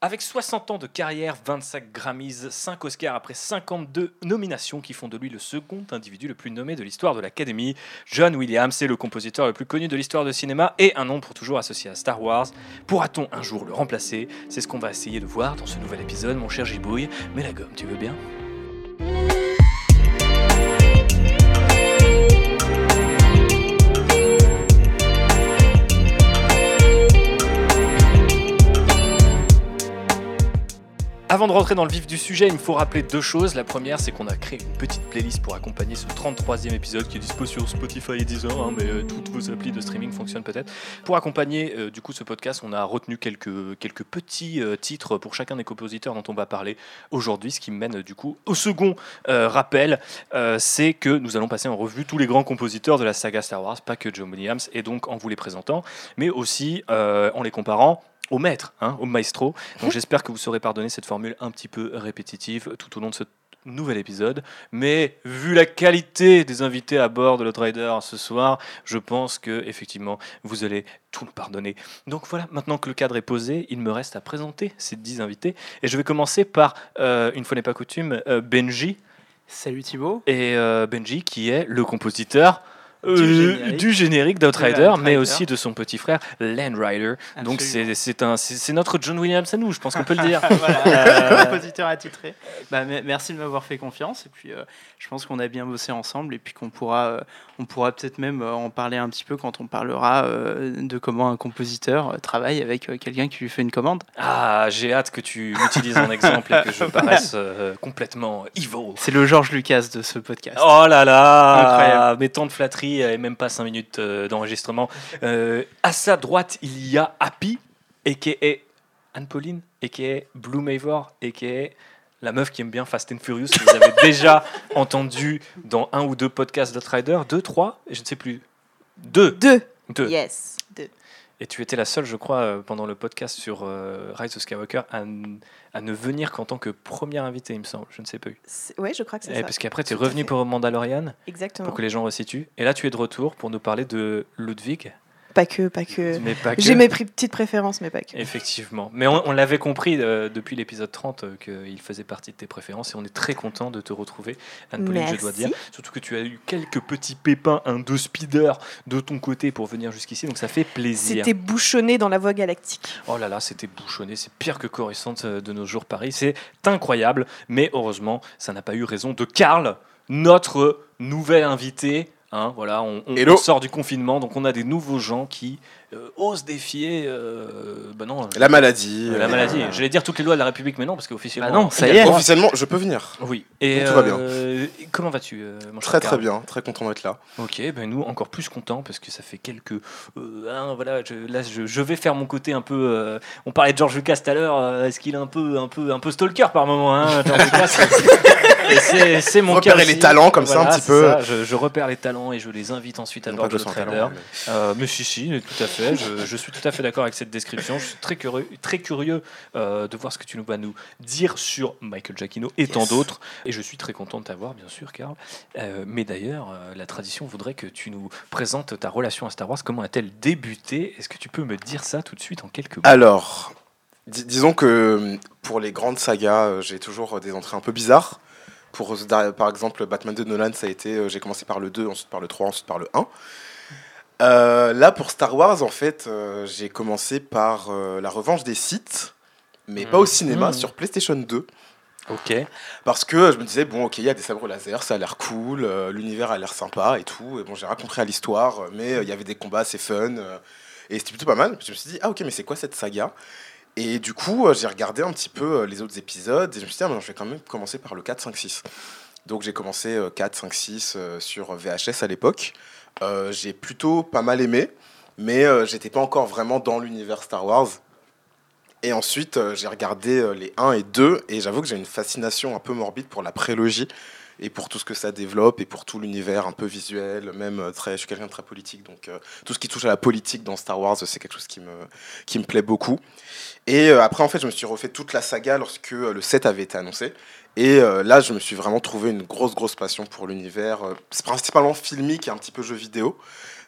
Avec 60 ans de carrière, 25 Grammys, 5 Oscars après 52 nominations qui font de lui le second individu le plus nommé de l'histoire de l'Académie, John Williams est le compositeur le plus connu de l'histoire du cinéma et un nom pour toujours associé à Star Wars. Pourra-t-on un jour le remplacer? C'est ce qu'on va essayer de voir dans ce nouvel épisode, mon cher Gibouille. Mais la gomme, tu veux bien? Avant de rentrer dans le vif du sujet, il me faut rappeler deux choses. La première, c'est qu'on a créé une petite playlist pour accompagner ce 33e épisode qui est dispo sur Spotify et Deezer, hein, mais euh, toutes vos applis de streaming fonctionnent peut-être. Pour accompagner euh, du coup ce podcast, on a retenu quelques, quelques petits euh, titres pour chacun des compositeurs dont on va parler aujourd'hui, ce qui mène du coup au second rappel, c'est que nous allons passer en revue tous les grands compositeurs de la saga Star Wars, pas que John Williams, et donc en vous les présentant, mais aussi en les comparant au maître, hein, au maestro. Donc j'espère que vous saurez pardonner cette formule un petit peu répétitive tout au long de ce nouvel épisode. Mais vu la qualité des invités à bord de l'Outrider ce soir, je pense que effectivement vous allez tout nous pardonner. Donc voilà, maintenant que le cadre est posé, il me reste à présenter ces dix invités. Et je vais commencer par, euh, une fois n'est pas coutume, euh, Benji. Salut Thibaut. Et euh, Benji qui est le compositeur euh, du générique, d'Outrider, mais aussi de son petit frère Land Rider. Donc c'est c'est notre John Williams à nous, je pense qu'on peut le dire. voilà, compositeur attitré. Bah, merci de m'avoir fait confiance et puis euh, je pense qu'on a bien bossé ensemble et puis qu'on pourra euh, on pourra peut-être même en parler un petit peu quand on parlera de comment un compositeur travaille avec quelqu'un qui lui fait une commande. Ah, j'ai hâte que tu utilises un exemple et que je paraisse complètement evil. C'est le George Lucas de ce podcast. Oh là là, incroyable. Mais tant de flatterie et même pas 5 minutes euh, d'enregistrement. Euh, à sa droite, il y a Happy, a.k.a. Anne-Pauline, a.k.a. Blue Mavor, a.k.a. la meuf qui aime bien Fast and Furious, que vous avez déjà entendu dans un ou deux podcasts d'Outrider. Deux, trois, je ne sais plus. Deux. Deux. Deux. Yes. Et tu étais la seule, je crois, euh, pendant le podcast sur Rise of Skywalker à, à ne venir qu'en tant que première invitée, il me semble. Je ne sais plus. Oui, je crois que c'est ça. Parce qu'après, tu es revenu pour Mandalorian. Exactement. Pour que les gens resituent. Et là, tu es de retour pour nous parler de Ludwig. Pas que, pas que. J'ai mes petites préférences, mais pas que. Effectivement. Mais on, l'avait compris euh, depuis l'épisode 30 euh, qu'il faisait partie de tes préférences et on est très content de te retrouver, Anne-Pauline, je dois dire. Surtout que tu as eu quelques petits pépins, un deux speeder de ton côté pour venir jusqu'ici, donc ça fait plaisir. C'était bouchonné dans la voie galactique. Oh là là, c'était bouchonné, c'est pire que Coruscant euh, de nos jours Paris, c'est incroyable, mais heureusement, ça n'a pas eu raison de Karl, notre nouvel invité Hein, voilà, on, sort du confinement, donc on a des nouveaux gens qui euh, osent défier euh, bah non, la maladie. la maladie. J'allais dire toutes les lois de la République, mais non, parce qu'officiellement. Ah non, ça y est. Officiellement, je peux venir. Oui. Et tout va bien. Euh, comment vas-tu Très très bien, très content d'être là. Ok, ben nous encore plus contents parce que ça fait quelques. Hein, voilà, je, là je, vais faire mon côté un peu. on parlait de George Lucas tout à l'heure. Est-ce qu'il est un peu, un peu, un peu stalker par moment hein, C'est mon Repérer les talents comme ça un petit peu. je, repère les talents et je les invite ensuite à bord de trader. Mais... mais si, si, tout à fait. Je, suis tout à fait d'accord avec cette description. Je suis très curieux, très curieux euh, de voir ce que tu nous vas nous dire sur Michael Giacchino et tant d'autres. Et je suis très content de t'avoir, bien sûr, Karl. Euh, mais d'ailleurs, euh, la tradition voudrait que tu nous présentes ta relation à Star Wars. Comment a-t-elle débuté? Est-ce que tu peux me dire ça tout de suite en quelques mots? Alors, disons que pour les grandes sagas, j'ai toujours des entrées un peu bizarres. Pour, par exemple, Batman de Nolan, ça a été, j'ai commencé par le 2, ensuite par le 3, ensuite par le 1. Euh, là, pour Star Wars, en fait, euh, j'ai commencé par euh, La Revanche des Sith, mais pas au mmh. cinéma, mmh. sur PlayStation 2. Ok. Parce que je me disais, bon, ok, il y a des sabres laser, ça a l'air cool, l'univers a l'air sympa et tout. Et bon, j'ai raconté à l'histoire, mais il y avait des combats assez fun. et c'était plutôt pas mal. Je me suis dit, ah ok, mais c'est quoi cette saga? Et du coup, j'ai regardé un petit peu les autres épisodes et je me suis dit, ah, je vais quand même commencer par le 4, 5, 6. Donc j'ai commencé 4, 5, 6 sur VHS à l'époque. Euh, j'ai plutôt pas mal aimé, mais euh, j'étais pas encore vraiment dans l'univers Star Wars. Et ensuite, euh, j'ai regardé les 1 et 2, et j'avoue que j'ai une fascination un peu morbide pour la prélogie et pour tout ce que ça développe et pour tout l'univers un peu visuel, même très, je suis quelqu'un de très politique, donc tout ce qui touche à la politique dans Star Wars, c'est quelque chose qui me, qui me plaît beaucoup. Et après, en fait, je me suis refait toute la saga lorsque le 7 avait été annoncé. Et euh, là, je me suis vraiment trouvé une grosse, grosse passion pour l'univers. Euh, c'est principalement filmique et un petit peu jeu vidéo.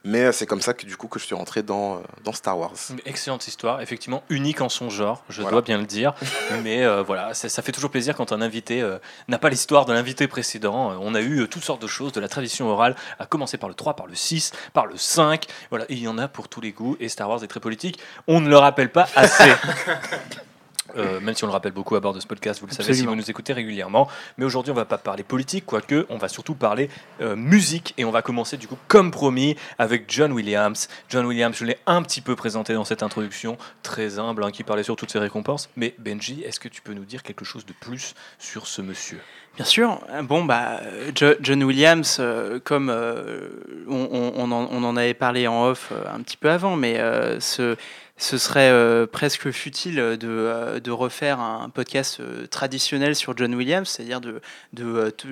Mais c'est comme ça que du coup que je suis rentré dans, dans Star Wars. Excellente histoire, effectivement unique en son genre, je dois bien le dire. Mais voilà, ça, fait toujours plaisir quand un invité n'a pas l'histoire de l'invité précédent. on a eu toutes sortes de choses, de la tradition orale, à commencer par le 3, par le 6, par le 5. Voilà, il y en a pour tous les goûts. Et Star Wars est très politique. On ne le rappelle pas assez. Euh, même si on le rappelle beaucoup à bord de ce podcast, vous le savez si vous nous écoutez régulièrement. Mais aujourd'hui, on va pas parler politique, quoique on va surtout parler euh, musique. Et on va commencer du coup, comme promis, avec John Williams. John Williams, je l'ai un petit peu présenté dans cette introduction, très humble, hein, qui parlait sur toutes ses récompenses. Mais Benji, est-ce que tu peux nous dire quelque chose de plus sur ce monsieur? Bien sûr. Bon, bah, John Williams, euh, comme on, on, en, on, en, avait parlé en off un petit peu avant, mais ce ce serait euh, presque futile de, euh, de, refaire un podcast euh, traditionnel sur John Williams, c'est-à-dire de,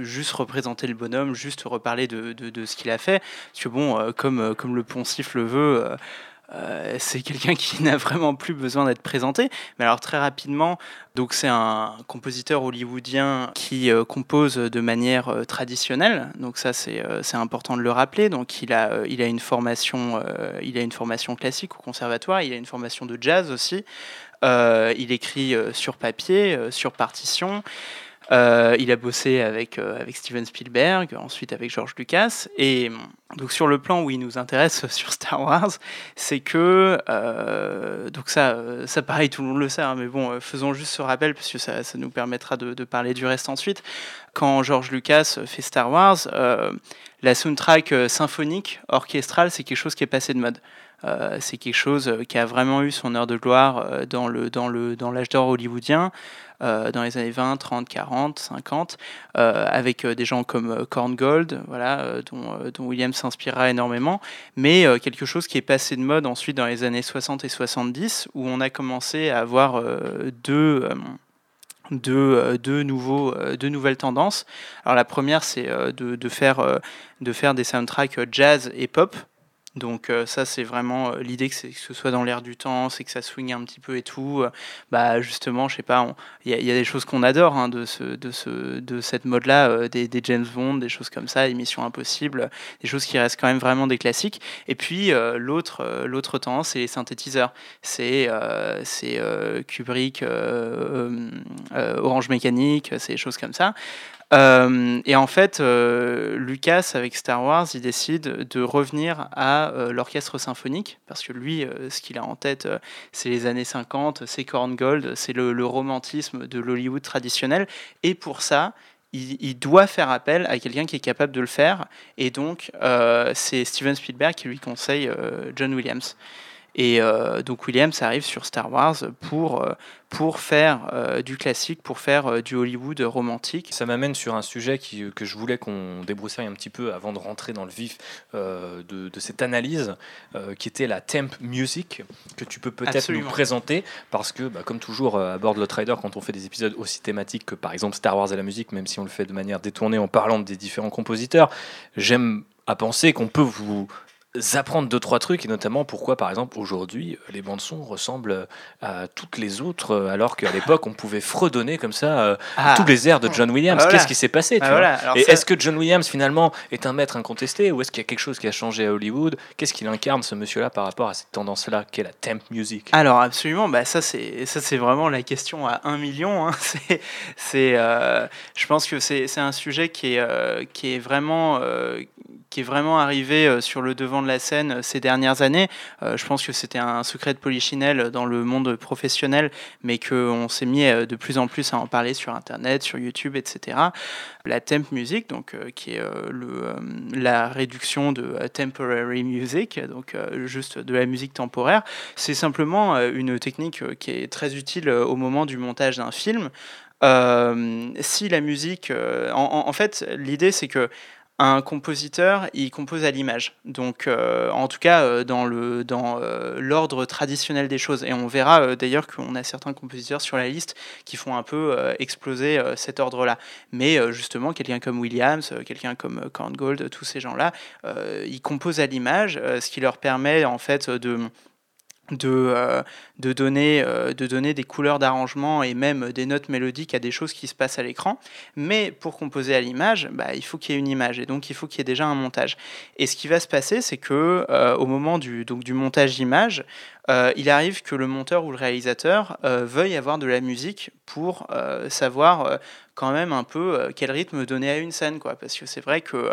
juste représenter le bonhomme, juste reparler de, de ce qu'il a fait. Parce que bon, comme, comme le poncif le veut, euh, c'est quelqu'un qui n'a vraiment plus besoin d'être présenté. Mais alors très rapidement, donc c'est un compositeur hollywoodien qui euh, compose de manière euh, traditionnelle. Donc ça c'est important de le rappeler. Donc il a il a une formation il a une formation classique au conservatoire. Il a une formation de jazz aussi. il écrit sur papier, sur partition. Euh, il a bossé avec, euh, avec Steven Spielberg, ensuite avec George Lucas. Et donc sur le plan où il nous intéresse sur Star Wars, c'est que, euh, donc ça, ça pareil, tout le monde le sait, hein, mais bon, faisons juste ce rappel, parce que ça, ça nous permettra de, de, parler du reste ensuite. Quand George Lucas fait Star Wars, la soundtrack symphonique, orchestrale, c'est quelque chose qui est passé de mode. C'est quelque chose qui a vraiment eu son heure de gloire dans le dans le dans l'âge d'or hollywoodien. Euh, dans les années 20, 30, 40, 50, avec euh, des gens comme euh, Korngold, voilà, dont, dont Williams s'inspirera énormément, mais quelque chose qui est passé de mode ensuite dans les années 60 et 70, où on a commencé à avoir deux... Deux, deux, nouveaux, deux nouvelles tendances. Alors la première, c'est de, faire, de faire des soundtracks jazz et pop, donc euh, ça c'est vraiment euh, l'idée que, ce soit dans l'air du temps, c'est que ça swing un petit peu et tout. Euh, bah justement, je sais pas, il y, a des choses qu'on adore hein, de, ce, de, ce, de cette mode-là, des, James Bond, des choses comme ça, Émission Impossible, des choses qui restent quand même vraiment des classiques. Et puis l'autre l'autre tendance, c'est les synthétiseurs. C'est c'est Kubrick, Orange Mécanique, c'est des choses comme ça. Euh, et en fait, euh, Lucas, avec Star Wars, il décide de revenir à euh, l'orchestre symphonique, parce que lui, ce qu'il a en tête, c'est les années 50, c'est Korngold, c'est le, romantisme de l'Hollywood traditionnel. Et pour ça, il, doit faire appel à quelqu'un qui est capable de le faire. Et donc, c'est Steven Spielberg qui lui conseille John Williams. Et euh, donc Williams arrive sur Star Wars pour, euh, pour faire euh, du classique, pour faire du Hollywood romantique. Ça m'amène sur un sujet qui, que je voulais qu'on débroussaille un petit peu avant de rentrer dans le vif de, de, cette analyse, qui était la temp music, que tu peux peut-être nous présenter, parce que bah, comme toujours à bord de Rider, quand on fait des épisodes aussi thématiques que par exemple Star Wars et la musique, même si on le fait de manière détournée en parlant des différents compositeurs, j'aime à penser qu'on peut vous apprendre deux trois trucs et notamment pourquoi par exemple aujourd'hui euh, les bandes son ressemblent à toutes les autres euh, alors qu'à l'époque on pouvait fredonner comme ça euh, ah. tous les airs de John Williams qu'est-ce qui s'est passé ah, et est-ce que John Williams finalement est un maître incontesté ou est-ce qu'il y a quelque chose qui a changé à Hollywood? Qu'est-ce qu'il incarne ce monsieur là par rapport à cette tendance là qu'est la temp music? Alors absolument bah ça c'est ça c'est vraiment la question à un million hein. c'est c'est je pense que c'est un sujet qui est qui est vraiment qui est vraiment arrivé euh, sur le devant de la scène euh, ces dernières années. Euh, je pense que c'était un secret de polichinelle dans le monde professionnel, mais qu'on s'est mis de plus en plus à en parler sur Internet, sur YouTube, etc. La temp music, donc, qui est la réduction de temporary music, donc juste de la musique temporaire, c'est simplement une technique qui est très utile au moment du montage d'un film. si la musique, en fait, l'idée c'est que un compositeur, il compose à l'image. Donc, euh, en tout cas, euh, dans le dans euh, l'ordre traditionnel des choses. Et on verra d'ailleurs qu'on a certains compositeurs sur la liste qui font un peu exploser cet ordre-là. Mais justement, quelqu'un comme Williams, quelqu'un comme Korngold, tous ces gens-là, ils composent à l'image, ce qui leur permet en fait de de, euh, de, donner, euh, de donner des couleurs d'arrangement et même des notes mélodiques à des choses qui se passent à l'écran. Mais pour composer à l'image, bah, il faut qu'il y ait une image et donc il faut qu'il y ait déjà un montage. Et ce qui va se passer, c'est que euh, au moment du, donc, du montage d'image, il arrive que le monteur ou le réalisateur veuille avoir de la musique pour savoir quand même un peu quel rythme donner à une scène. Quoi. Parce que c'est vrai que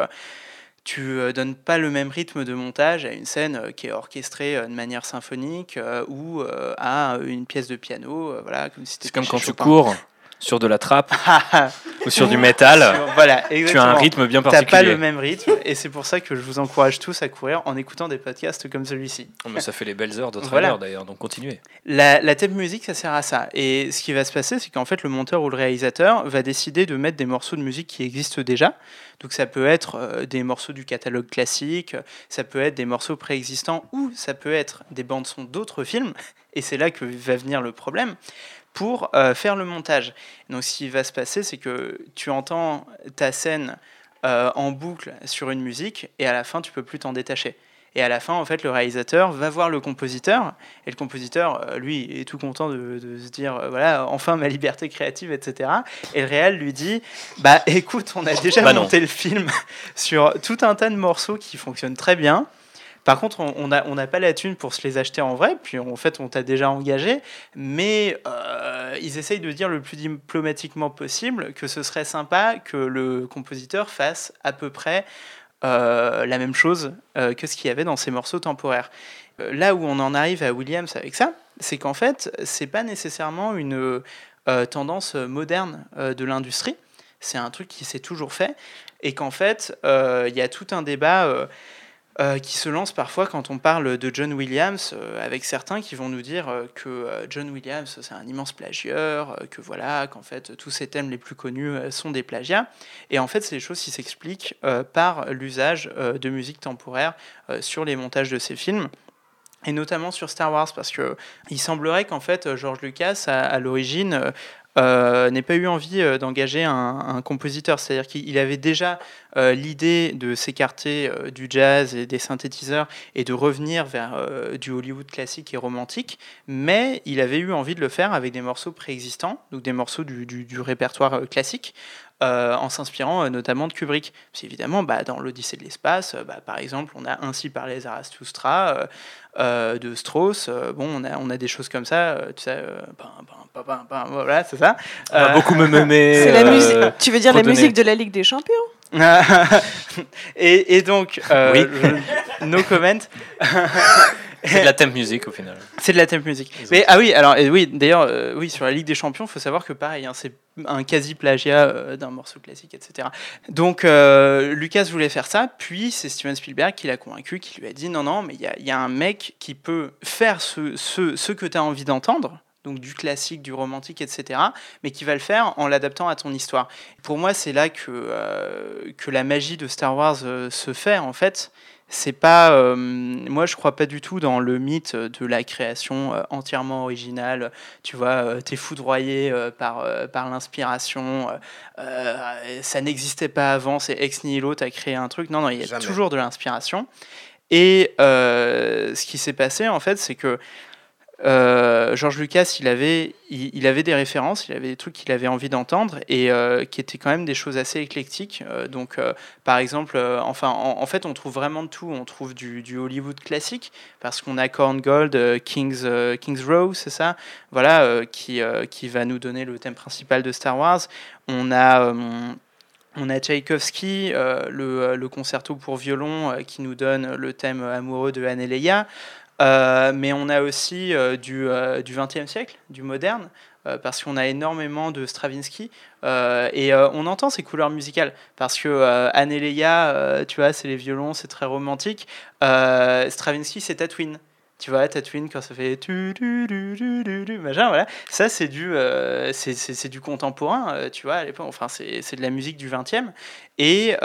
tu euh, donnes pas le même rythme de montage à une scène euh, qui est orchestrée euh, de manière symphonique ou à une pièce de piano. voilà, comme si C'est comme quand tu cours sur de la trappe ou sur du métal, voilà, tu as un rythme bien particulier. Tu n'as pas le même rythme et c'est pour ça que je vous encourage tous à courir en écoutant des podcasts comme celui-ci. Oh, mais ça fait les belles heures de voilà. d'ailleurs, donc continuez. La, la thème musique, ça sert à ça. Et ce qui va se passer, c'est qu'en fait, le monteur ou le réalisateur va décider de mettre des morceaux de musique qui existent déjà. Donc ça peut être euh, des morceaux du catalogue classique, ça peut être des morceaux préexistants ou ça peut être des bandes son d'autres films. Et c'est là que va venir le problème pour euh, faire le montage. Donc ce qui va se passer, c'est que tu entends ta scène euh, en boucle sur une musique et à la fin, tu peux plus t'en détacher. Et à la fin, en fait, le réalisateur va voir le compositeur, et le compositeur, euh, lui, est tout content de, se dire, voilà, enfin ma liberté créative, etc. Et le réel lui dit, bah écoute, on a déjà bah monté le film sur tout un tas de morceaux qui fonctionnent très bien. Par contre, on n'a pas la thune pour se les acheter en vrai, puis en fait, on t'a déjà engagé, mais euh, ils essayent de dire le plus diplomatiquement possible que ce serait sympa que le compositeur fasse à peu près euh, la même chose euh, que ce qu'il y avait dans ces morceaux temporaires. là où on en arrive à Williams avec ça, c'est qu'en fait, c'est pas nécessairement une tendance moderne de l'industrie, c'est un truc qui s'est toujours fait, et qu'en fait, il y a tout un débat euh, qui se lance parfois quand on parle de John Williams, euh, avec certains qui vont nous dire euh, que John Williams c'est un immense plagieur, que voilà, qu'en fait tous ses thèmes les plus connus sont des plagiats. Et en fait, c'est des choses qui s'expliquent par l'usage de musique temporaire sur les montages de ces films et notamment sur Star Wars, parce que il semblerait qu'en fait George Lucas, à l'origine, euh, n'ait pas eu envie euh, d'engager un, compositeur. C'est-à-dire qu'il avait déjà euh, l'idée de s'écarter du jazz et des synthétiseurs et de revenir vers du Hollywood classique et romantique, mais il avait eu envie de le faire avec des morceaux préexistants, donc des morceaux du répertoire classique. En s'inspirant notamment de Kubrick. Parce évidemment, bah, dans l'Odyssée de l'espace, bah, par exemple, on a ainsi parlé Zarathustra, de Strauss. bon, on a, on a des choses comme ça, tu sais, ben, ben, voilà, c'est ça. Euh, beaucoup me C'est la musique. Tu veux dire la musique de la Ligue des Champions? Et, et, donc, euh, oui. no comment. C'est de la thème musique au final. C'est de la thème musique. Mais ah oui, alors oui, d'ailleurs, euh, oui, sur la Ligue des Champions, il faut savoir que pareil, hein, c'est un quasi plagiat d'un morceau classique, etc. Donc Lucas voulait faire ça, puis c'est Steven Spielberg qui l'a convaincu, qui lui a dit non, non, mais il y, a un mec qui peut faire ce, ce, ce que tu as envie d'entendre donc du classique, du romantique, etc., mais qui va le faire en l'adaptant à ton histoire. Pour moi, c'est là que, euh, que la magie de Star Wars euh, se fait, en fait. C'est pas, euh, moi, je crois pas du tout dans le mythe de la création entièrement originale. Tu vois, t'es foudroyé par, par l'inspiration. ça n'existait pas avant, c'est ex nihilo, t'as créé un truc. Non, non, il y a toujours de l'inspiration. Et ce qui s'est passé, en fait, c'est que euh, George Lucas, il avait, il, avait des références, il avait des trucs qu'il avait envie d'entendre et euh, qui étaient quand même des choses assez éclectiques. Euh, donc, par exemple, enfin, en, fait, on trouve vraiment de tout. On trouve du, Hollywood classique parce qu'on a Gold, King's, King's Row, c'est ça, voilà, qui, qui va nous donner le thème principal de Star Wars. On a on a Tchaïkovski, le, concerto pour violon qui nous donne le thème amoureux de Anne. Euh, mais on a aussi euh, du, euh, du 20e siècle, du moderne, parce qu'on a énormément de Stravinsky. et on entend ces couleurs musicales, parce que tu vois, c'est les violons, c'est très romantique. Stravinsky, c'est Tatooine. Tu vois, Tatooine, quand ça fait tu, tu, tu, machin, voilà. Ça, c'est du, c'est du contemporain, tu vois, à l'époque. Enfin, c'est de la musique du 20e. Et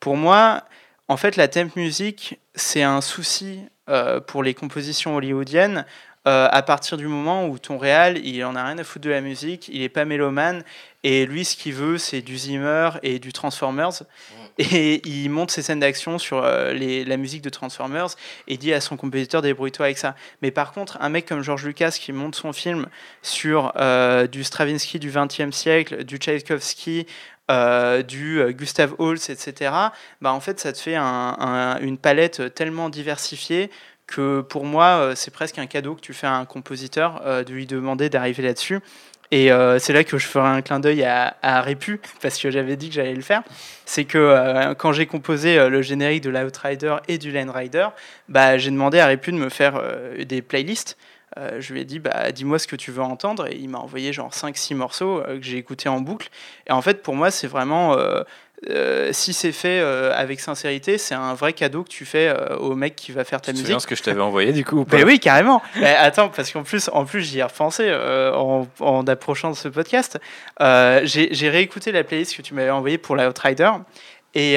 pour moi, en fait, la thème musique, c'est un souci euh, pour les compositions hollywoodiennes euh, à partir du moment où ton réal, il en a rien à foutre de la musique, il est pas mélomane, et lui, ce qu'il veut, c'est du Zimmer et du Transformers. Et il monte ses scènes d'action sur euh, les, la musique de Transformers et dit à son compositeur débrouille-toi avec ça. Mais par contre, un mec comme George Lucas qui monte son film sur euh, du Stravinsky du XXe siècle, du Tchaïkovski, euh, du Gustav Holst, etc., bah, en fait, ça te fait une palette tellement diversifiée que pour moi, c'est presque un cadeau que tu fais à un compositeur de lui demander d'arriver là-dessus. Et euh, c'est là que je ferai un clin d'œil à, Répu, parce que j'avais dit que j'allais le faire. C'est que euh, quand j'ai composé euh, le générique de l'Outrider et du Land Rider, bah, j'ai demandé à Répu de me faire des playlists. Je lui ai dit, bah, dis-moi ce que tu veux entendre. Et il m'a envoyé genre 5-6 morceaux que j'ai écoutés en boucle. Et en fait, pour moi, c'est vraiment euh, si c'est fait euh, avec sincérité, c'est un vrai cadeau que tu fais euh, au mec qui va faire ta musique. C'est ce que je t'avais envoyé du coup Mais oui, carrément. attends, parce qu'en plus, en plus, j'y ai repensé en, en, approchant ce podcast. J'ai réécouté la playlist que tu m'avais envoyée pour la Outrider. Et,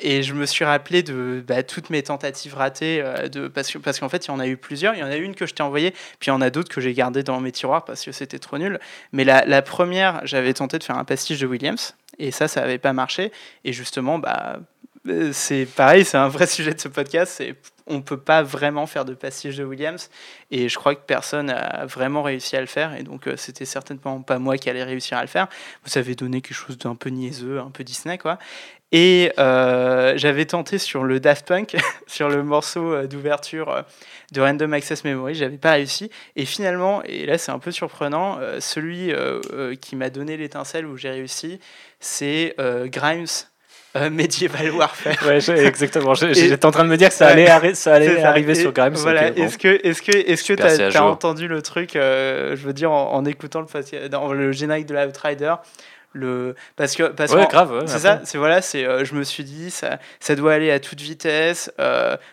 et, je me suis rappelé de bah, toutes mes tentatives ratées, de, parce qu'en parce qu'en fait, il y en a eu plusieurs. Il y en a une que je t'ai envoyée, puis il y en a d'autres que j'ai gardées dans mes tiroirs parce que c'était trop nul. Mais la, la première, j'avais tenté de faire un pastiche de Williams. Et ça, ça n'avait pas marché. Et justement, bah, euh, c'est pareil, c'est un vrai sujet de ce podcast. On peut pas vraiment faire de pastiche de Williams. Et je crois que personne a vraiment réussi à le faire. Et donc, euh, c'était certainement pas moi qui allais réussir à le faire. Vous avez donné quelque chose d'un peu niaiseux, un peu Disney, quoi. Et euh, j'avais tenté sur le Daft Punk, sur le morceau d'ouverture de Random Access Memory, j'avais pas réussi. Et finalement, et là c'est un peu surprenant, celui qui m'a donné l'étincelle où j'ai réussi, c'est euh, Grimes. Euh, Medieval Warfare. ouais, exactement. J'étais en train de me dire que ça allait, ça allait arriver sur Grimes. Voilà. Est-ce que est-ce que est-ce que tu as, entendu le truc euh, Je veux dire en, écoutant le dans le générique de la Outrider, le parce que parce ouais, grave c'est ça c'est voilà c'est je me suis dit ça ça doit aller à toute vitesse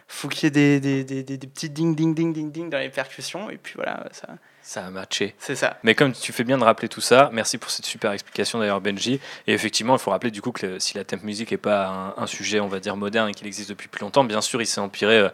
faut qu'il y ait des, des, des, des, petits ding ding ding ding ding dans les percussions et puis voilà ça ça a matché. C'est ça. Mais comme tu fais bien de rappeler tout ça, merci pour cette super explication d'ailleurs Benji. Et effectivement, il faut rappeler du coup que si la temp music n'est pas un, sujet, on va dire, moderne et qu'il existe depuis plus longtemps, bien sûr, il s'est empiré euh,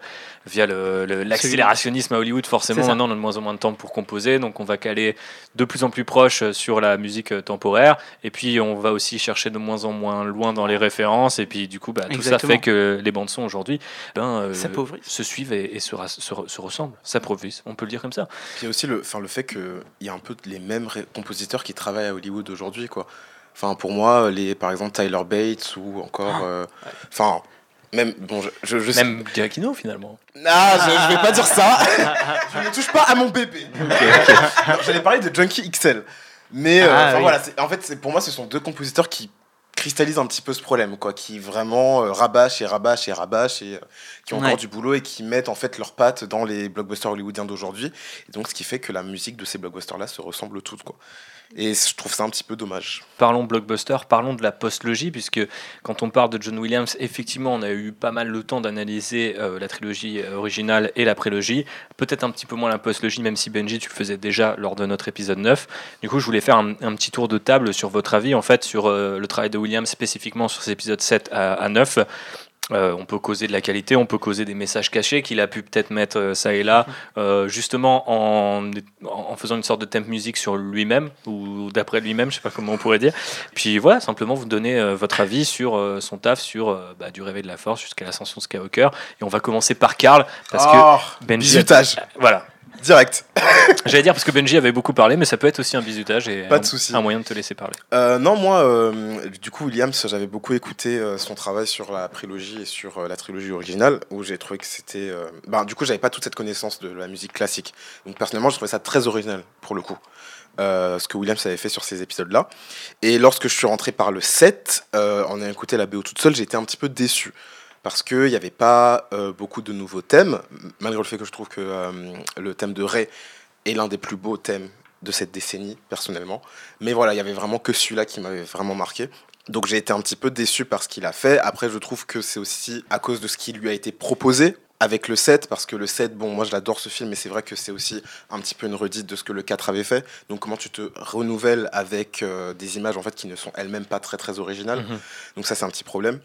via l'accélérationnisme à Hollywood. Forcément, maintenant, on a de moins en moins de temps pour composer, donc on va caler de plus en plus proche euh, sur la musique euh, temporaire. Et puis, on va aussi chercher de moins en moins loin dans les références. Et puis, du coup, bah, tout ça fait que les bandes son aujourd'hui ben, se suivent et, se, se, ressemblent. S'appauvrissent, on peut le dire comme ça. Il y a aussi le, enfin, le fait qu'il y a un peu les mêmes compositeurs qui travaillent à Hollywood aujourd'hui, quoi. Enfin, pour moi, les, par exemple, Tyler Bates ou encore. Ah, euh, enfin. même, bon, je, je, Même Giacchino, finalement. Ah, je, je, vais pas dire ça. je ne touche pas à mon bébé. J'allais parler de Junkie XL. Mais euh, ah, voilà, en fait, pour moi, ce sont deux compositeurs qui cristallise un petit peu ce problème, quoi, qui vraiment euh, rabâchent et rabâchent et rabâchent et euh, qui ont encore du boulot et qui mettent en fait leurs pattes dans les blockbusters hollywoodiens d'aujourd'hui. Et donc, ce qui fait que la musique de ces blockbusters-là se ressemble toutes, quoi. Et je trouve ça un petit peu dommage. Parlons blockbuster, parlons de la post-logie, puisque quand on parle de John Williams, effectivement, on a eu pas mal le temps d'analyser euh, la trilogie originale et la prélogie. Peut-être un petit peu moins la post-logie, même si Benji, tu le faisais déjà lors de notre épisode 9. Du coup, je voulais faire un, petit tour de table sur votre avis, en fait, sur le travail de Williams spécifiquement sur ces épisodes 7 à, à 9. Euh, on peut causer de la qualité, on peut causer des messages cachés qu'il a pu peut-être mettre euh, ça et là, euh, justement en, en, faisant une sorte de temp musique sur lui-même ou d'après lui-même, je sais pas comment on pourrait dire. Puis voilà, simplement vous donner votre avis sur son taf, sur bah, du réveil de la force jusqu'à l'ascension Skywalker. Et on va commencer par Karl parce que oh, Benji. Voilà, Direct. J'allais dire parce que Benji avait beaucoup parlé, mais ça peut être aussi un bisutage et Pas de un, souci. un moyen de te laisser parler. Euh, non, moi, euh, du coup, Williams, j'avais beaucoup écouté euh, son travail sur la prélogie et sur la trilogie originale, où j'ai trouvé que c'était. Ben, du coup, j'avais pas toute cette connaissance de la musique classique. Donc, personnellement, je trouvais ça très original, pour le coup. ce que Williams avait fait sur ces épisodes-là. Et lorsque je suis rentré par le 7, en ayant écouté la BO toute seule, j'étais un petit peu déçu parce qu'il n'y avait pas euh, beaucoup de nouveaux thèmes, malgré le fait que je trouve que euh, le thème de Ray est l'un des plus beaux thèmes de cette décennie, personnellement. Mais voilà, il y avait vraiment que celui-là qui m'avait vraiment marqué. Donc j'ai été un petit peu déçu par ce qu'il a fait. Après, je trouve que c'est aussi à cause de ce qui lui a été proposé avec le 7, parce que le 7, bon, moi je l'adore ce film, mais c'est vrai que c'est aussi un petit peu une redite de ce que le 4 avait fait. Donc comment tu te renouvelles avec euh, des images en fait qui ne sont elles-mêmes pas très très originales. Mhm. Donc ça c'est un petit problème.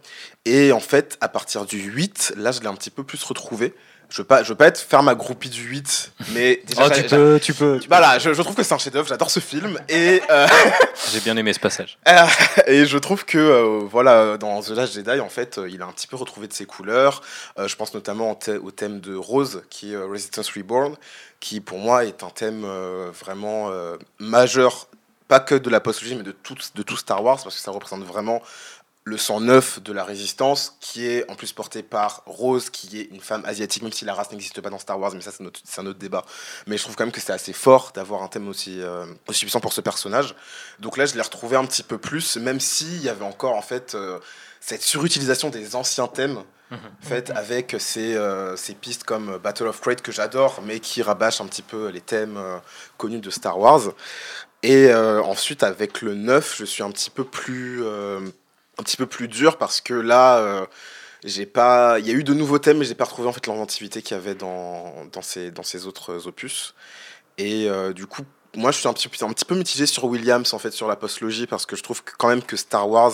Et en fait, à partir du 8, là je l'ai un petit peu plus retrouvé. Je veux pas, je veux pas être faire ma groupie du 8, mais déjà, oh, tu, peux, tu peux, Voilà, je, je, trouve que c'est un chef-d'œuvre. J'adore ce film et euh, j'ai bien aimé ce passage. et je trouve que euh, voilà, dans The Last Jedi, en fait, il a un petit peu retrouvé de ses couleurs. je pense notamment au thème de Rose, qui est Resistance Reborn, qui pour moi est un thème vraiment majeur pas que de la postologie, mais de tout, de tout Star Wars, parce que ça représente vraiment le sang neuf de la résistance, qui est en plus porté par Rose, qui est une femme asiatique, même si la race n'existe pas dans Star Wars, mais ça c'est un autre débat. Mais je trouve quand même que c'est assez fort d'avoir un thème aussi, euh, aussi puissant pour ce personnage. Donc là, je l'ai retrouvé un petit peu plus, même s'il y avait encore en fait euh, cette surutilisation des anciens thèmes. Mhm. fait, avec ces, euh, ces, pistes comme Battle of Crate que j'adore, mais qui rabâchent un petit peu les thèmes connus de Star Wars. Et ensuite, avec le 9, je suis un petit peu plus un petit peu plus dur parce que là, euh, j'ai pas. Il y a eu de nouveaux thèmes, mais j'ai pas retrouvé en fait l'inventivité qu'il y avait dans, dans, ces, dans ces autres opus. Et euh, du coup, moi, je suis un petit, un petit peu mitigé sur Williams, en fait, sur la postlogie, parce que je trouve quand même que Star Wars,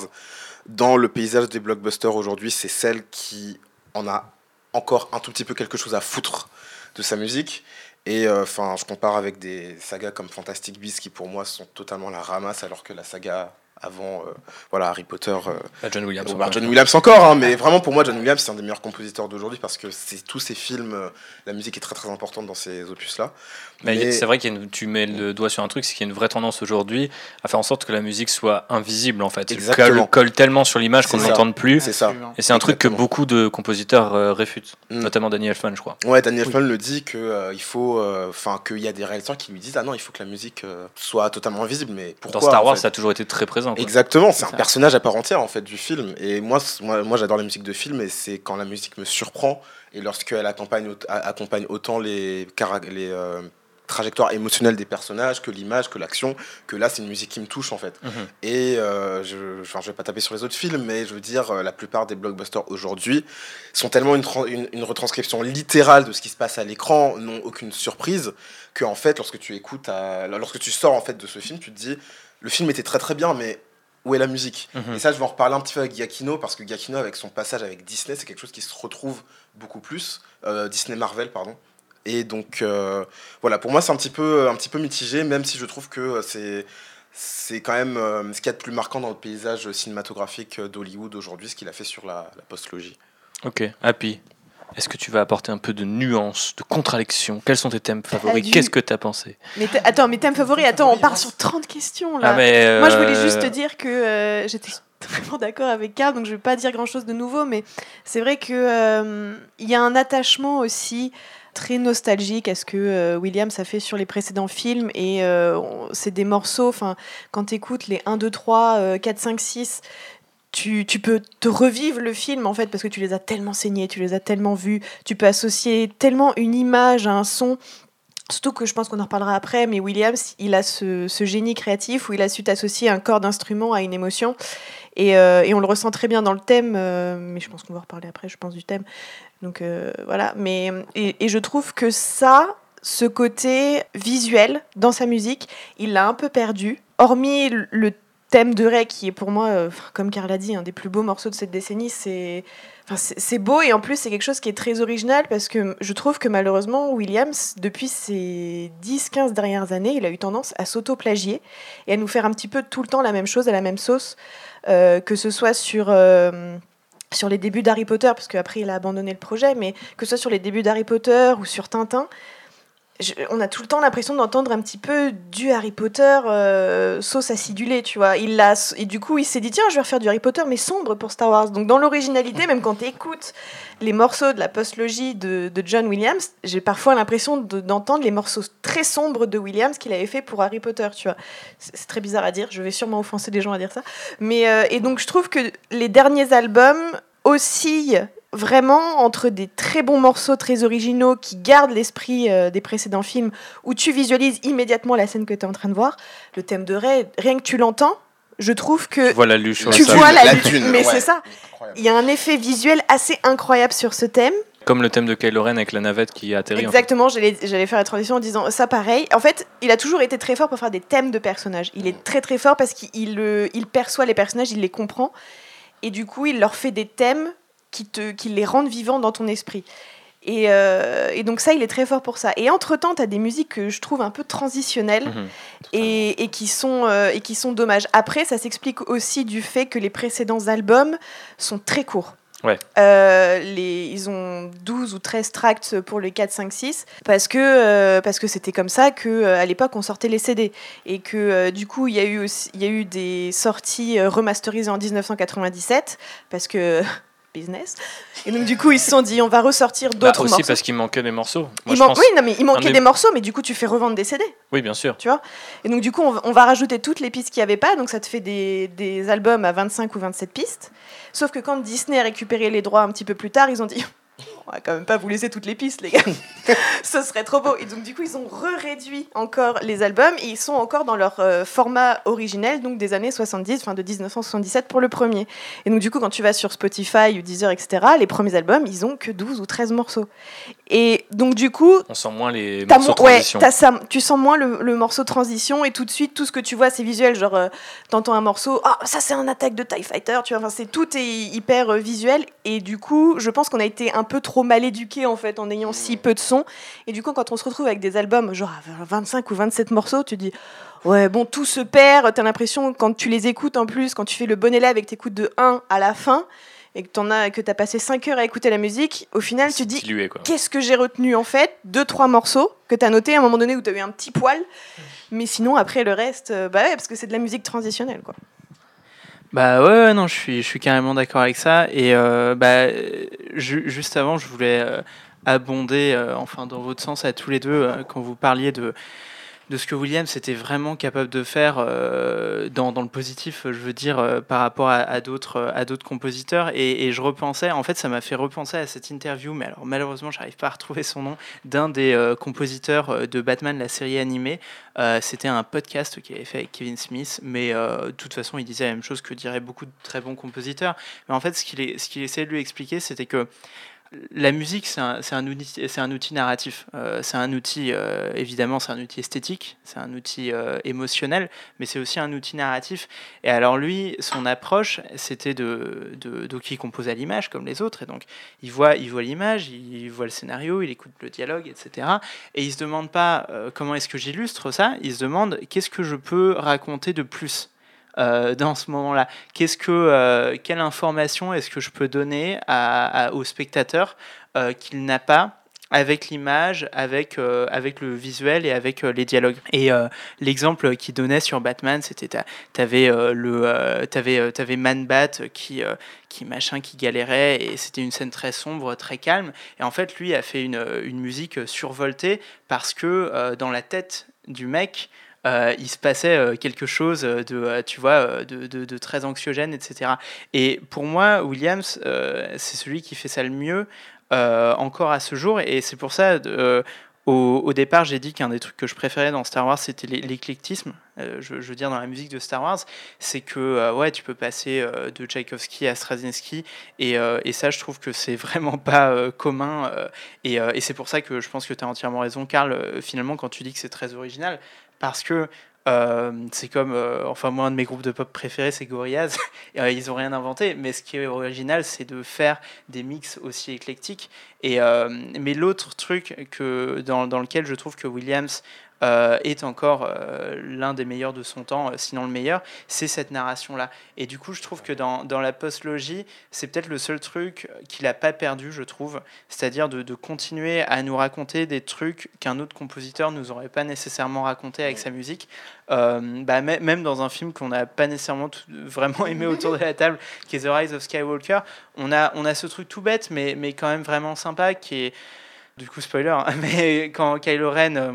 dans le paysage des blockbusters aujourd'hui, c'est celle qui en a encore un tout petit peu quelque chose à foutre de sa musique. Et euh, enfin, je compare avec des sagas comme Fantastic Beasts qui pour moi sont totalement la ramasse, alors que la saga avant euh, voilà Harry Potter euh, bah, John Williams bah, John Williams encore hein, mais vraiment pour moi John Williams c'est un des meilleurs compositeurs d'aujourd'hui parce que c'est tous ces films euh, la musique est très très importante dans ces opus là mais, c'est vrai que tu mets le doigt sur un truc c'est qu'il y a une vraie tendance aujourd'hui à faire en sorte que la musique soit invisible en fait. Exactement. Elle colle, tellement sur l'image qu'on ne l'entende plus. C'est ça. Et c'est un truc que beaucoup de compositeurs réfutent mm. notamment Daniel Elfman je crois. Ouais Daniel Elfman le dit que il faut enfin qu'il y a des réalisateurs qui lui disent ah non il faut que la musique soit totalement invisible mais pourquoi dans Star Wars ça a toujours été très présent Exactement, c'est un personnage à part entière en fait du film. Et moi, moi, moi j'adore la musique de film et c'est quand la musique me surprend et lorsqu'elle accompagne, accompagne autant les, les euh, trajectoires émotionnelles des personnages que l'image, que l'action, que là c'est une musique qui me touche en fait. Mhm. Et euh, je, enfin, je vais pas taper sur les autres films, mais je veux dire, euh, la plupart des blockbusters aujourd'hui sont tellement une, une, une, retranscription littérale de ce qui se passe à l'écran, n'ont aucune surprise, que en fait, lorsque tu écoutes, lorsque tu sors en fait de ce film, tu te dis le film était très très bien, mais où est la musique? Mhm. Et ça, je vais en reparler un petit peu avec Giacchino, parce que Giacchino, avec son passage avec Disney, c'est quelque chose qui se retrouve beaucoup plus. Euh, Disney Marvel, pardon. Et donc, euh, voilà, pour moi, c'est un, petit peu, un petit peu mitigé, même si je trouve que c'est. C'est quand même euh, ce qu'il y a de plus marquant dans le paysage cinématographique d'Hollywood aujourd'hui, ce qu'il a fait sur la, la postlogie. Ok, Happy. Est-ce que tu vas apporter un peu de nuance, de contradiction? Quels sont tes thèmes favoris? Qu'est-ce que tu as pensé? Mais Attends, mes thèmes favoris, attends, on part sur 30 questions là. Ah, mais Moi, je voulais juste te euh, dire que euh, j'étais vraiment d'accord avec Karl, donc je ne vais pas dire grand-chose de nouveau, mais c'est vrai qu'il euh, il y a un attachement aussi très nostalgique à ce que Williams a fait sur les précédents films et c'est des morceaux, enfin quand tu écoutes les 1, 2, 3, 4, 5, 6, tu, peux te revivre le film en fait parce que tu les as tellement saignés, tu les as tellement vus, tu peux associer tellement une image à un son. Surtout que je pense qu'on en reparlera après, mais Williams, il a ce, génie créatif où il a su associer un corps d'instrument à une émotion. Et, euh, et, on le ressent très bien dans le thème, euh, mais je pense qu'on va reparler après, je pense, du thème. Donc euh, voilà, mais et, et, je trouve que ça, ce côté visuel dans sa musique, il l'a un peu perdu. Hormis le thème de Ray, qui est pour moi, euh, comme Carl a dit, un des plus beaux morceaux de cette décennie, c'est. c'est beau et en plus c'est quelque chose qui est très original parce que je trouve que malheureusement Williams, depuis ces 10-15 dernières années, il a eu tendance à s'auto-plagier et à nous faire un petit peu tout le temps la même chose à la même sauce, euh, que ce soit sur, euh, sur les débuts d'Harry Potter, parce qu'après il a abandonné le projet, mais que ce soit sur les débuts d'Harry Potter ou sur Tintin, on a tout le temps l'impression d'entendre un petit peu du Harry Potter euh, sauce acidulée, tu vois. Il et du coup, il s'est dit, tiens, je vais refaire du Harry Potter, mais sombre pour Star Wars. Donc, dans l'originalité, même quand tu écoutes les morceaux de la postlogie de, de John Williams, j'ai parfois l'impression d'entendre les morceaux très sombres de Williams qu'il avait fait pour Harry Potter, tu vois. C'est, très bizarre à dire, je vais sûrement offenser des gens à dire ça. Mais, euh, et donc, je trouve que les derniers albums oscillent vraiment entre des très bons morceaux très originaux qui gardent l'esprit euh, des précédents films où tu visualises immédiatement la scène que tu es en train de voir, le thème de Ray, rien que tu l'entends, je trouve que tu vois la luche tu vois la, mais c'est ça. Il y a un effet visuel assez incroyable sur ce thème. Comme le thème de Kylo Ren avec la navette qui atterrit. Exactement, j'allais faire la transition en disant ça pareil. En fait, il a toujours été très fort pour faire des thèmes de personnages. Il est très très fort parce qu'il il perçoit les personnages, il les comprend. Et du coup, il leur fait des thèmes qui, te, qui les rendent vivants dans ton esprit. Et, et, donc ça, il est très fort pour ça. Et entre-temps, tu as des musiques que je trouve un peu transitionnelles mhm. et, et, qui sont, et qui sont dommages. Après, ça s'explique aussi du fait que les précédents albums sont très courts. Ouais. Euh, les, ils ont 12 ou 13 tracts pour les 4, 5, 6 parce que euh, parce que c'était comme ça que euh, à l'époque on sortait les CD et que du coup il y a eu il y a eu des sorties remasterisées en 1997 parce que business. Et donc, du coup, ils se sont dit, on va ressortir bah, d'autres bah, aussi parce qu'il manquait des morceaux. il Oui, non, mais il manquait des... morceaux, mais du coup, tu fais revendre des CD. Oui, bien sûr. Tu vois? Et donc, du coup, on, va rajouter toutes les pistes qu'il n'y avait pas. Donc, ça te fait des, des albums à 25 ou 27 pistes. Sauf que quand Disney a récupéré les droits un petit peu plus tard, ils ont dit on va quand même pas vous laisser toutes les pistes, les gars. Ce serait trop beau. Et donc, du coup, ils ont réduit encore les albums et ils sont encore dans leur euh, format originel, donc des années 70, enfin de 1977 pour le premier. Et donc, du coup, quand tu vas sur Spotify ou Deezer, etc., les premiers albums, ils ont que 12 ou 13 morceaux. Et donc, du coup. On sent moins les morceaux transition. ça, tu sens moins le, morceau transition et tout de suite, tout ce que tu vois, c'est visuel. Genre, euh, t'entends un morceau, ah, ça, c'est un attaque de TIE Fighter, tu vois. Enfin, c'est, tout est hyper euh, visuel. Et du coup, je pense qu'on a été un peu trop mal éduqué en fait en ayant si peu de sons. Et du coup, quand on se retrouve avec des albums genre 25 ou 27 morceaux, tu dis ouais, bon, tout se perd. T'as l'impression, quand tu les écoutes en plus, quand tu fais le bon élève et que t'écoutes de 1 à la fin, et que t'en as que t'as passé 5 heures à écouter la musique, au final tu dis qu'est-ce que j'ai retenu en fait? Deux trois morceaux que t'as noté à un moment donné où t'as eu un petit poil, mais sinon après le reste euh, bah ouais parce que c'est de la musique transitionnelle quoi. Bah ouais, non, je suis, je suis carrément d'accord avec ça. Et euh, bah, juste avant, je voulais euh, abonder, euh, enfin dans votre sens à tous les deux, quand vous parliez de de ce que Williams était vraiment capable de faire euh, dans, dans, le positif, je veux dire, euh, par rapport à, d'autres à d'autres compositeurs. Et, je repensais, en fait, ça m'a fait repenser à cette interview, mais alors malheureusement, j'arrive pas à retrouver son nom, d'un des euh, compositeurs de Batman, la série animée. C'était un podcast qu'il avait fait avec Kevin Smith, mais de toute façon, il disait la même chose que diraient beaucoup de très bons compositeurs. Mais en fait, ce qu'il qu'il essayait de lui expliquer, c'était que la musique, c'est un, outil, un outil narratif. Euh, c'est un outil, euh, évidemment, c'est un outil esthétique, c'est un outil euh, émotionnel, mais c'est aussi un outil narratif. Et alors lui, son approche, c'était de, de, de compose à l'image, comme les autres. Et donc, il voit, il voit l'image, il voit le scénario, il écoute le dialogue, etc. Et il se demande pas comment est-ce que j'illustre ça. Il se demande qu'est-ce que je peux raconter de plus? Euh, dans ce moment-là euh, Quelle information est-ce que je peux donner au spectateur euh, qu'il n'a pas avec l'image, avec, le visuel et avec les dialogues? Et l'exemple qu'il donnait sur Batman, c'était tu avais, le t'avais, t'avais Man Bat qui, qui machin qui galérait et c'était une scène très sombre, très calme. Et en fait, lui a fait une musique survoltée parce que dans la tête du mec, euh, il se passait euh, quelque chose de, euh, tu vois, de, de, très anxiogène, etc. Et pour moi, Williams, c'est celui qui fait ça le mieux encore à ce jour. Et c'est pour ça, au, au, départ, j'ai dit qu'un des trucs que je préférais dans Star Wars, c'était l'éclectisme. Je, veux dire, dans la musique de Star Wars, c'est que ouais, tu peux passer de Tchaïkovski à Straczynski, et, et, ça, je trouve que c'est vraiment pas commun. et, et c'est pour ça que je pense que tu as entièrement raison, Karl, finalement, quand tu dis que c'est très original, parce que euh, c'est comme, euh, enfin moi un de mes groupes de pop préférés c'est Gorillaz, euh, ils ont rien inventé, mais ce qui est original c'est de faire des mix aussi éclectiques. Et, mais l'autre truc que, dans, dans, lequel je trouve que Williams euh, est encore euh, l'un des meilleurs de son temps, euh, sinon le meilleur, c'est cette narration-là. Et du coup, je trouve que dans, dans la postlogie, c'est peut-être le seul truc qu'il n'a pas perdu, je trouve, c'est-à-dire de, de, continuer à nous raconter des trucs qu'un autre compositeur nous aurait pas nécessairement raconté avec sa musique. bah, même dans un film qu'on n'a pas nécessairement vraiment aimé autour de la table, qui est The Rise of Skywalker, on a, on a ce truc tout bête, mais, mais quand même vraiment sympa, qui est du coup spoiler, hein, mais quand Kylo Ren euh,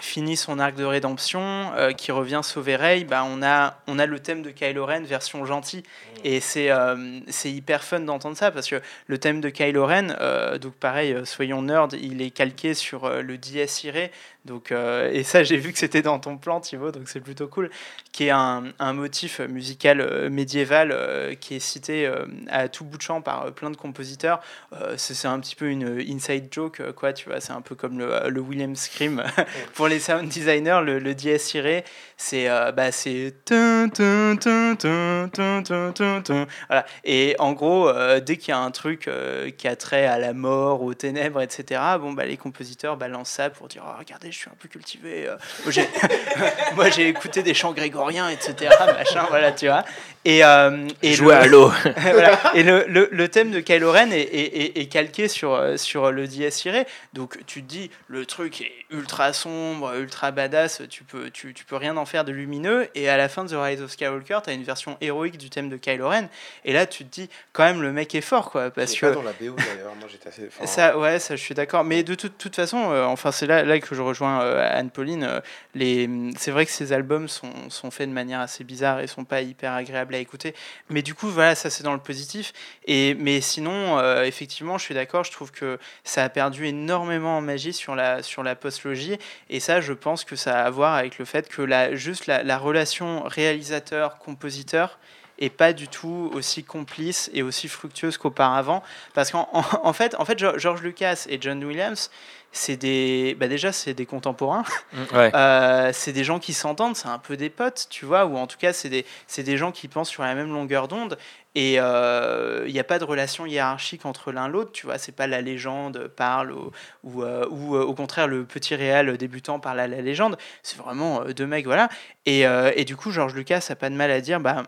finit son arc de rédemption, euh, qui revient sauver Rey, bah, on, a, on a le thème de Kylo Ren version gentil. Mm. Et c'est euh, hyper fun d'entendre ça, parce que le thème de Kylo Ren, donc pareil, soyons nerds, il est calqué sur le Irae Donc, et ça, j'ai vu que c'était dans ton plan, Thibaut, donc c'est plutôt cool. Qui est un, un motif musical médiéval qui est cité à tout bout de champ par plein de compositeurs. c'est un petit peu une inside joke, quoi, tu vois. C'est un peu comme le, le William Scream pour les sound designers, le, le dièse ciré, c'est bah. Et en gros, euh, dès qu'il y a un truc euh, qui a trait à la mort, aux ténèbres, etc., bon, bah, les compositeurs balancent ça pour dire oh, Regardez, je suis un peu cultivé. Euh. moi, j'ai écouté des chants grégoriens, etc. Machin, voilà, tu vois. Et, et Jouer à l'eau. Et le, le, le, thème de Kylo Ren est, est, est, calqué sur, sur le dies irae. Donc, tu te dis Le truc est ultra sombre, ultra badass, tu peux, tu, tu peux rien en faire de lumineux. Et à la fin de The Rise of Skywalker, tu as une version héroïque du thème de Kylo Ren. Et là, tu te dis, quand même, le mec est fort, quoi. Parce que. Pas dans la BO d'ailleurs, moi j'étais assez. Ça, ouais, ça, je suis d'accord. Mais de toute, toute façon, euh, enfin, c'est là, là que je rejoins euh, Anne-Pauline. Euh. C'est vrai que ces albums sont, faits de manière assez bizarre et sont pas hyper agréables à écouter. Mais du coup, voilà, ça c'est dans le positif. Mais sinon, effectivement, je suis d'accord, je trouve que ça a perdu énormément en magie sur la, postlogie. Et ça, je pense que ça a à voir avec le fait que la, juste la, la relation réalisateur-compositeur et pas du tout aussi complice et aussi fructueuse qu'auparavant. Parce qu'en en, fait, en fait, George Lucas et John Williams, c'est des, bah déjà c'est des contemporains, mm, euh, c'est des gens qui s'entendent, c'est un peu des potes, tu vois, ou en tout cas c'est des, des gens qui pensent sur la même longueur d'onde. Et il euh, n'y a pas de relation hiérarchique entre l'un l'autre, tu vois, c'est pas la légende parle ou, ou, euh, ou, au contraire le petit réel débutant parle à la légende, c'est vraiment deux mecs, voilà. Et, et, du coup, George Lucas a pas de mal à dire, bah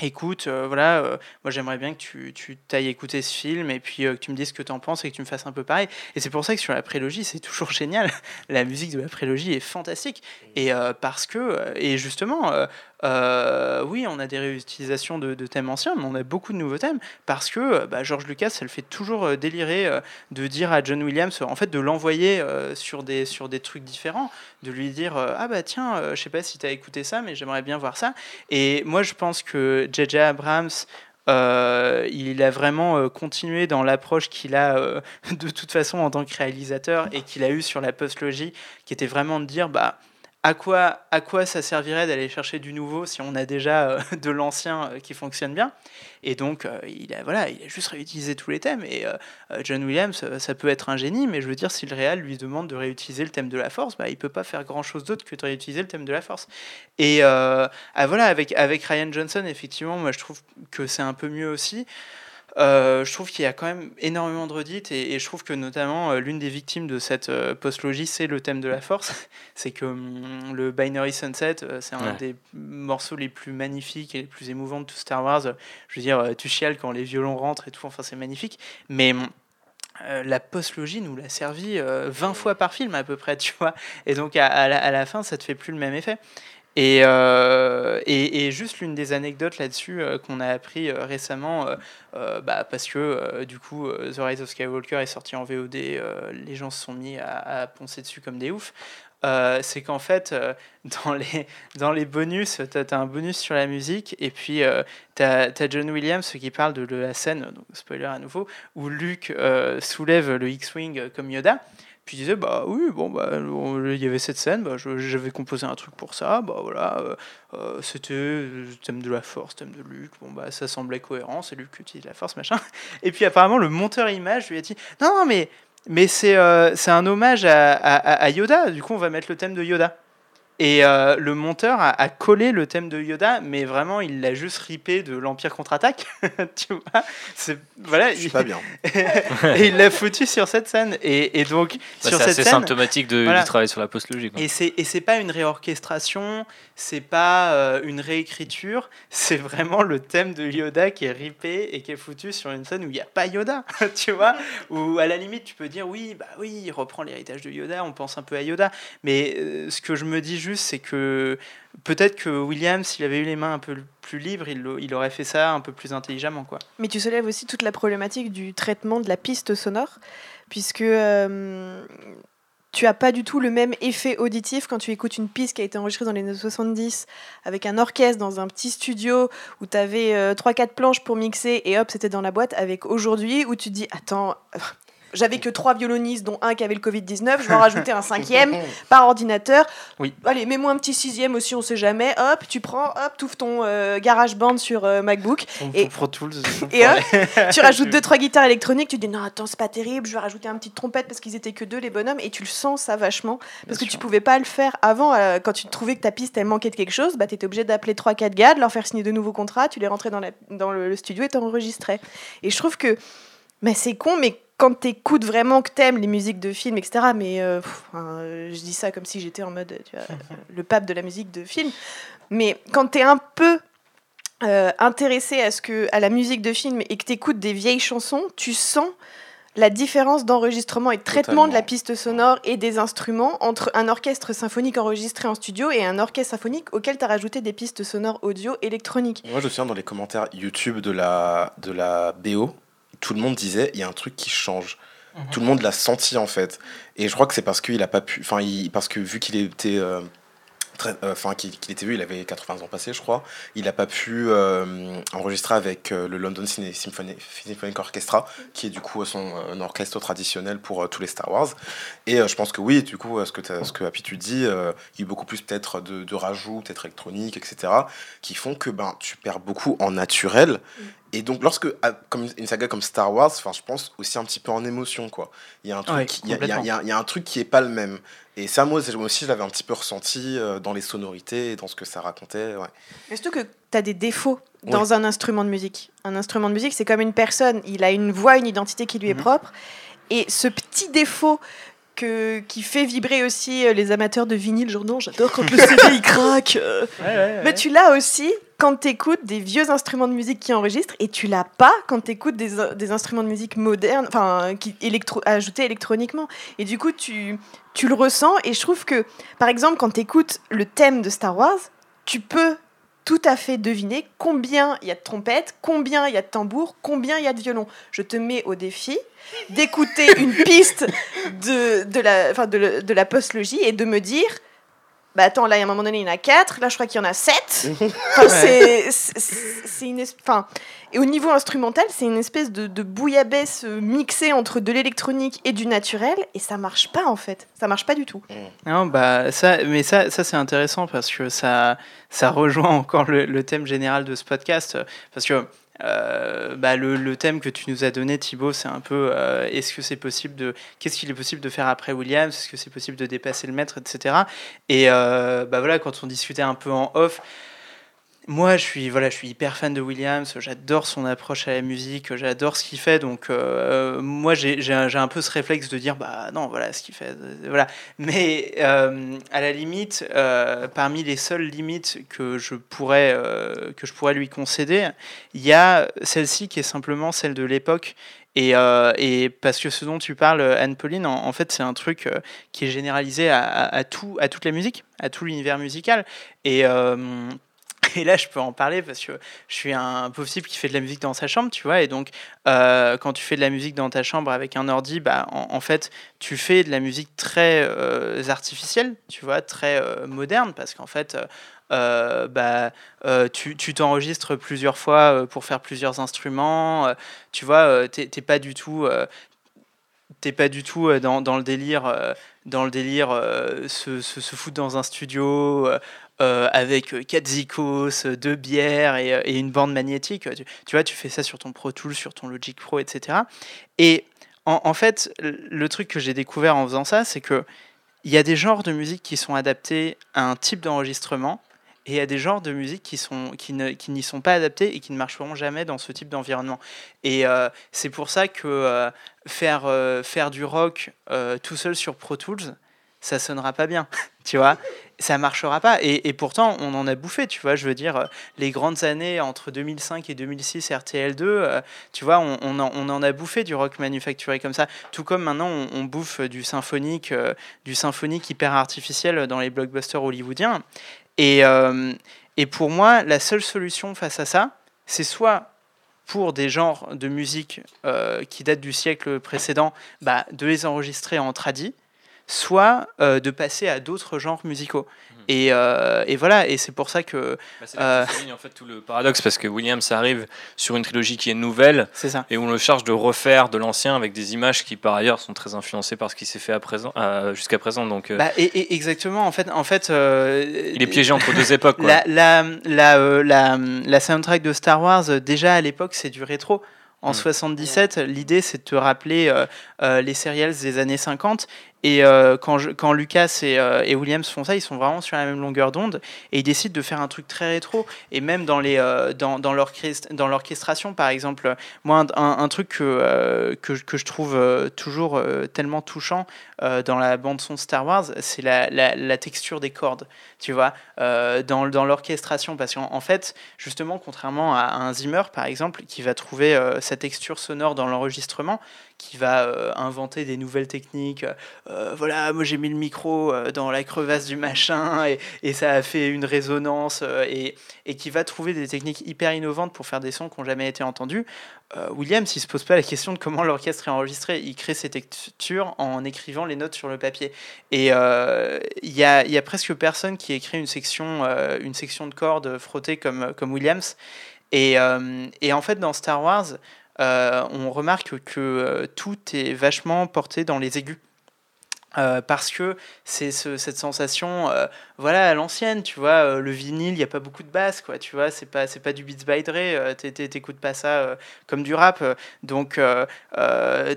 écoute, euh, voilà, euh, moi j'aimerais bien que tu, tu t'ailles écouter ce film et puis euh, que tu me dises ce que tu en penses et que tu me fasses un peu pareil. Et c'est pour ça que sur la prélogie, c'est toujours génial. La musique de la prélogie est fantastique. Et parce que, et justement, euh, oui, on a des réutilisations de, thèmes anciens, mais on a beaucoup de nouveaux thèmes parce que euh, bah, George Lucas, ça le fait toujours euh, délirer de dire à John Williams, en fait, de l'envoyer sur, des, sur des trucs différents, de lui dire Ah bah tiens, je sais pas si tu as écouté ça, mais j'aimerais bien voir ça. Et moi, je pense que J.J. Abrams, il a vraiment continué dans l'approche qu'il a de toute façon en tant que réalisateur et qu'il a eu sur la post-logie, qui était vraiment de dire bah à quoi, à quoi ça servirait d'aller chercher du nouveau si on a déjà euh, de l'ancien euh, qui fonctionne bien? Et donc, euh, il, a, voilà, il a juste réutilisé tous les thèmes. Et John Williams, ça peut être un génie, mais je veux dire, si le réal lui demande de réutiliser le thème de la force, bah, il peut pas faire grand-chose d'autre que de réutiliser le thème de la force. Et ah, voilà, avec, avec Ryan Johnson, effectivement, moi je trouve que c'est un peu mieux aussi. Euh, je trouve qu'il y a quand même énormément de redites et, je trouve que notamment euh, l'une des victimes de cette euh, postlogie, c'est le thème de la force. c'est que hum, le Binary Sunset, c'est un des morceaux les plus magnifiques et les plus émouvants de tout Star Wars. Je veux dire, tu chiales quand les violons rentrent et tout, enfin c'est magnifique. Mais hum, la postlogie nous l'a servi 20 fois par film à peu près, tu vois. Et donc à, la, à, la, fin, ça te fait plus le même effet. Euh, et, et, juste l'une des anecdotes là-dessus euh, qu'on a appris euh, récemment, bah, parce que du coup The Rise of Skywalker est sorti en VOD, les gens se sont mis à, poncer dessus comme des oufs. c'est qu'en fait, dans, les, dans les bonus, tu as, un bonus sur la musique, et puis tu as, John Williams qui parle de, la scène, donc spoiler à nouveau, où Luke soulève le X-Wing comme Yoda. Puis il disait, bah oui, bon, bah, il y avait cette scène, bah, j'avais composé un truc pour ça, bah voilà, euh, euh, c'était le thème de la force, thème de Luc, bon, bah ça semblait cohérent, c'est Luc qui utilise la force, machin. Et puis apparemment, le monteur image lui a dit, non, non, mais, mais c'est euh, un hommage à, à Yoda, du coup, on va mettre le thème de Yoda. Et euh, le monteur a, collé le thème de Yoda, mais vraiment, il l'a juste ripé de l'Empire contre-attaque. tu vois c'est, voilà, Je suis pas bien. et il l'a foutu sur cette scène. Et, et donc, bah, sur c'est assez symptomatique de, du travail sur la post-logique. Et c'est, et c'est pas une réorchestration, c'est pas euh, une réécriture, c'est vraiment le thème de Yoda qui est ripé et qui est foutu sur une scène où il n'y a pas Yoda. tu vois Ou à la limite, tu peux dire, oui, bah oui, il reprend l'héritage de Yoda, on pense un peu à Yoda. Mais euh, ce que je me dis c'est que peut-être que William, s'il avait eu les mains un peu plus libres, il, aurait fait ça un peu plus intelligemment. Quoi. Mais tu soulèves aussi toute la problématique du traitement de la piste sonore, puisque euh, tu as pas du tout le même effet auditif quand tu écoutes une piste qui a été enregistrée dans les années 70 avec un orchestre dans un petit studio où tu avais 3-4 planches pour mixer et hop, c'était dans la boîte, avec aujourd'hui où tu dis, attends j'avais que trois violonistes, dont un qui avait le Covid-19. Je vais en rajouter un cinquième par ordinateur. Oui. Allez, mets-moi un petit sixième aussi, on sait jamais. Hop, tu prends, hop, tu ouvres ton euh, GarageBand sur euh, MacBook. et et tu rajoutes deux, trois guitares électroniques. Tu dis non, attends, c'est pas terrible, je vais rajouter un petit trompette parce qu'ils étaient que deux, les bonhommes. Et tu le sens ça vachement. Parce que tu pouvais pas le faire avant. Euh, quand tu trouvais que ta piste, elle manquait de quelque chose, bah, tu étais obligé d'appeler trois, quatre gars, de leur faire signer de nouveaux contrats. Tu les rentrais dans, la, dans le, studio et t'enregistrais. Et je trouve que mais c'est con, mais quand t'écoutes vraiment que t'aimes les musiques de films, etc. Mais euh, euh, je dis ça comme si j'étais en mode tu vois, le pape de la musique de film. Mais quand t'es un peu euh, intéressé à, ce que, à la musique de film et que t'écoutes des vieilles chansons, tu sens la différence d'enregistrement et de traitement de la piste sonore et des instruments entre un orchestre symphonique enregistré en studio et un orchestre symphonique auquel tu as rajouté des pistes sonores audio électroniques. Moi, je me souviens dans les commentaires YouTube de la, de la BO, tout le monde disait il y a un truc qui change. Mhm. Tout le monde l'a senti en fait. Et je crois que c'est parce qu'il a pas pu. Enfin, parce que vu qu'il était. Euh, euh, enfin qu'il était vu, il avait 80 ans passés, je crois. Il n'a pas pu euh, enregistrer avec le London Symphonic Orchestra, qui est du coup son orchestre traditionnel pour tous les Star Wars. Et je pense que oui, du coup, ce que, ce que Happy tu dis, il y a eu beaucoup plus peut-être de, de rajouts, peut-être électroniques, etc., qui font que ben, tu perds beaucoup en naturel. Et donc, lorsque, ah, comme une saga comme Star Wars, enfin, je pense aussi un petit peu en émotion, quoi. Il y a un truc, il, y a, il, y a, il y a un truc qui est pas le même. Et ça, moi aussi, je l'avais un petit peu ressenti euh, dans les sonorités et dans ce que ça racontait. Ouais. Est-ce que tu as des défauts dans un instrument de musique Un instrument de musique, c'est comme une personne. Il a une voix, une identité qui lui est mhm. propre. Et ce petit défaut que, qui fait vibrer aussi euh, les amateurs de vinyle, genre non, j'adore quand le CD il craque. Euh. Mais tu l'as aussi quand tu écoutes des vieux instruments de musique qui enregistrent et tu l'as pas quand tu écoutes des, des, instruments de musique modernes, enfin, qui électro, ajoutés électroniquement. Et du coup, tu, tu le ressens. Et je trouve que, par exemple, quand tu écoutes le thème de Star Wars, tu peux tout à fait deviner combien il y a de trompettes, combien il y a de tambours, combien il y a de violons. Je te mets au défi d'écouter une piste de, la, de la postlogie et de me dire bah attends, là, à un moment donné, il y en a 4, là, je crois qu'il y en a 7. Enfin, c'est une enfin, Et au niveau instrumental, c'est une espèce de, de bouillabaisse mixée entre de l'électronique et du naturel, et ça marche pas, en fait. Ça marche pas du tout. Mm. Non, bah, ça, mais ça, ça c'est intéressant parce que ça, ça rejoint encore le, le, thème général de ce podcast. Parce que euh, bah, le, thème que tu nous as donné, Thibaut, c'est un peu euh, est-ce que c'est possible de. Qu'est-ce qu'il est possible de faire après Williams? Est-ce que c'est possible de dépasser le maître, etc. Et euh, bah, voilà, quand on discutait un peu en off, moi, je suis, voilà, je suis hyper fan de Williams, j'adore son approche à la musique, j'adore ce qu'il fait, donc euh, moi j'ai un peu ce réflexe de dire, bah non, voilà ce qu'il fait, euh, voilà. Mais euh, à la limite, parmi les seules limites que je pourrais, que je pourrais lui concéder, il y a celle-ci qui est simplement celle de l'époque. Et, et, parce que ce dont tu parles, Anne-Pauline, en, fait, c'est un truc qui est généralisé à, tout, à toute la musique, à tout l'univers musical. Et et là, je peux en parler parce que je suis un pauvre type qui fait de la musique dans sa chambre, tu vois. Et donc, euh, quand tu fais de la musique dans ta chambre avec un ordi, bah, en, fait, tu fais de la musique très euh, artificielle, tu vois, très euh, moderne, parce qu'en fait, bah, tu t'enregistres plusieurs fois pour faire plusieurs instruments. tu vois, t'es pas du tout t'es pas du tout dans, dans le délire, dans le délire se, se, se, foutre dans un studio, euh, avec euh, quatre zikos, euh, deux bières et, une bande magnétique. Tu, vois, tu fais ça sur ton Pro Tools, sur ton Logic Pro, etc. Et en, fait, le truc que j'ai découvert en faisant ça, c'est que il y a des genres de musique qui sont adaptés à un type d'enregistrement et il y a des genres de musique qui, sont, qui n'y sont pas adaptés et qui ne marcheront jamais dans ce type d'environnement. Et c'est pour ça que faire, faire du rock tout seul sur Pro Tools, ça sonnera pas bien, tu vois ça marchera pas. Et, pourtant, on en a bouffé, tu vois. Je veux dire, euh, les grandes années entre 2005 et 2006, RTL2, euh, tu vois, on, on, en, a bouffé du rock manufacturé comme ça. Tout comme maintenant, on, bouffe du symphonique, euh, du symphonique hyper artificiel dans les blockbusters hollywoodiens. Et, et pour moi, la seule solution face à ça, c'est soit pour des genres de musique qui datent du siècle précédent, bah, de les enregistrer en tradi, soit de passer à d'autres genres musicaux. Et, euh, et, voilà, et c'est pour ça que. Bah, c'est euh, en fait tout le paradoxe parce que Williams arrive sur une trilogie qui est nouvelle. C'est ça. Et on le charge de refaire de l'ancien avec des images qui par ailleurs sont très influencées par ce qui s'est fait à présent, jusqu'à présent. Donc. Euh, bah, et, exactement. En fait, en fait. Il est piégé entre deux époques. Quoi. La, la, la, la, la soundtrack de Star Wars, déjà à l'époque, c'est du rétro. En 77, mm. l'idée c'est de te rappeler les serials des années 50 et euh, quand, Lucas euh, et, Williams font ça, ils sont vraiment sur la même longueur d'onde et ils décident de faire un truc très rétro. Et même dans, les, euh, l'orchestration, par exemple, moi, un, truc que, que, je trouve toujours tellement touchant dans la bande-son Star Wars, c'est la, texture des cordes, tu vois, dans, dans l'orchestration. Parce qu'en fait, justement, contrairement à, à, un Zimmer, par exemple, qui va trouver sa texture sonore dans l'enregistrement, qui va euh, inventer des nouvelles techniques. Euh, voilà, moi j'ai mis le micro euh, dans la crevasse du machin et, ça a fait une résonance et, et, qui va trouver des techniques hyper innovantes pour faire des sons qui n'ont jamais été entendus. Williams, il se pose pas la question de comment l'orchestre est enregistré, il crée ses textures en écrivant les notes sur le papier. Et il y a, y, a, presque personne qui écrit une section, une section de cordes frottée comme, comme Williams. Et, et, en fait, dans Star Wars, euh, on remarque que euh, tout est vachement porté dans les aigus. Euh, parce que c'est cette sensation, voilà, à l'ancienne, tu vois, le vinyle, il n'y a pas beaucoup de basse, quoi, tu vois, c'est pas, c'est pas du Beats by Dre, t'écoutes pas ça comme du rap, donc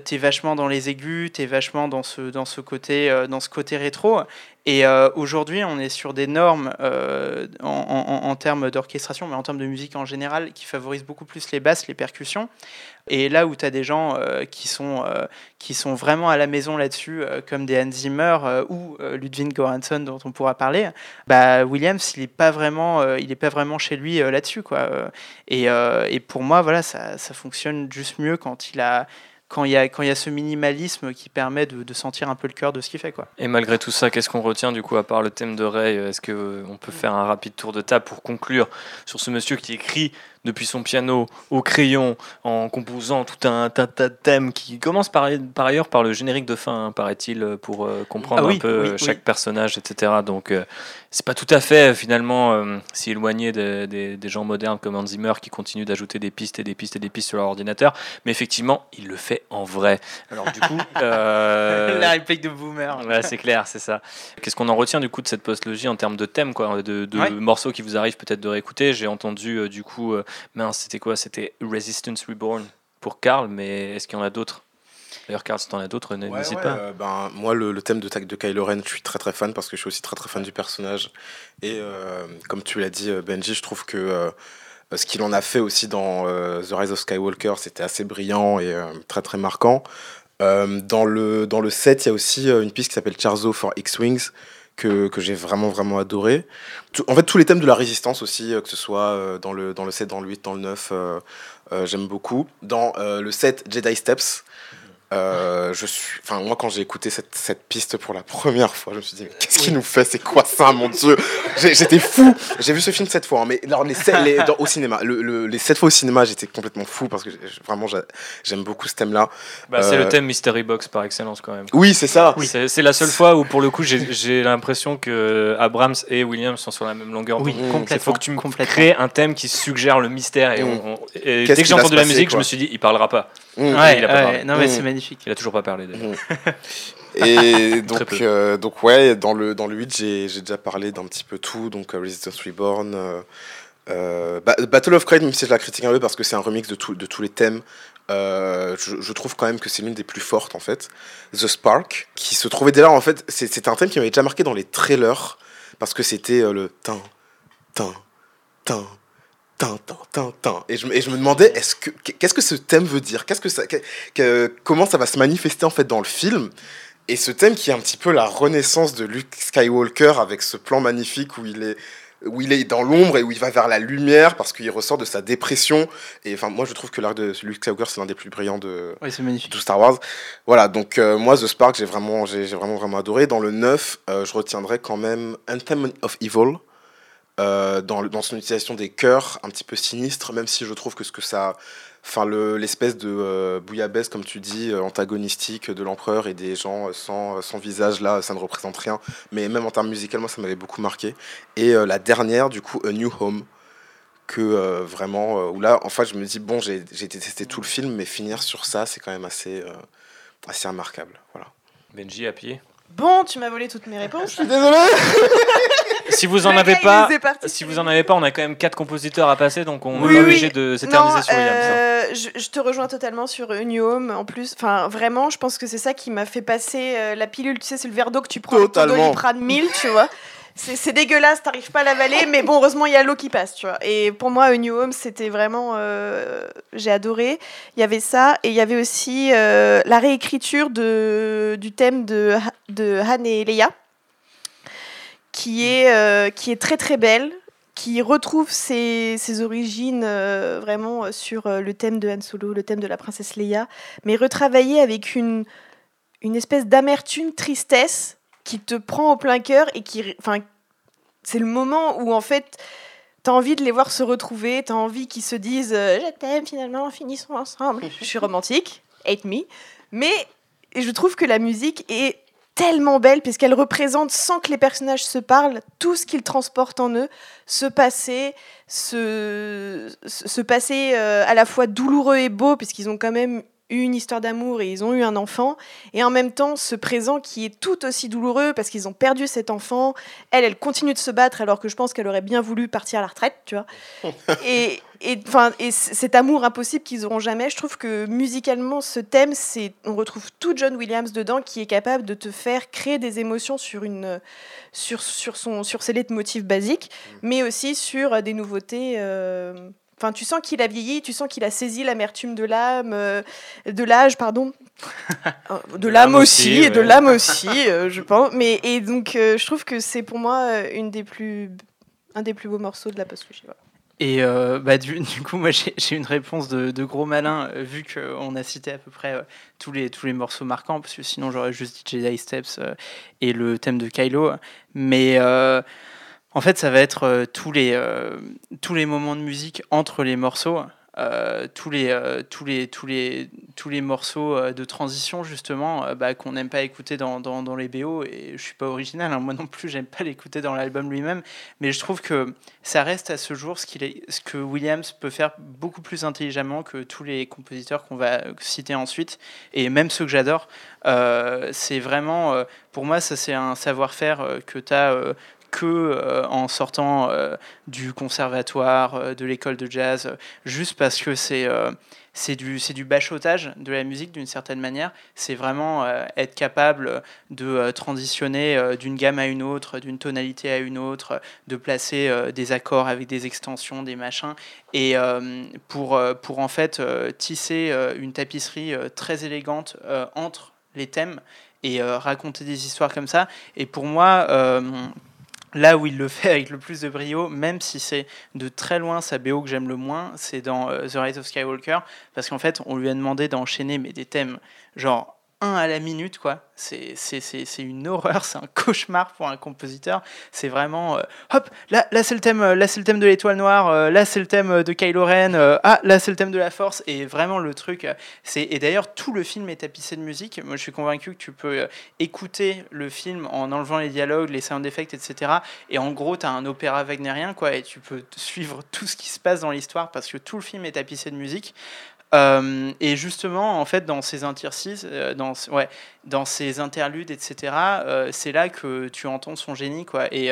t'es vachement dans les aigus, t'es vachement dans ce, dans ce côté, dans ce côté rétro, et aujourd'hui, on est sur des normes en, en, termes d'orchestration, mais en termes de musique en général, qui favorisent beaucoup plus les basses, les percussions. Et là où tu as des gens euh, qui, sont, euh, qui sont vraiment à la maison là-dessus, euh, comme des Hans Zimmer ou Ludwig Göransson dont on pourra parler, bah, Williams, il n'est pas, vraiment, pas vraiment chez lui là-dessus. Quoi. Et, et, pour moi, voilà, ça, ça fonctionne juste mieux quand il a quand il y a ce minimalisme qui permet de, sentir un peu le cœur de ce qu'il fait quoi. Et malgré tout ça, qu'est-ce qu'on retient du coup à part le thème de Ray Est-ce que on peut faire un rapide tour de table pour conclure sur ce monsieur qui écrit depuis son piano au crayon en composant tout un tas de thèmes qui commence par, par ailleurs par le générique de fin, hein, paraît-il, pour euh, comprendre ah un peu chaque personnage, etc. Donc euh, c'est pas tout à fait finalement euh, si éloigné des, des, gens modernes comme Hans Zimmer qui continuent d'ajouter des pistes et des pistes et des pistes sur leur ordinateur, mais effectivement il le fait en vrai. Alors du coup, la réplique de boomer. Ouais, c'est clair, c'est ça. Qu'est-ce qu'on en retient du coup de cette postlogie en termes de thèmes, quoi, de, de morceaux qui vous arrivent peut-être de réécouter? J'ai entendu du coup mais c'était quoi? C'était Resistance Reborn pour Karl, mais est-ce qu'il y en a d'autres? D'ailleurs, Karl, si t'en as d'autres, n'hésite pas. Euh, ben, moi, le, thème de, de Kylo Ren, je suis très très fan parce que je suis aussi très très fan du personnage. Et euh, comme tu l'as dit, euh, Benji, je trouve que ce qu'il en a fait aussi dans The Rise of Skywalker, c'était assez brillant et très très marquant. dans, le, dans le set, il y a aussi une piste qui s'appelle Charzo for X-Wings que, que j'ai vraiment vraiment adoré. en fait, tous les thèmes de la résistance aussi, euh, que ce soit euh, dans le, dans le 7, dans le 8, dans le 9, euh, j'aime beaucoup. Dans le 7, Jedi Steps, euh, je suis, enfin moi quand j'ai écouté cette, cette, piste pour la première fois, je me suis dit mais qu'est-ce qu'il nous fait, c'est quoi ça, mon dieu? J'étais fou. J'ai vu ce film sept fois, hein, mais alors les, les au cinéma, le, les sept fois au cinéma, j'étais complètement fou parce que vraiment j'aime beaucoup ce thème-là. Bah, c'est le euh, thème Mystery Box par excellence quand même. Oui, c'est ça. Oui. C'est la seule fois où pour le coup j'ai l'impression que Abrams et Williams sont sur la même longueur Oui, Il faut que tu me crées un thème qui suggère le mystère et, mm. dès que j'ai entendu la musique, je me suis dit il parlera pas. Mm. Ouais, il a pas Non mais c'est magnifique. Il a toujours pas parlé d'ailleurs. Et donc, euh, donc ouais, dans le, dans le 8, j'ai déjà parlé d'un petit peu tout, donc euh, Resistance Reborn, euh, Battle of Crane, même si je la critique un peu parce que c'est un remix de, tout, de tous les thèmes, je, je, trouve quand même que c'est l'une des plus fortes en fait. The Spark, qui se trouvait déjà en fait, c'était un thème qui m'avait déjà marqué dans les trailers, parce que c'était le tin, tin, tin, et je, et je me demandais, est-ce que, qu'est-ce que ce thème veut dire? Qu'est-ce que ça, que, Comment ça va se manifester en fait dans le film? Et ce thème qui est un petit peu la renaissance de Luke Skywalker avec ce plan magnifique où il est, où il est dans l'ombre et où il va vers la lumière parce qu'il ressort de sa dépression. Et enfin, moi je trouve que l'arc de Luke Skywalker c'est l'un des plus brillants de, tout Star Wars. Voilà, donc euh, moi The Spark j'ai vraiment, j'ai, vraiment vraiment adoré. Dans le 9, euh, je retiendrai quand même Anthem of Evil. Dans, dans son utilisation des chœurs un petit peu sinistres, même si je trouve que ce que ça enfin l'espèce de euh, bouillabaisse comme tu dis euh, antagonistique de l'empereur et des gens euh, sans, sans, visage là ça ne représente rien. Mais même en termes musical moi ça m'avait beaucoup marqué. Et la dernière du coup A New Home que vraiment où là en fait je me dis bon j'ai détesté tout le film mais finir sur ça c'est quand même assez assez remarquable. Voilà. Benji à pied. Bon, tu m'as volé toutes mes réponses. Je suis désolé. si vous en avez pas, si vous en avez pas, on a quand même quatre compositeurs à passer, donc on est obligé de s'éterniser sur Williams. Hein. Euh, je, te rejoins totalement sur New Home. En plus, enfin vraiment, je pense que c'est ça qui m'a fait passer euh, la pilule. Tu sais, c'est le verre d'eau que tu prends Totalement. de 1000, tu vois. C'est dégueulasse, t'arrives pas à l'avaler, mais bon, heureusement, il y a l'eau qui passe, tu vois. Et pour moi, A New Home, c'était vraiment. Euh, j'ai adoré. Il y avait ça, et il y avait aussi la réécriture de, du thème de, de Han et Leia qui est, euh, qui est très très belle, qui retrouve ses, ses origines euh, vraiment sur euh, le thème de Han Solo, le thème de la princesse Leia, mais retravaillé avec une, une espèce d'amertume, tristesse qui te prend au plein cœur et qui. Enfin, c'est le moment où en fait. T'as envie de les voir se retrouver, t'as envie qu'ils se disent Je t'aime finalement, finissons ensemble. Je suis romantique, hate me. Mais je trouve que la musique est tellement belle puisqu'elle représente sans que les personnages se parlent tout ce qu'ils transportent en eux, ce passé, ce, ce passé euh, à la fois douloureux et beau puisqu'ils ont quand même une histoire d'amour et ils ont eu un enfant, et en même temps ce présent qui est tout aussi douloureux parce qu'ils ont perdu cet enfant. Elle, elle continue de se battre alors que je pense qu'elle aurait bien voulu partir à la retraite, tu vois. et, et, et cet amour impossible qu'ils auront jamais, je trouve que musicalement ce thème, c'est on retrouve tout John Williams dedans qui est capable de te faire créer des émotions sur une sur sur son sur ses motifs basiques, mm. mais aussi sur des nouveautés. Euh, Enfin, tu sens qu'il a vieilli, tu sens qu'il a saisi l'amertume de l'âme, euh, de l'âge, pardon, euh, de l'âme aussi, et de l'âme aussi, euh, je pense. Mais et donc, je trouve que c'est pour moi une des plus, un des plus beaux morceaux de la post Et bah, du, du, coup, moi j'ai une réponse de, de gros malin, vu qu'on a cité à peu près tous, les, tous les morceaux marquants, parce que sinon j'aurais juste dit Jedi Steps et le thème de Kylo. Mais en fait, ça va être euh, tous, les, euh, tous les moments de musique entre les morceaux. Euh, tous, les, tous, les, tous, les, tous les morceaux de transition justement bah, qu'on n'aime pas écouter dans, dans, les BO et je suis pas original hein, moi non plus j'aime pas l'écouter dans l'album lui-même. Mais je trouve que ça reste à ce jour ce, qu'il est, ce que Williams peut faire beaucoup plus intelligemment que tous les compositeurs qu'on va citer ensuite. Et même ceux que j'adore. C'est vraiment pour moi ça c'est un savoir-faire que tu as que euh, en sortant euh, du conservatoire, euh, de l'école de jazz, juste parce que c'est c'est du, du bachotage de la musique d'une certaine manière. C'est vraiment être capable de transitionner d'une gamme à une autre, d'une tonalité à une autre, de placer des accords avec des extensions, des machins, et pour, pour en fait tisser une tapisserie très élégante entre les thèmes et raconter des histoires comme ça. Et pour moi, Là où il le fait avec le plus de brio, même si c'est de très loin sa BO que j'aime le moins, c'est dans euh, The Rise of Skywalker, parce qu'en fait, on lui a demandé d'enchaîner mais des thèmes genre un à la minute, quoi. C'est une horreur, c'est un cauchemar pour un compositeur. C'est vraiment, euh, hop, là, là c'est le thème, euh, là c'est le thème de l'étoile noire, euh, là c'est le thème de Kylo Ren, ah là c'est le thème de la Force. Et vraiment le truc, c'est et d'ailleurs tout le film est tapissé de musique. Moi je suis convaincu que tu peux écouter le film en enlevant les dialogues, les sound effects, etc. Et en gros tu as un opéra wagnérien, quoi, et tu peux suivre tout ce qui se passe dans l'histoire parce que tout le film est tapissé de musique. Euh, et justement, en fait, dans ces euh, interludes, etc., euh, c'est là que tu entends son génie, quoi. Et,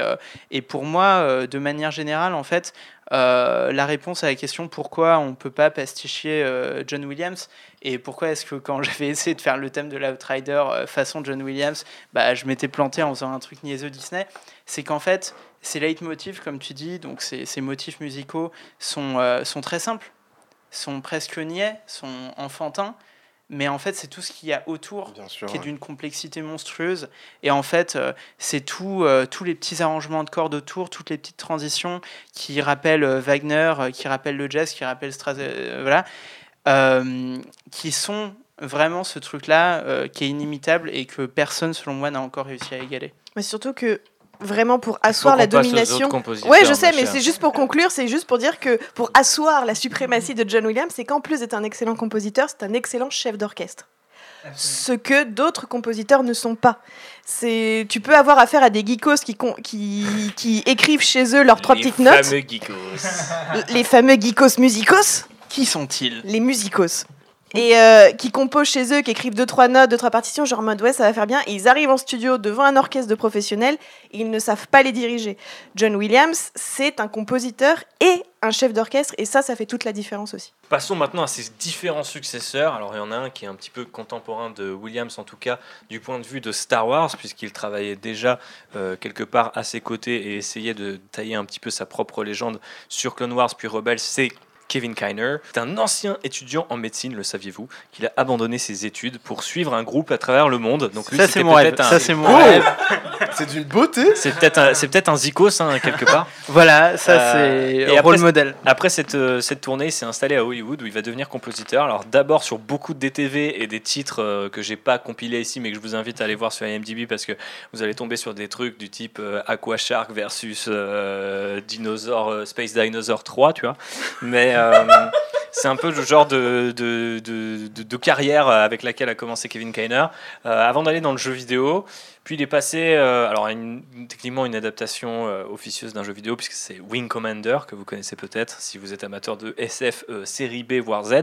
et pour moi, de manière générale, en fait, la réponse à la question pourquoi on ne peut pas pasticher John Williams et pourquoi est-ce que quand j'avais essayé de faire le thème de l'Outrider façon John Williams, bah, je m'étais planté en faisant un truc niaiseux Disney, c'est qu'en fait, ces leitmotifs, comme tu dis, donc ces, ces motifs musicaux sont, sont très simples sont presque niais, sont enfantins, mais en fait c'est tout ce qu'il y a autour qui est d'une complexité monstrueuse. Et en fait euh, c'est tout euh, tous les petits arrangements de cordes autour toutes les petites transitions qui rappellent euh, Wagner qui rappellent le jazz qui rappellent Strasbourg voilà qui sont vraiment ce truc là qui est inimitable et que personne selon moi n'a encore réussi à égaler. Mais surtout que vraiment pour asseoir la domination. Ouais, je sais, mais c'est juste pour conclure, c'est juste pour dire que pour asseoir la suprématie de John Williams, c'est qu'en plus d'être un excellent compositeur, c'est un excellent chef d'orchestre. Ce que d'autres compositeurs ne sont pas. C'est, tu peux avoir affaire à des geekos qui, qui, qui écrivent chez eux leurs trois petites notes. Les fameux geekos. Les fameux geekos musicos. Qui sont-ils? Les musicos et euh, qui composent chez eux, qui écrivent deux trois notes, deux trois partitions, genre en mode ouais ça va faire bien. Et ils arrivent en studio devant un orchestre de professionnels, ils ne savent pas les diriger. John Williams, c'est un compositeur et un chef d'orchestre, et ça, ça fait toute la différence aussi. Passons maintenant à ses différents successeurs. Alors il y en a un qui est un petit peu contemporain de Williams, en tout cas du point de vue de Star Wars, puisqu'il travaillait déjà euh, quelque part à ses côtés et essayait de tailler un petit peu sa propre légende sur Clone Wars puis Rebels. Kevin Kiner. C'est un ancien étudiant en médecine, le saviez-vous, qu'il a abandonné ses études pour suivre un groupe à travers le monde. Donc lui, ça c'est mon rêve. Ça c'est mon rêve. C'est d'une beauté. C'est peut-être un, c'est peut-être un zikos hein, quelque part. voilà, ça euh, c'est un rôle modèle. Après cette euh, cette tournée, il s'est installé à Hollywood où il va devenir compositeur. Alors d'abord sur beaucoup de DTV et des titres euh, que j'ai pas compilés ici, mais que je vous invite à aller voir sur IMDb parce que vous allez tomber sur des trucs du type Aqua Shark versus Dinosaur Space Dinosaur 3, tu vois. Mais euh, c'est un peu le genre de, de, de, carrière avec laquelle a commencé Kevin Kiner. Euh, avant d'aller dans le jeu vidéo, puis il est passé, euh, alors une, techniquement une adaptation officieuse d'un jeu vidéo, puisque c'est Wing Commander, que vous connaissez peut-être si vous êtes amateur de SF série B voire Z.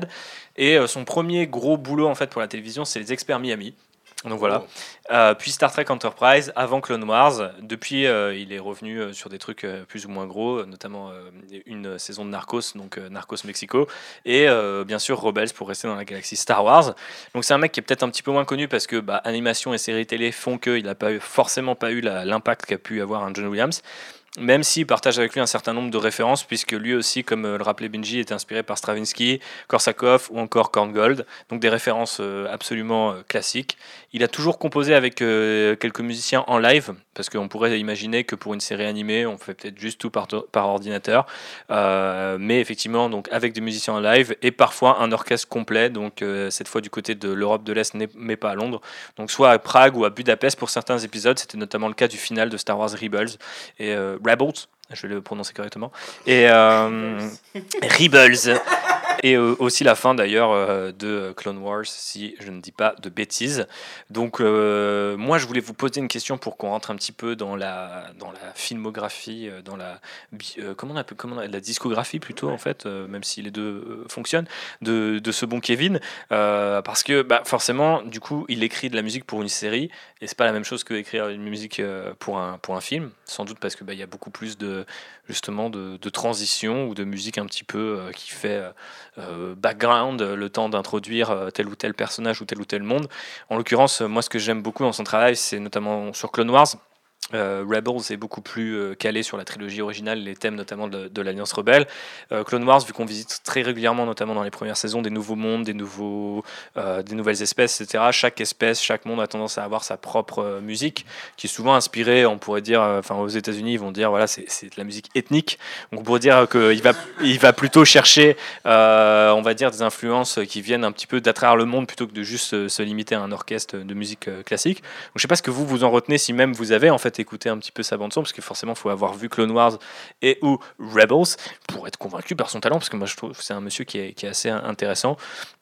Et son premier gros boulot en fait pour la télévision, c'est Les Experts Miami. Donc voilà. Oh. Euh, puis Star Trek Enterprise, avant Clone Wars. Depuis, euh, il est revenu euh, sur des trucs plus ou moins gros, notamment une saison de Narcos, donc Narcos Mexico, et bien sûr Rebels pour rester dans la galaxie Star Wars. Donc c'est un mec qui est peut-être un petit peu moins connu parce que bah, animation et séries télé font qu'il n'a pas forcément pas eu l'impact qu'a pu avoir un John Williams même s'il partage avec lui un certain nombre de références, puisque lui aussi, comme euh, le rappelait Benji, était inspiré par Stravinsky, Korsakov ou encore Korngold, donc des références euh, absolument euh, classiques. Il a toujours composé avec quelques musiciens en live, parce qu'on pourrait imaginer que pour une série animée, on fait peut-être juste tout par, ordinateur, mais effectivement, donc avec des musiciens en live et parfois un orchestre complet, donc cette fois du côté de l'Europe de l'Est, mais pas à Londres, donc soit à Prague ou à Budapest pour certains épisodes, c'était notamment le cas du final de Star Wars Rebels. Et Rebels, je vais le prononcer correctement, et euh, Rebels, et euh, aussi la fin d'ailleurs euh, de Clone Wars, si je ne dis pas de bêtises. Donc moi, je voulais vous poser une question pour qu'on rentre un petit peu dans la, dans la filmographie, dans la, comment on appelle, comment la discographie plutôt en fait, même si les deux fonctionnent, de, de, ce bon Kevin, parce que bah, forcément, du coup, il écrit de la musique pour une série, et c'est pas la même chose que écrire une musique pour un, pour un film, sans doute parce que bah, y a beaucoup plus de justement de, transition ou de musique un petit peu euh, qui fait euh, euh, background le temps d'introduire tel ou tel personnage ou tel ou tel monde. En l'occurrence, moi ce que j'aime beaucoup dans son travail, c'est notamment sur Clone Wars. Euh, Rebels est beaucoup plus euh, calé sur la trilogie originale, les thèmes notamment de, l'Alliance Rebelle. Euh, Clone Wars, vu qu'on visite très régulièrement, notamment dans les premières saisons, des nouveaux mondes, des, nouveaux, des nouvelles espèces, etc. Chaque espèce, chaque monde a tendance à avoir sa propre musique, qui est souvent inspirée, on pourrait dire, enfin aux États-Unis, ils vont dire, voilà, c'est de la musique ethnique. Donc on pourrait dire qu'il va, il va plutôt chercher, on va dire, des influences qui viennent un petit peu d'attraire le monde plutôt que de juste se limiter à un orchestre de musique classique. Donc je sais pas ce que vous vous en retenez, si même vous avez en fait écouter un petit peu sa bande son parce que forcément il faut avoir vu Clone Wars et ou Rebels pour être convaincu par son talent parce que moi je trouve que c'est un monsieur qui est, assez intéressant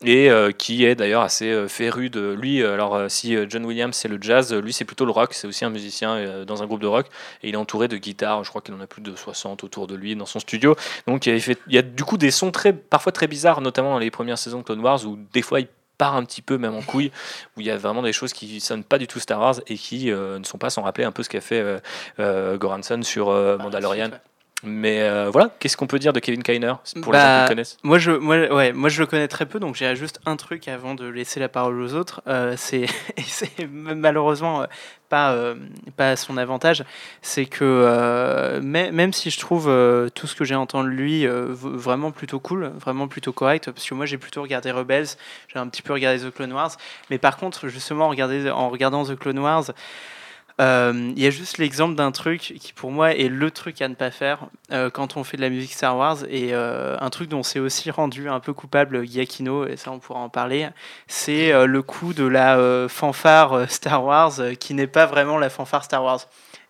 et euh, qui est d'ailleurs assez euh, féru de lui. Alors euh, si John Williams c'est le jazz lui c'est plutôt le rock c'est aussi un musicien dans un groupe de rock et il est entouré de guitares. Je crois qu'il en a plus de 60 autour de lui dans son studio. Donc il y a du coup des sons très parfois très bizarres notamment dans les premières saisons de Clone Wars où des fois il part un petit peu même en couille, où il y a vraiment des choses qui sonnent pas du tout Star Wars et qui euh, ne sont pas sans rappeler un peu ce qu'a fait euh, euh, Goranson sur Mandalorian. Mais voilà, qu'est-ce qu'on peut dire de Kevin Kiner pour les gens qui le bah, connaissent? moi je, moi, ouais, moi je le connais très peu, donc j'ai juste un truc avant de laisser la parole aux autres. c'est malheureusement pas, euh, pas à son avantage, c'est que euh, même si je trouve euh, tout ce que j'ai entendu de lui vraiment plutôt cool, vraiment plutôt correct, parce que moi j'ai plutôt regardé Rebels, j'ai un petit peu regardé The Clone Wars, mais par contre justement en, en regardant The Clone Wars, euh, y a juste l'exemple d'un truc qui pour moi est le truc à ne pas faire euh, quand on fait de la musique Star Wars et euh, un truc dont s'est aussi rendu un peu coupable Giacchino et ça on pourra en parler c'est le coup de la fanfare Star Wars qui n'est pas vraiment la fanfare Star Wars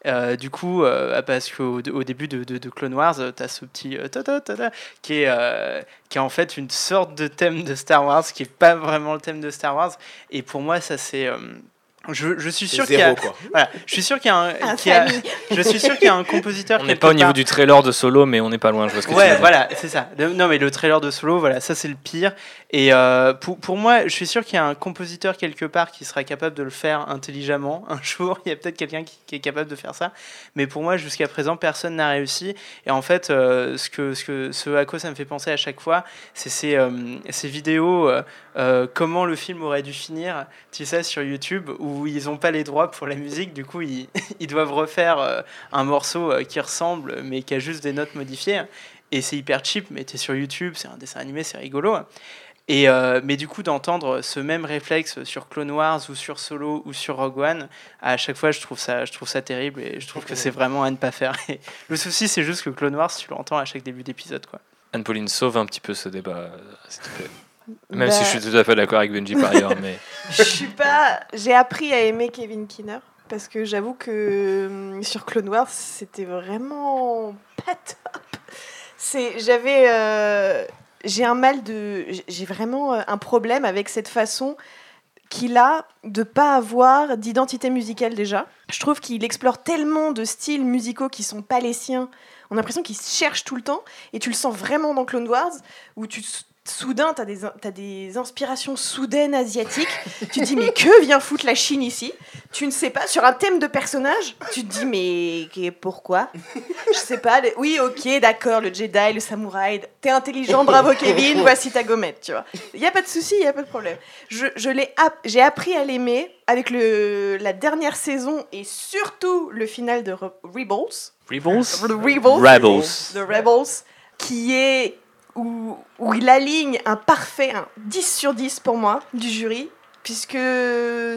Euh, du coup, euh, parce qu'au au début de, Clone Wars, tu as ce petit qui, est, qui est en fait une sorte de thème de Star Wars, qui n'est pas vraiment le thème de Star Wars. Et pour moi, ça c'est je, suis sûr qu'il y a, voilà, je suis sûr qu'il y a un, je suis sûr qu'il y a un compositeur. On n'est pas au niveau du trailer de Solo, mais on n'est pas loin. Je vois ce que ouais, voilà, c'est ça. Non, mais le trailer de Solo, voilà, ça c'est le pire. Et euh, pour, pour, moi, je suis sûr qu'il y a un compositeur quelque part qui sera capable de le faire intelligemment. Un jour, il y a peut-être quelqu'un qui, est capable de faire ça. Mais pour moi, jusqu'à présent, personne n'a réussi. Et en fait, euh, ce que ce que ce à quoi ça me fait penser à chaque fois, c'est ces, euh, ces vidéos. Comment le film aurait dû finir, tu sais, sur YouTube, où ils n'ont pas les droits pour la musique, du coup ils, doivent refaire euh, un morceau euh, qui ressemble mais qui a juste des notes modifiées. Et c'est hyper cheap, mais tu es sur YouTube, c'est un dessin animé, c'est rigolo. Et, euh, mais du coup, d'entendre ce même réflexe sur Clone Wars ou sur Solo ou sur Rogue One, à chaque fois, je trouve ça, je trouve ça terrible et je trouve que c'est vraiment à ne pas faire. Le souci, c'est juste que Clone Wars, tu l'entends à chaque début d'épisode. quoi. Anne-Pauline, sauve un petit peu ce débat, s'il te plaît. Même si je suis bah. tout à fait d'accord avec Benji par ailleurs, mais. Je suis pas. J'ai appris à aimer Kevin Kinner parce que j'avoue que hum, sur Clone Wars, c'était vraiment pas top. C'est, j'avais, euh, j'ai un mal de, j'ai vraiment euh, un problème avec cette façon qu'il a de pas avoir d'identité musicale déjà. Je trouve qu'il explore tellement de styles musicaux qui sont pas les siens. On a l'impression qu'il cherche tout le temps et tu le sens vraiment dans Clone Wars où tu soudain, tu as des, as des inspirations soudaines asiatiques. tu te dis, mais que vient foutre la Chine ici? Tu ne sais pas, sur un thème de personnage, tu te dis, mais pourquoi? Je sais pas. Oui, ok, d'accord, le Jedi, le samouraï. T'es intelligent, bravo Kevin, voici ta gommette, tu vois. Il n'y a pas de souci, il n'y a pas de problème. Je, je J'ai appris à l'aimer avec le, la dernière saison et surtout le final de Rebels. Rebels? Rebels. Rebels. The Rebels, qui est où, où il aligne un parfait un 10 sur 10 pour moi du jury, puisque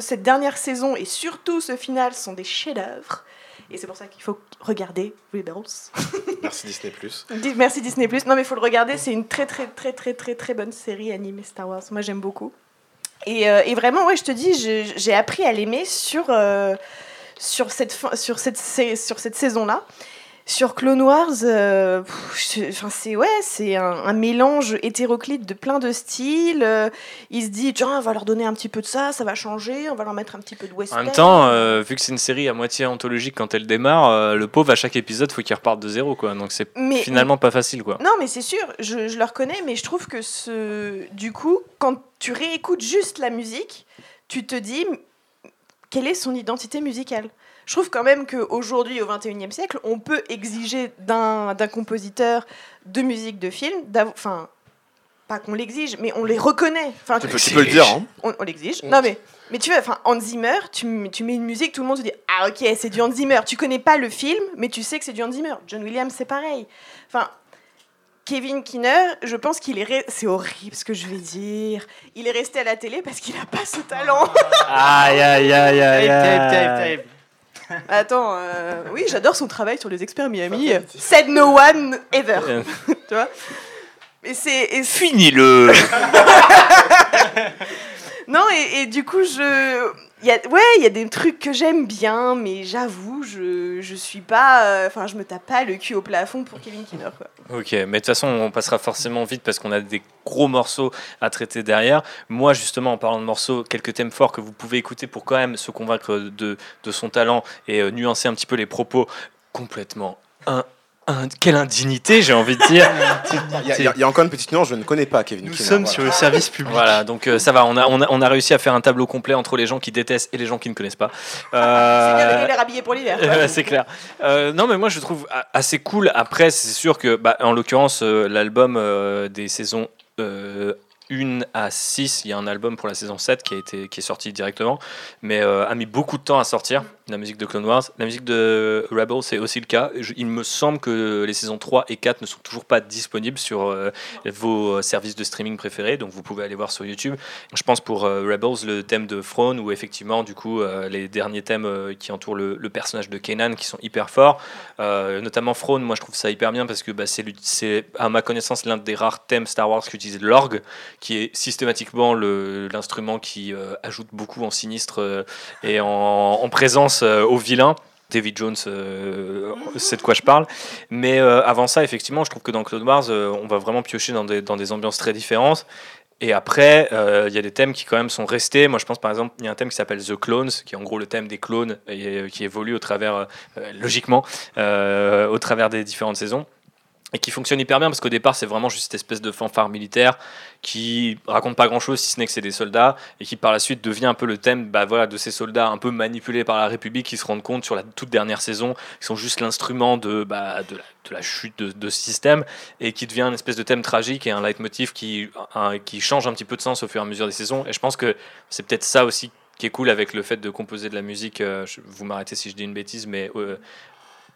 cette dernière saison et surtout ce final sont des chefs-d'œuvre. Et c'est pour ça qu'il faut regarder Rebels. Merci Disney+. Merci Disney+. Non mais il faut le regarder, c'est une très très très très très très bonne série animée Star Wars. Moi j'aime beaucoup. Et, euh, et, vraiment, ouais, je te dis, j'ai appris à l'aimer sur, euh, sur cette, sur cette, sur cette saison-là. Sur Clone Wars, euh, c'est ouais, c'est un, mélange hétéroclite de plein de styles. Euh, il se dit, tiens, on va leur donner un petit peu de ça, ça va changer, on va leur mettre un petit peu de western. En même temps, euh, vu que c'est une série à moitié anthologique quand elle démarre, le pauvre à chaque épisode, faut qu'il reparte de zéro, quoi. Donc c'est finalement pas facile, quoi. Non, mais c'est sûr, je, je le reconnais, mais je trouve que ce, du coup, quand tu réécoutes juste la musique, tu te dis, quelle est son identité musicale? Je trouve quand même qu'aujourd'hui, au XXIe siècle, on peut exiger d'un compositeur de musique de film, enfin, pas qu'on l'exige, mais on les reconnaît. Enfin, tu, peux, le dire. Hein. On, l'exige. Non, mais, mais tu vois, enfin, Hans Zimmer, tu, tu, mets une musique, tout le monde se dit Ah, ok, c'est du Hans Zimmer. Tu connais pas le film, mais tu sais que c'est du Hans Zimmer. John Williams, c'est pareil. Enfin, Kevin Kinner, je pense qu'il est. C'est horrible ce que je vais dire. Il est resté à la télé parce qu'il n'a pas ce talent. aïe, aïe, aïe, aïe. aïe. Attends, euh, oui, j'adore son travail sur les experts Miami. Said no one ever. tu vois et c'est fini-le. non et, et, du coup je ouais, il y a des trucs que j'aime bien, mais j'avoue, je, je suis pas. Euh, enfin, je me tape pas le cul au plafond pour Kevin Kinner. Ok, mais de toute façon, on passera forcément vite parce qu'on a des gros morceaux à traiter derrière. Moi, justement, en parlant de morceaux, quelques thèmes forts que vous pouvez écouter pour quand même se convaincre de, de son talent et euh, nuancer un petit peu les propos complètement un quelle indignité, j'ai envie de dire. Il y, a encore une petite nuance, je ne connais pas Kevin Nous sommes sur le service public. Voilà, donc euh, ça va, on a, on, a, réussi à faire un tableau complet entre les gens qui détestent et les gens qui ne connaissent pas. Euh... C'est habillé pour l'hiver. c'est clair. Euh, non, mais moi je trouve assez cool. Après, c'est sûr que, bah, en l'occurrence, euh, l'album des saisons une à 6, il y a un album pour la saison 7 qui, a été, qui est sorti directement, mais euh, a mis beaucoup de temps à sortir, la musique de Clone Wars. La musique de Rebel, c'est aussi le cas. il me semble que les saisons 3 et 4 ne sont toujours pas disponibles sur euh, vos services de streaming préférés, donc vous pouvez aller voir sur YouTube. Je pense pour euh, Rebels, le thème de Throne, ou effectivement, du coup, les derniers thèmes qui entourent le, personnage de Kanan qui sont hyper forts, notamment Throne, moi je trouve ça hyper bien parce que bah, c'est, à ma connaissance, l'un des rares thèmes Star Wars qui utilise l'orgue qui est systématiquement l'instrument qui euh, ajoute beaucoup en sinistre euh, et en, présence euh, aux vilains. David Jones, c'est de quoi je parle. Mais avant ça, effectivement, je trouve que dans Clone Wars, on va vraiment piocher dans des, dans des ambiances très différentes. Et après, il y a des thèmes qui quand même sont restés. Moi, je pense par exemple, il y a un thème qui s'appelle The Clones, qui est en gros le thème des clones, et, qui évolue au travers, logiquement, au travers des différentes saisons et qui fonctionne hyper bien parce qu'au départ c'est vraiment juste cette espèce de fanfare militaire qui raconte pas grand chose si ce n'est que c'est des soldats et qui par la suite devient un peu le thème bah, voilà, de ces soldats un peu manipulés par la République qui se rendent compte sur la toute dernière saison qu'ils sont juste l'instrument de, bah, de, la, chute de, ce système et qui devient une espèce de thème tragique et un leitmotiv qui, qui change un petit peu de sens au fur et à mesure des saisons. Et je pense que c'est peut-être ça aussi qui est cool avec le fait de composer de la musique, euh, vous m'arrêtez si je dis une bêtise, mais euh,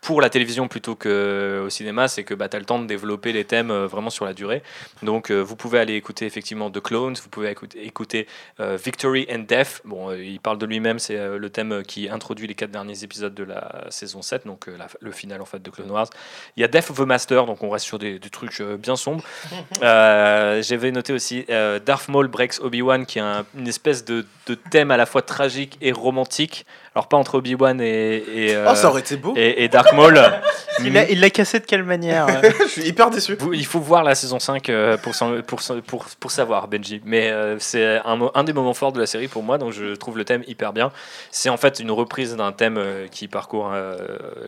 pour la télévision plutôt qu'au cinéma, c'est que bah, tu as le temps de développer les thèmes euh, vraiment sur la durée. Donc euh, vous pouvez aller écouter effectivement The Clones, vous pouvez écouter, écouter euh, Victory and Death. Bon, il parle de lui-même, c'est le thème qui introduit les quatre derniers épisodes de la saison 7, donc le final en fait de Clone Wars. Il y a Death of the Master, donc on reste sur des, trucs bien sombres. J'avais noté aussi Darth Maul Breaks Obi-Wan, qui est une espèce de, de, thème à la fois tragique et romantique. Alors pas entre Obi-Wan et, et, oh, ça aurait été beau. et, et Dark Maul. il l'a cassé de quelle manière euh Je suis hyper déçu. Il faut voir la saison 5 euh, pour, pour, pour, pour savoir, Benji. Mais euh, c'est un, un, des moments forts de la série pour moi, donc je trouve le thème hyper bien. C'est en fait une reprise d'un thème qui parcourt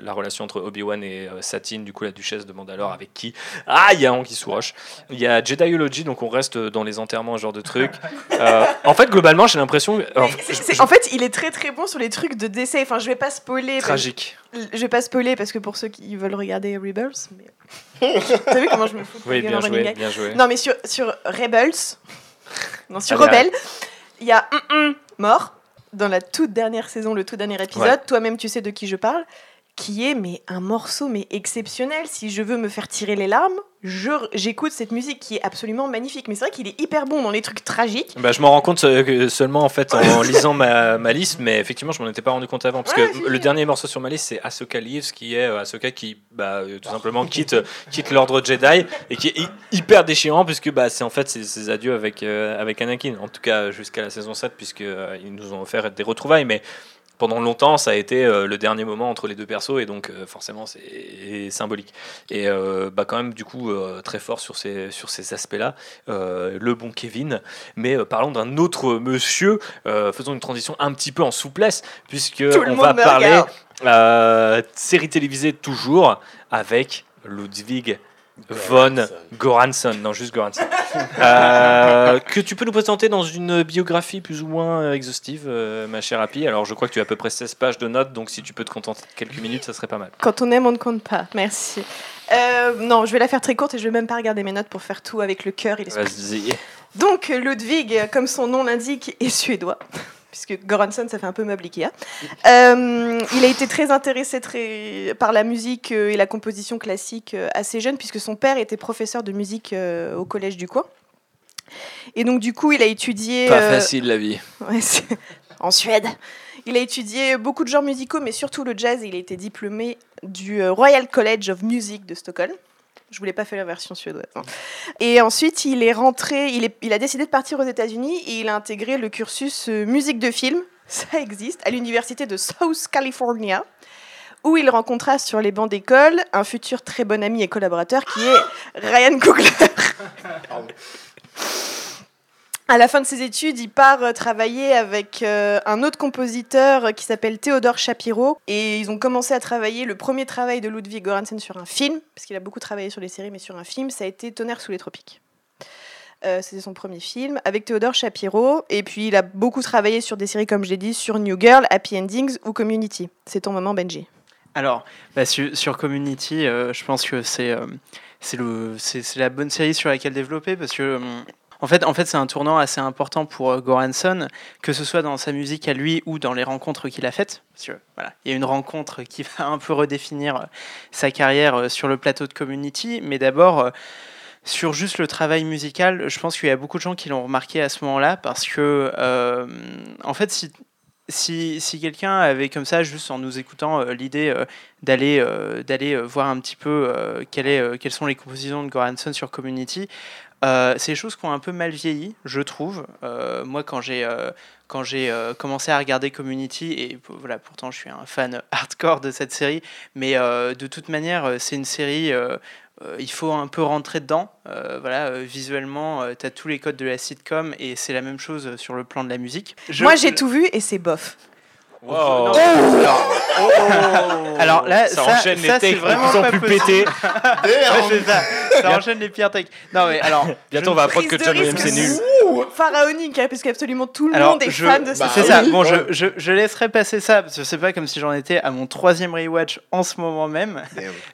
la relation entre Obi-Wan et Satine, du coup la duchesse de Mandalore, avec qui Ah, il y a Anguille Souroche. Il y a Jedi Eulogy, donc on reste dans les enterrements, ce genre de trucs. en fait, globalement, j'ai l'impression. En, fait, il est très très bon sur les trucs de décès. Enfin, je vais pas spoiler. Tragique. Je vais pas spoiler parce que pour ceux qui veulent regarder Rebels, mais... T'as vu comment je me fous Oui, bien joué, bien joué. Non, mais sur, sur Rebels, non, sur Rebels, il y a un, mort dans la toute dernière saison, le tout dernier épisode. Toi-même, tu sais de qui je parle qui est mais un morceau mais exceptionnel. Si je veux me faire tirer les larmes, j'écoute cette musique qui est absolument magnifique. Mais c'est vrai qu'il est hyper bon dans les trucs tragiques. Bah, je m'en rends compte euh, seulement en fait en lisant ma, ma, liste, mais effectivement je m'en étais pas rendu compte avant parce que le dernier morceau sur ma liste c'est Ahsoka Leaves qui est euh, Ahsoka qui bah, euh, tout simplement quitte quitte l'ordre Jedi et qui est hyper déchirant puisque bah, c'est en fait ses, adieux avec avec Anakin en tout cas jusqu'à la saison 7 puisque ils nous ont offert des retrouvailles mais pendant longtemps, ça a été euh, le dernier moment entre les deux persos et donc euh, forcément c'est symbolique. Et euh, bah, quand même du coup très fort sur ces, sur ces aspects-là, le bon Kevin. Mais parlons d'un autre monsieur, faisons une transition un petit peu en souplesse puisque on va parler série télévisée toujours avec Ludwig Von Goransson, non juste Goransson, euh, que tu peux nous présenter dans une biographie plus ou moins euh, exhaustive, euh, ma chère Happy. Alors je crois que tu as à peu près 16 pages de notes, donc si tu peux te contenter de quelques minutes, ça serait pas mal. Quand on aime, on ne compte pas. Merci. non, je vais la faire très courte et je vais même pas regarder mes notes pour faire tout avec le cœur et l'esprit. Donc Ludwig, comme son nom l'indique, est suédois puisque Goranson, ça fait un peu meuble Ikea. Euh, il a été très intéressé très, par la musique euh, et la composition classique euh, assez jeune, puisque son père était professeur de musique au collège du coin. Et donc, du coup, il a étudié. Pas facile la vie. en Suède. Il a étudié beaucoup de genres musicaux, mais surtout le jazz. Il a été diplômé du Royal College of Music de Stockholm. Je voulais pas faire la version suédoise. Hein. Et ensuite, il est rentré, il, il a décidé de partir aux États-Unis et il a intégré le cursus euh, musique de film, ça existe, à l'université de South California, où il rencontra sur les bancs d'école un futur très bon ami et collaborateur qui est Ryan Coogler. À la fin de ses études, il part euh, travailler avec euh, un autre compositeur euh, qui s'appelle Théodore Shapiro. Et ils ont commencé à travailler. Le premier travail de Ludwig Göransson sur un film, parce qu'il a beaucoup travaillé sur les séries, mais sur un film, ça a été Tonnerre sous les tropiques. C'était son premier film avec Théodore Shapiro. Et puis il a beaucoup travaillé sur des séries, comme je l'ai dit, sur New Girl, Happy Endings ou Community. C'est ton moment, Benji. Alors, bah, sur, Community, je pense que c'est c'est la bonne série sur laquelle développer parce que hum, en fait, c'est un tournant assez important pour euh, Goranson, que ce soit dans sa musique à lui ou dans les rencontres qu'il a faites. Parce voilà, il y a une rencontre qui va un peu redéfinir euh, sa carrière euh, sur le plateau de Community, mais d'abord sur juste le travail musical, je pense qu'il y a beaucoup de gens qui l'ont remarqué à ce moment-là parce que, en fait, si quelqu'un avait comme ça, juste en nous écoutant, l'idée d'aller d'aller voir un petit peu quelles sont les compositions de Goranson sur Community, c'est des choses qui ont un peu mal vieilli, je trouve. moi, quand j'ai quand j'ai commencé à regarder Community, et voilà, pourtant je suis un fan hardcore de cette série, mais de toute manière, c'est une série euh, il faut un peu rentrer dedans. Euh, voilà, euh, visuellement, tu as tous les codes de la sitcom et c'est la même chose sur le plan de la musique. Moi, j'ai tout vu et c'est bof. Oh. alors, là, ça, enchaîne les takes vraiment pas plus pété. ça. ça enchaîne les pires takes. Non mais alors, bientôt on va apprendre que John Williams c'est nul. Pharaonique, hein, parce qu'absolument tout le monde est fan de ça. c'est ça. Bon, je, je, je, laisserai passer ça parce que c'est pas comme si j'en étais à mon troisième rewatch en ce moment même.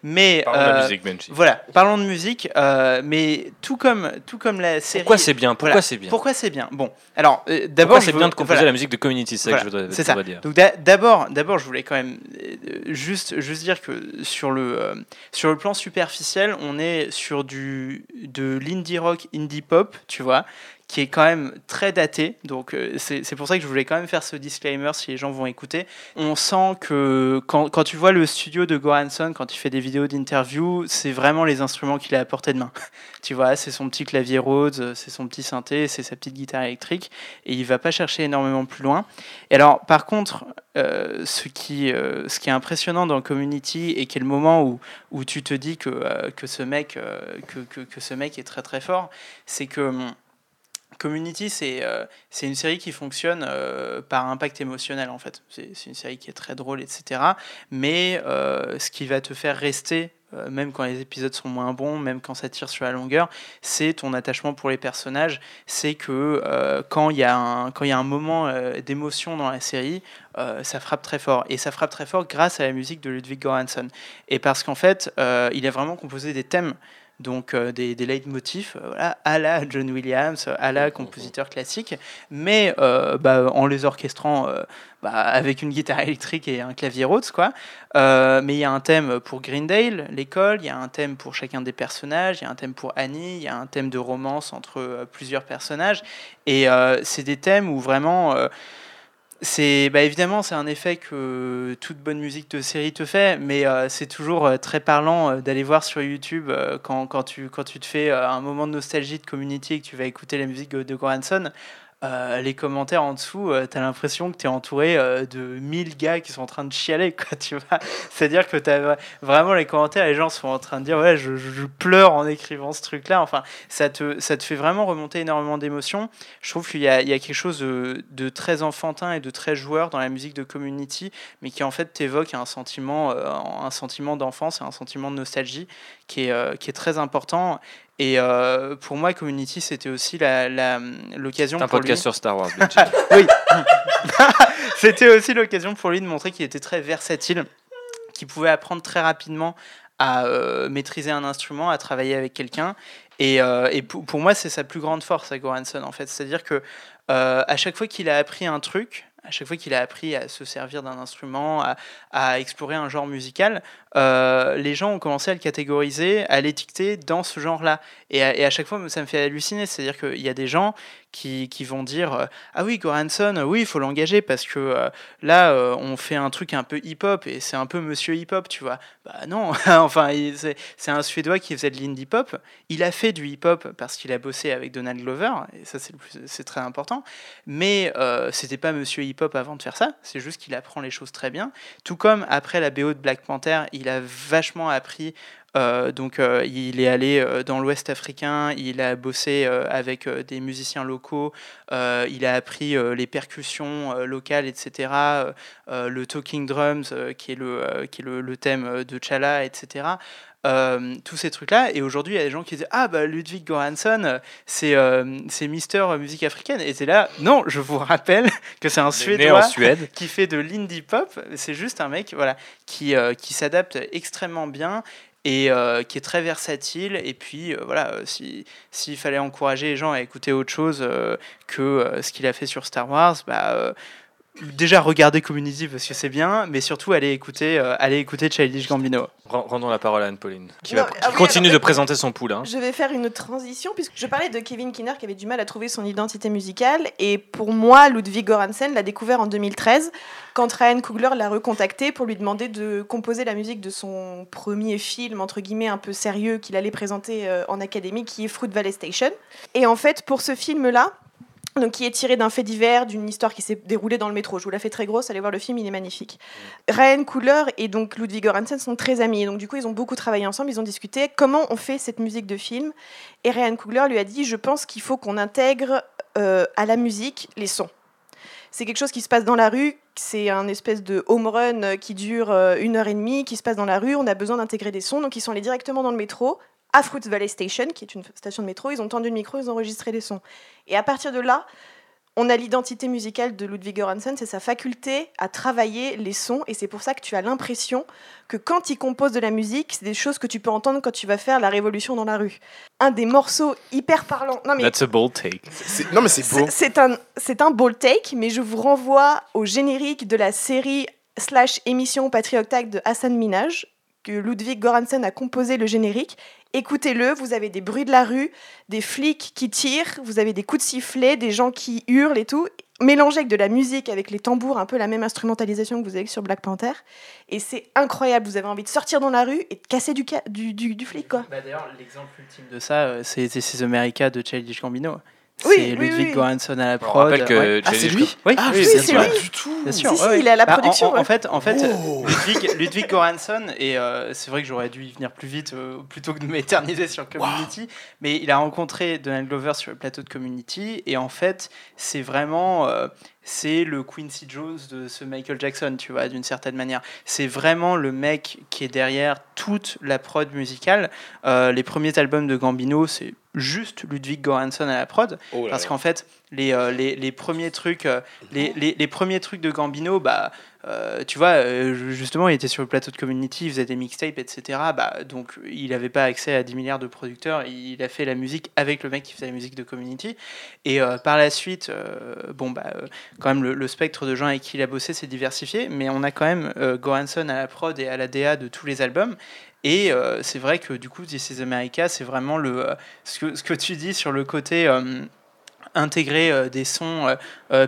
Mais parlons de musique, Voilà, parlons de musique. Euh, mais tout comme tout comme la série. Pourquoi c'est bien? Pourquoi c'est bien? Pourquoi c'est bien? Bon, alors euh, d'abord c'est bien de composer la musique de Community, c'est ça que je voudrais, ça. dire. D'abord, je voulais quand même euh, juste, juste dire que sur le, euh, sur le plan superficiel, on est sur du, de l'indie rock, indie pop, tu vois, qui est quand même très daté. Donc euh, c'est pour ça que je voulais quand même faire ce disclaimer si les gens vont écouter. On sent que quand, quand tu vois le studio de Goranson, quand il fait des vidéos d'interview, c'est vraiment les instruments qu'il a à portée de main. tu vois, c'est son petit clavier Rhodes, c'est son petit synthé, c'est sa petite guitare électrique, et il va pas chercher énormément plus loin. Et alors, par contre, euh, ce, qui, euh, ce qui est impressionnant dans Community et qui est le moment où, où tu te dis que, que, ce mec, que, que, ce mec est très très fort, c'est que hum, Community, c'est euh, une série qui fonctionne euh, par impact émotionnel, en fait. C'est une série qui est très drôle, etc. Mais euh, ce qui va te faire rester, même quand les épisodes sont moins bons, même quand ça tire sur la longueur, c'est ton attachement pour les personnages. C'est que quand il y, a un, y a un moment d'émotion dans la série, ça frappe très fort. Et ça frappe très fort grâce à la musique de Ludwig Göransson. Et parce qu'en fait, il a vraiment composé des thèmes donc euh, des, des leitmotifs euh, voilà, à la John Williams, à la compositeur classique, mais euh, bah, en les orchestrant bah, avec une guitare électrique et un clavier Rhodes. Quoi. mais il y a un thème pour Greendale, l'école, il y a un thème pour chacun des personnages, il y a un thème pour Annie, il y a un thème de romance entre plusieurs personnages, et c'est des thèmes où vraiment c'est bah évidemment c'est un effet que toute bonne musique de série te fait, mais euh, c'est toujours euh, très parlant euh, d'aller voir sur YouTube quand, quand, tu, quand tu te fais un moment de nostalgie de Community et que tu vas écouter la musique de Goranson. Euh, les commentaires en dessous, euh, tu as l'impression que tu es entouré euh, de 1000 gars qui sont en train de chialer. Quoi, tu vois C'est-à-dire que tu as vraiment les commentaires, les gens sont en train de dire Ouais, je, pleure en écrivant ce truc-là. Enfin, ça te, ça te fait vraiment remonter énormément d'émotions. Je trouve qu'il y, y a, quelque chose de, de, très enfantin et de très joueur dans la musique de Community, mais qui en fait t'évoque un sentiment, un sentiment d'enfance et un sentiment de nostalgie qui est, qui est très important. Et euh, pour moi, Community, c'était aussi l'occasion. La, un podcast sur Star Wars. oui. c'était aussi l'occasion pour lui de montrer qu'il était très versatile, qu'il pouvait apprendre très rapidement à euh, maîtriser un instrument, à travailler avec quelqu'un. Et, euh, et pour, pour, moi, c'est sa plus grande force à Goranson, en fait. C'est-à-dire que à chaque fois qu'il a appris un truc, à chaque fois qu'il a appris à se servir d'un instrument, à, à, explorer un genre musical, euh, les gens ont commencé à le catégoriser, à l'étiqueter dans ce genre-là. Et, à chaque fois, ça me fait halluciner. C'est-à-dire qu'il y a des gens qui, vont dire euh, Ah oui, Goranson, oui, il faut l'engager parce que euh, là, on fait un truc un peu hip-hop et c'est un peu monsieur hip-hop, tu vois. Bah non, enfin, c'est un Suédois qui faisait de l'indie pop. Il a fait du hip-hop parce qu'il a bossé avec Donald Glover, et ça, c'est très important. Mais c'était pas monsieur hip-hop avant de faire ça, c'est juste qu'il apprend les choses très bien. Tout comme après la BO de Black Panther, il a vachement appris. Euh, donc, euh, il est allé euh, dans l'Ouest africain, il a bossé avec des musiciens locaux, il a appris les percussions locales, etc. le talking drums, qui est le, qui est le, le thème de Chala, etc. Euh, tous ces trucs-là. Et aujourd'hui, il y a des gens qui disent Ah, bah Ludwig Göransson, c'est euh, c'est Mister Musique Africaine. Et c'est là, non, je vous rappelle que c'est un Suédois qui fait de l'indie pop. C'est juste un mec voilà, qui, euh, qui s'adapte extrêmement bien et qui est très versatile. Et puis voilà, s'il fallait encourager les gens à écouter autre chose que ce qu'il a fait sur Star Wars, bah déjà regarder Community parce que c'est bien, mais surtout aller écouter, euh, aller écouter Childish Gambino. Rendons la parole à Anne-Pauline, qui, va, ah continue de présenter son poule. Hein. Je vais faire une transition, puisque je parlais de Kevin Kinner qui avait du mal à trouver son identité musicale, et pour moi, Ludwig Göransson l'a découvert en 2013, quand Ryan Coogler l'a recontacté pour lui demander de composer la musique de son premier film, entre guillemets, un peu sérieux qu'il allait présenter euh, en académie, qui est Fruit Valley Station. Et en fait, pour ce film-là, donc, qui est tiré d'un fait divers, d'une histoire qui s'est déroulée dans le métro. Je vous la fais très grosse, allez voir le film, il est magnifique. Ryan Coogler et donc Ludwig Göransson sont très amis. Donc, du coup, ils ont beaucoup travaillé ensemble, ils ont discuté comment on fait cette musique de film. Et Ryan Coogler lui a dit Je pense qu'il faut qu'on intègre euh, à la musique les sons. C'est quelque chose qui se passe dans la rue, c'est un espèce de home run qui dure euh, une heure et demie, qui se passe dans la rue. On a besoin d'intégrer des sons, donc ils sont allés directement dans le métro à Fruits Valley Station, qui est une station de métro. Ils ont tendu le micro, ils ont enregistré les sons. Et à partir de là, on a l'identité musicale de Ludwig Göransson, c'est sa faculté à travailler les sons, et c'est pour ça que tu as l'impression que quand il compose de la musique, c'est des choses que tu peux entendre quand tu vas faire la révolution dans la rue. Un des morceaux hyper parlants. Non mais That's a bold take. Non mais c'est beau. C'est un, c'est un bold take, mais je vous renvoie au générique de la série slash émission Patriot Tag de Hassan Minaj, que Ludwig Göransson a composé le générique. Écoutez-le, vous avez des bruits de la rue, des flics qui tirent, vous avez des coups de sifflet, des gens qui hurlent et tout, mélangé avec de la musique, avec les tambours, un peu la même instrumentalisation que vous avez sur Black Panther. Et c'est incroyable, vous avez envie de sortir dans la rue et de casser du, du, du, flic. Bah, D'ailleurs, l'exemple ultime de ça, euh, c'est is America de Childish Gambino. Oui, c'est Ludwig Göransson à la prod. On rappelle que ah, c'est lui Oui, ah, oui, c'est lui. Du tout. Bien sûr. Si, il est à la bah, production. En, fait, en fait oh. Ludwig, Ludwig Göransson, et euh, c'est vrai que j'aurais dû y venir plus vite euh, plutôt que de m'éterniser sur Community, mais il a rencontré Donald Glover sur le plateau de Community, et en fait, c'est vraiment. Euh, c'est le Quincy Jones de ce Michael Jackson, tu vois, d'une certaine manière. C'est vraiment le mec qui est derrière toute la prod musicale. les premiers albums de Gambino, c'est juste Ludwig Göransson à la prod oh parce qu'en fait les, euh, les, les, premiers trucs euh, les, les, les, premiers trucs de Gambino bah euh, tu vois justement il était sur le plateau de Community il faisait des mixtapes etc bah donc il n'avait pas accès à 10 milliards de producteurs. Il a fait la musique avec le mec qui faisait la musique de Community. Et par la suite bon bah quand même le, spectre de gens avec qui il a bossé s'est diversifié. Mais on a quand même Göransson à la prod et à la DA de tous les albums. Et c'est vrai que du coup, This is America, c'est vraiment le, ce, que, ce que tu dis sur le côté intégrer des sons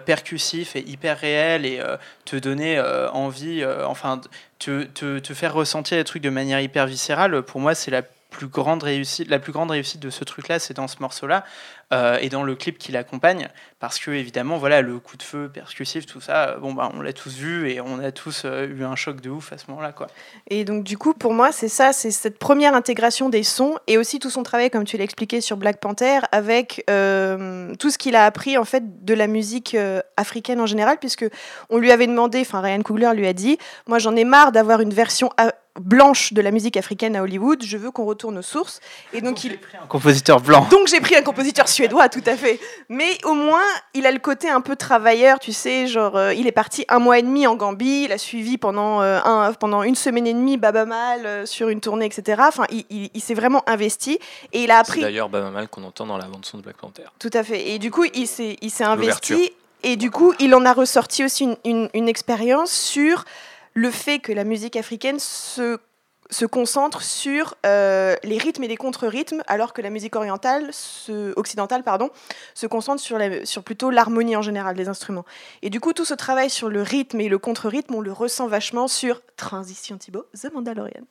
percussifs et hyper réels et te donner envie, enfin, te, te, te, faire ressentir les trucs de manière hyper viscérale. Pour moi, c'est la grande réussite, la plus grande réussite de ce truc-là, c'est dans ce morceau-là euh, et dans le clip qui l'accompagne, parce que évidemment, voilà, le coup de feu percussif, tout ça, euh, bon bah, on l'a tous vu et on a tous euh, eu un choc de ouf à ce moment-là, quoi. Et donc du coup, pour moi, c'est ça, c'est cette première intégration des sons et aussi tout son travail, comme tu l'as expliqué sur Black Panther, avec tout ce qu'il a appris en fait de la musique africaine en général, puisque on lui avait demandé, enfin Ryan Coogler lui a dit, moi j'en ai marre d'avoir une version blanche de la musique africaine à Hollywood, je veux qu'on retourne aux sources. Et donc, donc il pris un compositeur blanc. Donc j'ai pris un compositeur suédois, tout à fait. Mais au moins, il a le côté un peu travailleur, tu sais, genre euh, il est parti un mois et demi en Gambie, il a suivi pendant euh, un, pendant une semaine et demie Baba Mal euh, sur une tournée, etc. Enfin, il, il, s'est vraiment investi et il a appris. C'est d'ailleurs Baba Mal qu'on entend dans la bande son de Black Panther. Tout à fait. Et du coup, il s'est il s'est investi et du coup, il en a ressorti aussi une, une, une expérience sur le fait que la musique africaine se se concentre sur euh, les rythmes et les contre-rythmes, alors que la musique orientale, occidentale, pardon, se concentre sur, sur plutôt l'harmonie en général des instruments. Et du coup, tout ce travail sur le rythme et le contre-rythme, on le ressent vachement sur Transition Thibaut, The Mandalorian.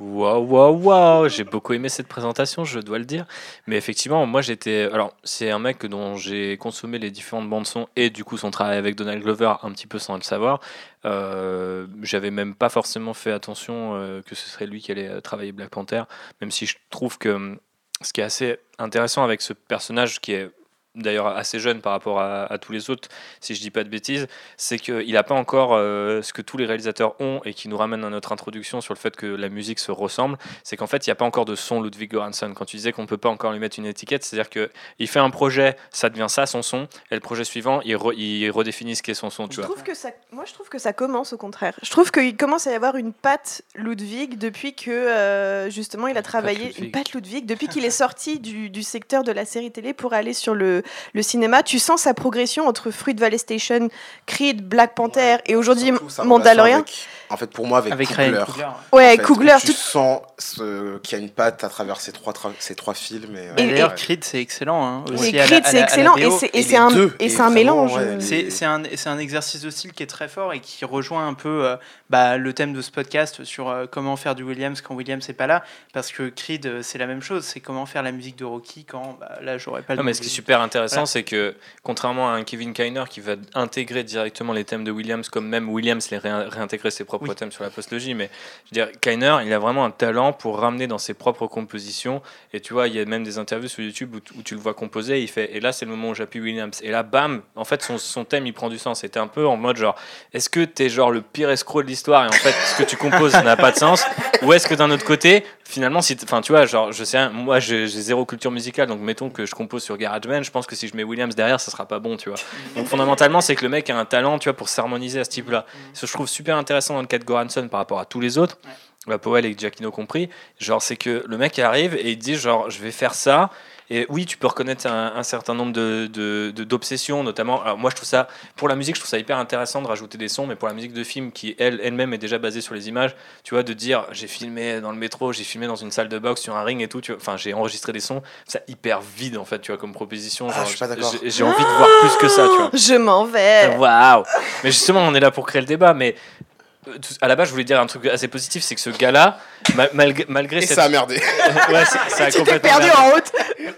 Waouh, waouh, waouh J'ai beaucoup aimé cette présentation, je dois le dire. Mais effectivement, moi j'étais. Alors, c'est un mec dont j'ai consommé les différentes bandes-son et du coup son travail avec Donald Glover un petit peu sans le savoir. Euh, J'avais même pas forcément fait attention euh, que ce serait lui qui allait euh, travailler Black Panther, même si je trouve que hum, ce qui est assez intéressant avec ce personnage qui est d'ailleurs assez jeune par rapport à, tous les autres, si je dis pas de bêtises, c'est qu'il n'a pas encore euh, ce que tous les réalisateurs ont et qui nous ramène à notre introduction sur le fait que la musique se ressemble, c'est qu'en fait il n'y a pas encore de son Ludwig Göransson. Quand tu disais qu'on ne peut pas encore lui mettre une étiquette, c'est-à-dire qu'il fait un projet, ça devient ça son son, et le projet suivant, il, il redéfinit ce qu'est son son. Tu je vois. Trouve que ça, moi je trouve que ça commence au contraire. Je trouve qu'il commence à y avoir une patte Ludwig depuis que euh, justement il a travaillé, une patte Ludwig, depuis qu'il est sorti du, du secteur de la série télé pour aller sur le le cinéma. Tu sens sa progression entre Fruit Valley Station, Creed, Black Panther et aujourd'hui Mandalorian. En fait, pour moi, avec, avec Coogler. Ouais, Coogler. Tu sens qu'il y a une patte à travers ces trois, ces trois films. Et, et, d'ailleurs, Creed, c'est excellent. Hein, et Creed, c'est excellent. Et c'est un, un mélange. C'est un, un, exercice de style qui est très fort et qui rejoint un peu euh, bah, le thème de ce podcast sur euh, comment faire du Williams quand Williams n'est pas là. Parce que Creed, euh, c'est la même chose. C'est comment faire la musique de Rocky quand bah, là, j'aurais pas le Non, mais ce qui est super intéressant, c'est que contrairement à un Kevin Kiner qui va intégrer directement les thèmes de Williams, comme même Williams les réintégrer ses propres thèmes sur la postlogie, mais je veux dire, Kainer, il a vraiment un talent pour ramener dans ses propres compositions. Et tu vois, il y a même des interviews sur YouTube où, tu le vois composer. Il fait, et là, c'est le moment où j'appuie Williams. Et là, bam, en fait, son, son thème, il prend du sens. C'était un peu en mode genre, est-ce que t'es genre le pire escroc de l'histoire et en fait, ce que tu composes n'a pas de sens Ou est-ce que d'un autre côté, finalement, si, enfin, tu vois, genre, je sais, moi, j'ai zéro culture musicale, donc mettons que je compose sur GarageBand, je pense que si je mets Williams derrière, ça sera pas bon, tu vois. Donc fondamentalement, c'est que le mec a un talent, tu vois, pour s'harmoniser à ce type-là. Ce que je trouve super intéressant dans le cas de Goranson par rapport à tous les autres, la Powell et Giacchino compris, genre, c'est que le mec arrive et il dit, genre, je vais faire ça, et oui, tu peux reconnaître un, certain nombre de, d'obsessions, notamment. Alors moi, je trouve ça, pour la musique, je trouve ça hyper intéressant de rajouter des sons, mais pour la musique de film qui, elle, elle-même est déjà basée sur les images, tu vois, de dire j'ai filmé dans le métro, j'ai filmé dans une salle de boxe sur un ring et tout, tu vois, enfin, j'ai enregistré des sons, c'est hyper vide en fait, tu vois, comme proposition. Ah, j'ai envie de voir plus que ça, tu vois. Je m'en vais. Waouh! Mais justement, on est là pour créer le débat, mais à la base, je voulais dire un truc assez positif, c'est que ce gars-là, malgré, malgré Et ça a merdé. ouais, ça a complètement perdu en route.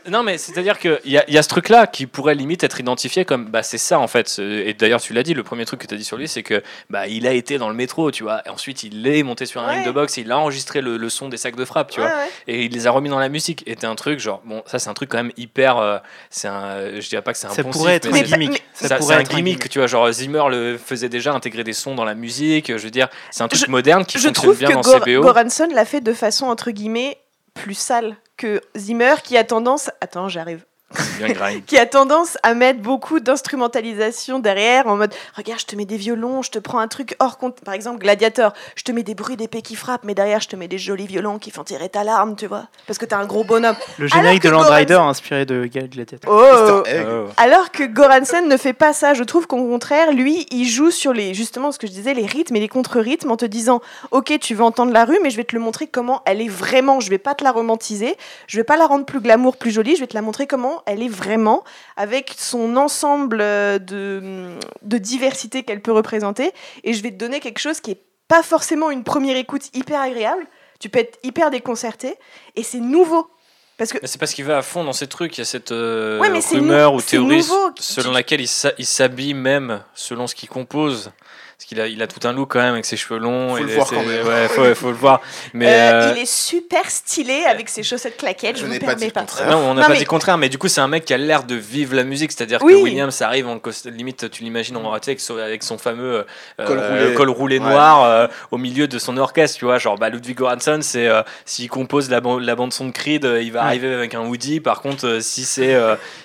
Non, mais c'est-à-dire qu'il y, a, y a ce truc-là qui pourrait limite être identifié comme, bah, c'est ça en fait. Et d'ailleurs, tu l'as dit, le premier truc que tu as dit sur lui, c'est que, bah, il a été dans le métro, tu vois. Et ensuite, il est monté sur un ring de boxe et il a enregistré le, son des sacs de frappe, tu vois. Et il les a remis dans la musique. Et un truc, genre, bon, ça, c'est un truc quand même hyper. Euh, c'est un, je dirais pas que c'est un Ça pourrait être un gimmick. Ça, pourrait être un gimmick, tu vois. Genre, Zimmer le faisait déjà intégrer des sons dans la musique. Je veux dire, c'est un truc moderne qui je fonctionne bien dans Gor. Goranson l'a fait de façon entre guillemets plus sale que Zimmer qui a tendance. Attends, j'arrive. qui a tendance à mettre beaucoup d'instrumentalisation derrière en mode regarde je te mets des violons je te prends un truc hors compte par exemple Gladiator je te mets des bruits d'épée qui frappent mais derrière je te mets des jolis violons qui font tirer ta larme tu vois. Parce que t'es un gros bonhomme. Le générique de Land Rider inspiré de Gladiator oh. oh. alors que Goransen ne fait pas ça je trouve qu'au contraire lui il joue sur les justement ce que je disais les rythmes et les contre-rythmes en te disant ok tu veux entendre la rue mais je vais te le montrer comment elle est vraiment je vais pas te la romantiser je vais pas la rendre plus glamour plus jolie je vais te la montrer comment elle est vraiment, avec son ensemble de, de diversité qu'elle peut représenter. Et je vais te donner quelque chose qui est pas forcément une première écoute hyper agréable. Tu peux être hyper déconcerté. Et c'est nouveau. Parce que... C'est parce qu'il va à fond dans ces trucs. Il y a cette euh, rumeur ou théorie selon laquelle il s'habille même selon ce qu'il compose. Parce qu'il a, il a tout un look quand même avec ses cheveux longs. Faut le voir quand même. Ouais, faut, faut le voir. Mais euh, euh, Il est super stylé avec ses chaussettes claquettes. Je, ne pas dit pas. Non, on n'a pas dit le contraire, mais du coup, c'est un mec qui a l'air de vivre la musique. C'est-à-dire que Williams arrive en limite, tu l'imagines en avec, avec son fameux euh, col roulé, noir au milieu de son orchestre. Tu vois, genre bah, Ludwig Göransson, c'est s'il compose la, la bande son de Creed, il va arriver avec un Woody. Par contre, si c'est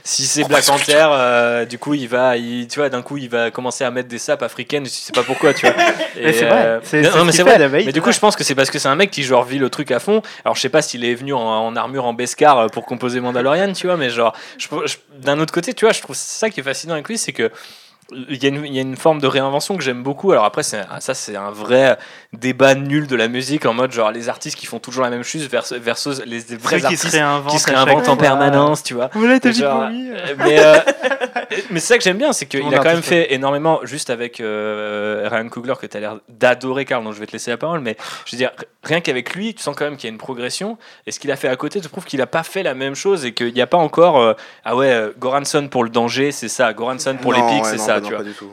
si c'est Black Panther, du coup, il va, il, tu vois, d'un coup, il va commencer à mettre des sapes africaines. Je pas pourquoi, tu vois. mais c'est vrai. Euh, c'est, non, mais c'est vrai. mais du coup, je pense que c'est parce que c'est un mec qui genre vit le truc à fond. Alors, je sais pas s'il est venu en, armure en Beskar euh, pour composer Mandalorian, tu vois, mais genre, d'un autre côté, tu vois, je trouve ça qui est fascinant avec lui, c'est que il y, a une, il y, a une, forme de réinvention que j'aime beaucoup. Alors après, ça c'est un vrai débat nul de la musique en mode genre les artistes qui font toujours la même chose versus, versus les, vrais artistes qui se réinventent, qui se réinventent en permanence, tu vois. Vous l'avez genre, mais, euh, mais c'est ça que j'aime bien, c'est qu'il a quand même fait énormément, juste avec euh, Ryan Coogler que tu as l'air d'adorer, Carl, donc je vais te laisser la parole, mais je veux dire, rien qu'avec lui, tu sens quand même qu'il y a une progression. Et ce qu'il a fait à côté te prouve qu'il n'a pas fait la même chose et qu'il n'y a pas encore, euh, ah ouais, Goranson pour le danger, c'est ça, Goranson pour l'épique, c'est ça.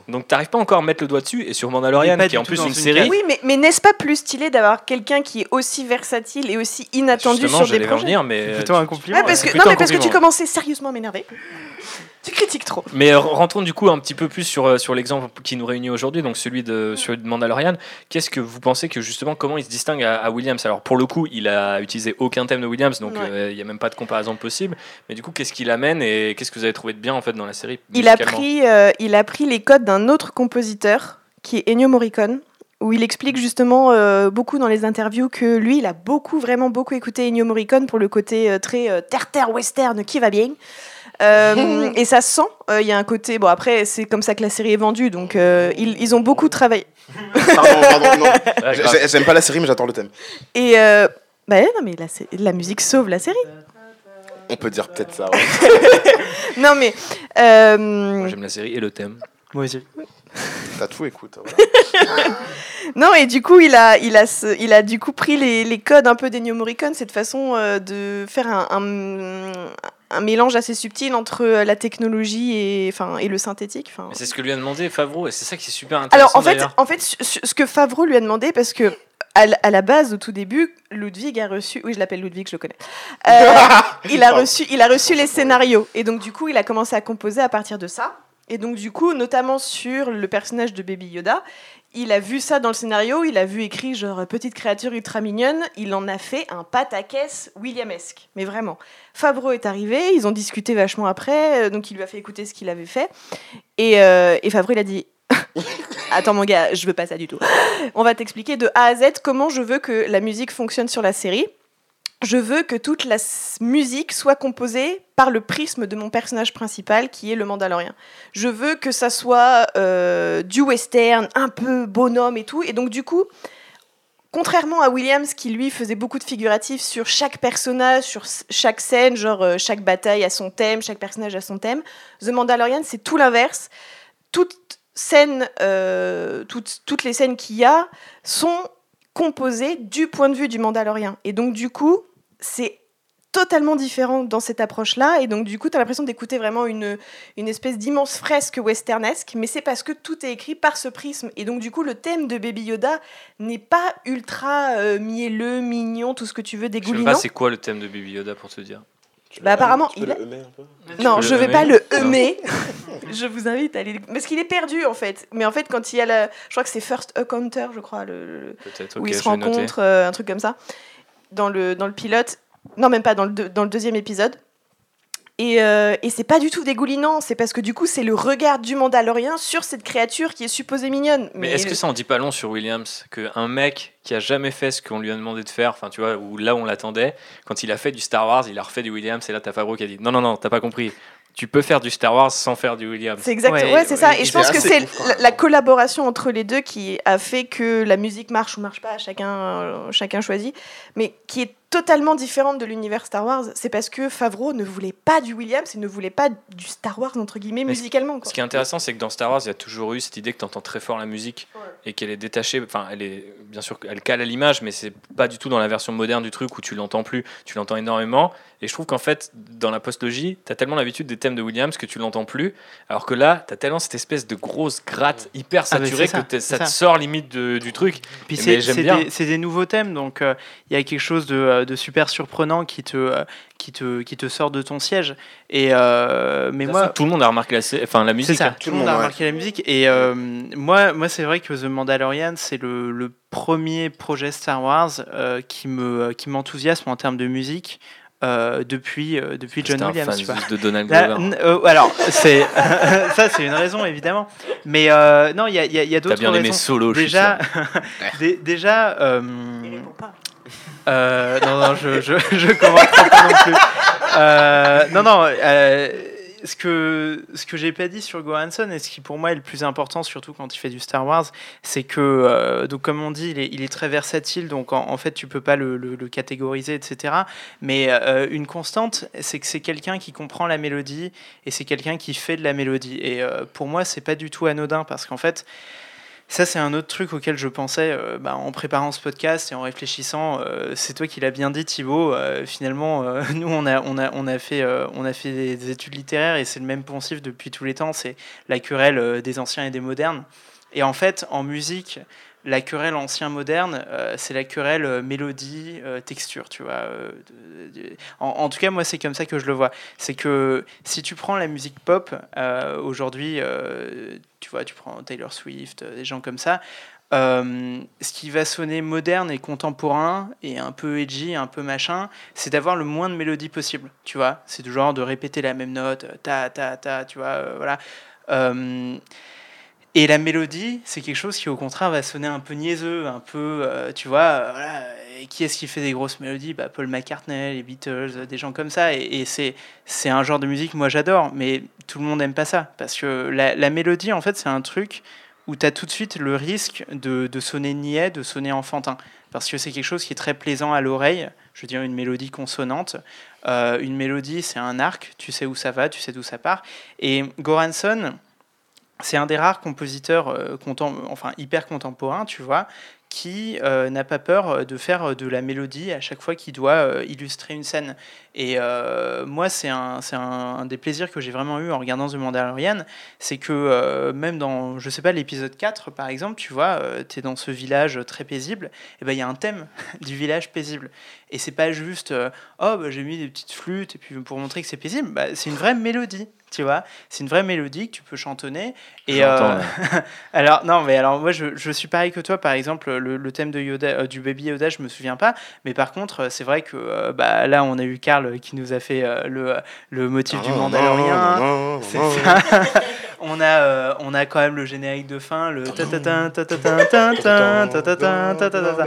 Donc t'arrives pas encore à mettre le doigt dessus et sur Mandalorian qui est en plus une, série. Oui, mais, mais n'est-ce pas plus stylé d'avoir quelqu'un qui est aussi versatile et aussi inattendu sur des projets venir, mais plutôt un compliment. parce que, non, mais parce que tu commençais sérieusement à m'énerver. Tu critiques trop. Mais euh, rentrons du coup un petit peu plus sur, euh, sur l'exemple qui nous réunit aujourd'hui, donc celui de, celui de Mandalorian. Qu'est-ce que vous pensez que justement, comment il se distingue à, Williams? Alors pour le coup, il a utilisé aucun thème de Williams, donc euh, il n'y a même pas de comparaison possible. Mais du coup, qu'est-ce qu'il amène et qu'est-ce que vous avez trouvé de bien en fait dans la série il a, pris, il a pris les codes d'un autre compositeur qui est Ennio Morricone où il explique justement beaucoup dans les interviews que lui, il a beaucoup, vraiment beaucoup écouté Ennio Morricone pour le côté très terre-terre western qui va bien. Et ça sent. Il y a un côté. Bon, après, c'est comme ça que la série est vendue, donc ils, ils, ont beaucoup travaillé. pardon, pardon, non. J'aime pas la série, mais j'attends le thème. Et. Bah non, mais la, la musique sauve la série. On peut dire peut-être ça. non, mais. Moi, j'aime la série et le thème. Moi aussi. T'as tout, écoute. non, et du coup, il a, il a, il a du coup pris les, les codes un peu d'Ennio Morricone, cette façon euh, de faire un, un, mélange assez subtil entre la technologie et, enfin, et le synthétique. C'est ce que lui a demandé Favreau, et c'est ça qui est super intéressant. Alors, en fait, en fait, ce que Favreau lui a demandé, parce que à, la base, au tout début, Ludwig a reçu. Oui, je l'appelle Ludwig, je le connais. Euh, il, a reçu, il a reçu les scénarios. Et donc, du coup, il a commencé à composer à partir de ça. Et donc, du coup, notamment sur le personnage de Baby Yoda, il a vu ça dans le scénario, il a vu écrit genre petite créature ultra mignonne, il en a fait un pataquès Williamesque. Mais vraiment. Fabro est arrivé, ils ont discuté vachement après, euh, donc il lui a fait écouter ce qu'il avait fait. Et, euh, et il a dit Attends mon gars, je veux pas ça du tout. On va t'expliquer de A à Z comment je veux que la musique fonctionne sur la série je veux que toute la musique soit composée par le prisme de mon personnage principal qui est le Mandalorien. Je veux que ça soit euh, du western, un peu bonhomme et tout. Et donc du coup, contrairement à Williams qui lui faisait beaucoup de figuratifs sur chaque personnage, sur chaque scène, genre euh, chaque bataille a son thème, chaque personnage a son thème, The Mandalorian c'est tout l'inverse. Toute scène, euh, toutes, toutes les scènes qu'il y a sont composées du point de vue du Mandalorien. Et donc du coup, c'est totalement différent dans cette approche-là. Et donc, du coup, tu as l'impression d'écouter vraiment une, une espèce d'immense fresque westernesque, mais c'est parce que tout est écrit par ce prisme. Et donc, du coup, le thème de Baby Yoda n'est pas ultra euh, mielleux, mignon, tout ce que tu veux, dégoulinant. Je sais pas c'est quoi le thème de Baby Yoda pour te dire. Bah, apparemment, il a... Non, je vais pas le humer. je vous invite à aller. Parce qu'il est perdu en fait. Mais en fait, quand il y a la. Je crois que c'est First Encounter, je crois, le... où ils se rencontrent, euh, un truc comme ça dans le, dans le pilote. Non, même pas dans le, dans le deuxième épisode. Et, euh, et c'est pas du tout dégoulinant, c'est parce que du coup, c'est le regard du Mandalorien sur cette créature qui est supposée mignonne. Mais, est-ce que ça en dit pas long sur Williams Qu'un mec qui a jamais fait ce qu'on lui a demandé de faire, enfin, tu vois, ou là où on l'attendait, quand il a fait du Star Wars, il a refait du Williams, et là, t'as Favreau qui a dit Non, non, non, t'as pas compris tu peux faire du Star Wars sans faire du Williams. C'est exactement, ouais, c'est ça. Et je pense que c'est la, collaboration entre les deux qui a fait que la musique marche ou marche pas, chacun, euh, chacun choisit, mais qui est totalement différente de l'univers Star Wars, c'est parce que Favreau ne voulait pas du Williams et ne voulait pas du Star Wars, entre guillemets, musicalement. Ce qui est intéressant, c'est que dans Star Wars, il y a toujours eu cette idée que tu entends très fort la musique et qu'elle est détachée. Enfin, elle est, bien sûr, elle cale à l'image, mais c'est pas du tout dans la version moderne du truc où tu l'entends plus. Tu l'entends énormément. Et je trouve qu'en fait, dans la postlogie, tu as tellement l'habitude des thèmes de Williams que tu l'entends plus. Alors que là, tu as tellement cette espèce de grosse gratte hyper ah, saturée que ça, te sort limite du truc. Puis c'est des, des, nouveaux thèmes, donc euh, il y a quelque chose de, euh, de super surprenant qui te, euh, qui te, qui te sort de ton siège. Et, euh, mais moi, tout le monde a remarqué la, enfin, la musique. Ça, hein. tout, le monde a remarqué la musique. Et euh, moi, moi c'est vrai que The Mandalorian, c'est le, le, premier projet Star Wars qui me qui m'enthousiame en termes de musique. depuis, depuis John Williams. Tu vois. de Donald Glover. alors, c'est ça, c'est une raison évidemment. Mais non, il y a, y a, y a d'autres raisons. T'as bien aimé Solo, déjà, déjà. Euh, non, non, je, je, je pas non plus. Euh, non, non. Euh, ce que, ce que j'ai pas dit sur Goranson et ce qui pour moi est le plus important, surtout quand il fait du Star Wars, c'est que, donc comme on dit, il est, il est très versatile, donc en, fait tu peux pas le, le, catégoriser, etc. Mais une constante, c'est que c'est quelqu'un qui comprend la mélodie et c'est quelqu'un qui fait de la mélodie. Et pour moi, c'est pas du tout anodin parce qu'en fait, ça, c'est un autre truc auquel je pensais euh, bah, en préparant ce podcast et en réfléchissant. Euh, c'est toi qui l'as bien dit, Thibaut. Euh, finalement, nous, on a, on, a, on, a fait, on a fait des, études littéraires et c'est le même poncif depuis tous les temps. C'est la querelle des anciens et des modernes. Et en fait, en musique, la querelle ancien-moderne, c'est la querelle mélodie, texture, tu vois. En, tout cas, moi, c'est comme ça que je le vois. C'est que si tu prends la musique pop, aujourd'hui, tu vois, tu prends Taylor Swift, euh, des gens comme ça. Euh, ce qui va sonner moderne et contemporain et un peu edgy, un peu machin, c'est d'avoir le moins de mélodie possible, tu vois. C'est du genre de répéter la même note, ta, ta, ta, tu vois, euh, voilà. Et la mélodie, c'est quelque chose qui au contraire va sonner un peu niaiseux, un peu, euh, tu vois, euh, voilà, qui est-ce qui fait des grosses mélodies? Bah, Paul McCartney, les Beatles, des gens comme ça. Et, c'est, un genre de musique, moi j'adore, mais tout le monde n'aime pas ça. Parce que la, la mélodie, en fait, c'est un truc où tu as tout de suite le risque de, de sonner niais, de sonner enfantin. Parce que c'est quelque chose qui est très plaisant à l'oreille. Je veux dire, une mélodie consonante. Euh, une mélodie, c'est un arc, tu sais où ça va, tu sais d'où ça part. Et Goranson, c'est un des rares compositeurs euh, enfin, hyper contemporains, tu vois, qui euh, n'a pas peur de faire de la mélodie à chaque fois qu'il doit euh, illustrer une scène. Et moi, c'est un, un, un, des plaisirs que j'ai vraiment eu en regardant The Mandalorian, c'est que même dans, je sais pas, l'épisode 4, par exemple, tu vois, tu es dans ce village très paisible, et ben il y a un thème du village paisible. Et c'est pas juste, oh, bah, j'ai mis des petites flûtes, et puis pour montrer que c'est paisible, bah, c'est une vraie mélodie tu vois. C'est une vraie mélodie que tu peux chantonner. Et euh, alors non, mais alors moi je, je, suis pareil que toi. Par exemple, le, le thème de Yoda, euh, du Baby Yoda, je me souviens pas. Mais par contre, c'est vrai que euh, bah, là, on a eu Karl qui nous a fait le, le motif du Mandalorien. C'est ça. on a, euh, on a quand même le générique de fin, le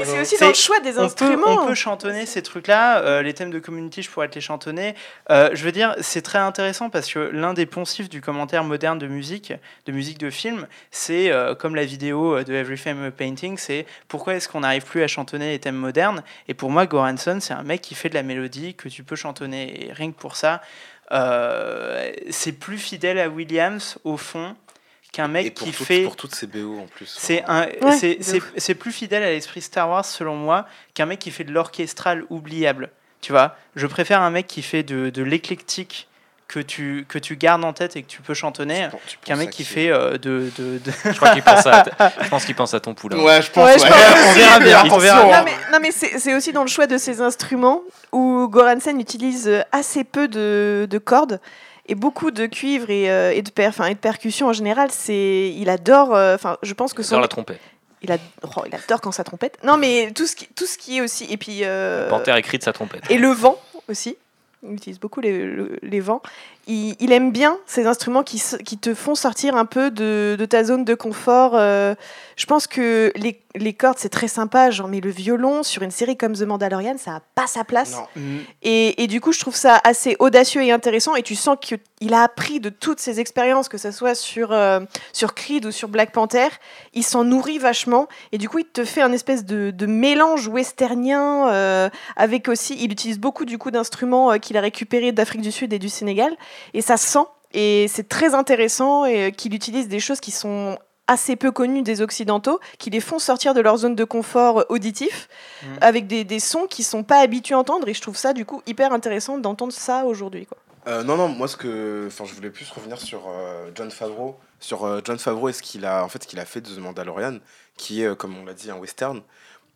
c'est aussi dans le choix des instruments. On peut, chantonner ces trucs-là. Les thèmes de community, je pourrais te les chantonner. Je veux dire, c'est très intéressant parce que l'un des poncifs du commentaire moderne de musique, de musique de film, c'est comme la vidéo de Every Frame Painting, c'est pourquoi est-ce qu'on n'arrive plus à chantonner les thèmes modernes Et pour moi, Goranson, c'est un mec qui fait de la mélodie que tu peux chantonner. Et rien que pour ça, euh, c'est plus fidèle à Williams au fond qu'un mec qui fait pour toutes ces BO en plus. C'est un c'est plus fidèle à l'esprit Star Wars selon moi qu'un mec qui fait de l'orchestral oubliable. Tu vois, je préfère un mec qui fait de, de l'éclectique que tu, que tu gardes en tête et que tu peux chantonner qu'un mec qui fait euh, de, de, Je crois qu'il pense à, je pense qu'il pense à ton poulain. Ouais, je pense. on verra bien. On verra. Non mais, non, mais c'est aussi dans le choix de ses instruments où Goransen utilise assez peu de, de cordes et beaucoup de cuivre et, euh, et de, per, et de percussions en général. C'est, il adore. Euh, enfin, je pense que il adore la trompette. Il, oh, il, adore quand ça trompette. Non, mais tout ce qui, tout ce qui est aussi. Et puis. Euh, Panthère écrit de sa trompette. Et le vent aussi il utilise beaucoup les, les vents. Il, il, aime bien ces instruments qui, qui, te font sortir un peu de, de ta zone de confort. Euh, je pense que les, les cordes, c'est très sympa, genre, mais le violon sur une série comme The Mandalorian, ça n'a pas sa place. Et, et, du coup, je trouve ça assez audacieux et intéressant. Et tu sens qu'il a appris de toutes ses expériences, que ce soit sur, euh, sur Creed ou sur Black Panther. Il s'en nourrit vachement. Et du coup, il te fait un espèce de, de mélange westernien euh, avec aussi. Il utilise beaucoup du coup d'instruments qu'il a récupérés d'Afrique du Sud et du Sénégal. Et ça sent. Et c'est très intéressant et qu'il utilise des choses qui sont assez peu connus des Occidentaux, qui les font sortir de leur zone de confort auditif, mm. avec des, des, sons qui sont pas habitués à entendre. Et je trouve ça, du coup, hyper intéressant d'entendre ça aujourd'hui. Euh, non, non, moi, ce que, enfin, je voulais plus revenir sur euh, John Favreau, sur euh, John Favreau et ce qu'il a, en fait, ce qu'il a fait de The Mandalorian, qui est, comme on l'a dit, un western.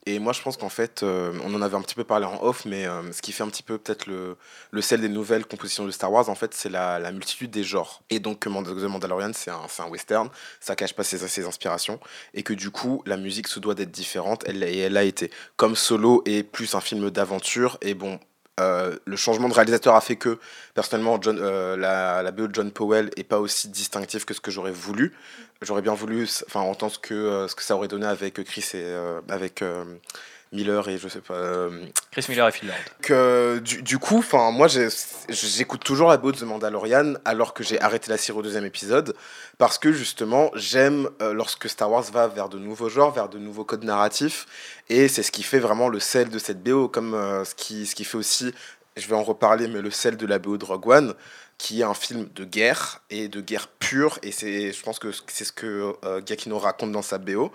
Et moi, je pense qu'en fait, euh, on en avait un petit peu parlé en off, mais euh, ce qui fait un petit peu peut-être le, le sel des nouvelles compositions de Star Wars, en fait, c'est la, la, multitude des genres. Et donc, The Mandalorian, c'est un, un, western, ça cache pas ses, ses, inspirations, et que du coup, la musique se doit d'être différente, elle, et elle a été. Comme Solo est plus un film d'aventure, et bon, euh, le changement de réalisateur a fait que, personnellement, euh, la, la BO de John Powell est pas aussi distinctive que ce que j'aurais voulu. J'aurais bien voulu, enfin, entendre ce que, euh, ce que ça aurait donné avec Chris et avec Miller et je sais pas. Euh, Chris Miller et Phil Lord. Que, du, du coup, enfin, moi, j'écoute toujours la BO de The Mandalorian alors que j'ai arrêté la série au deuxième épisode parce que justement, j'aime euh, lorsque Star Wars va vers de nouveaux genres, vers de nouveaux codes narratifs et c'est ce qui fait vraiment le sel de cette BO, comme euh, ce, qui, ce qui fait aussi, je vais en reparler, mais le sel de la BO de Rogue One qui est un film de guerre et de guerre pure et c'est je pense que c'est ce que Giacchino raconte dans sa BO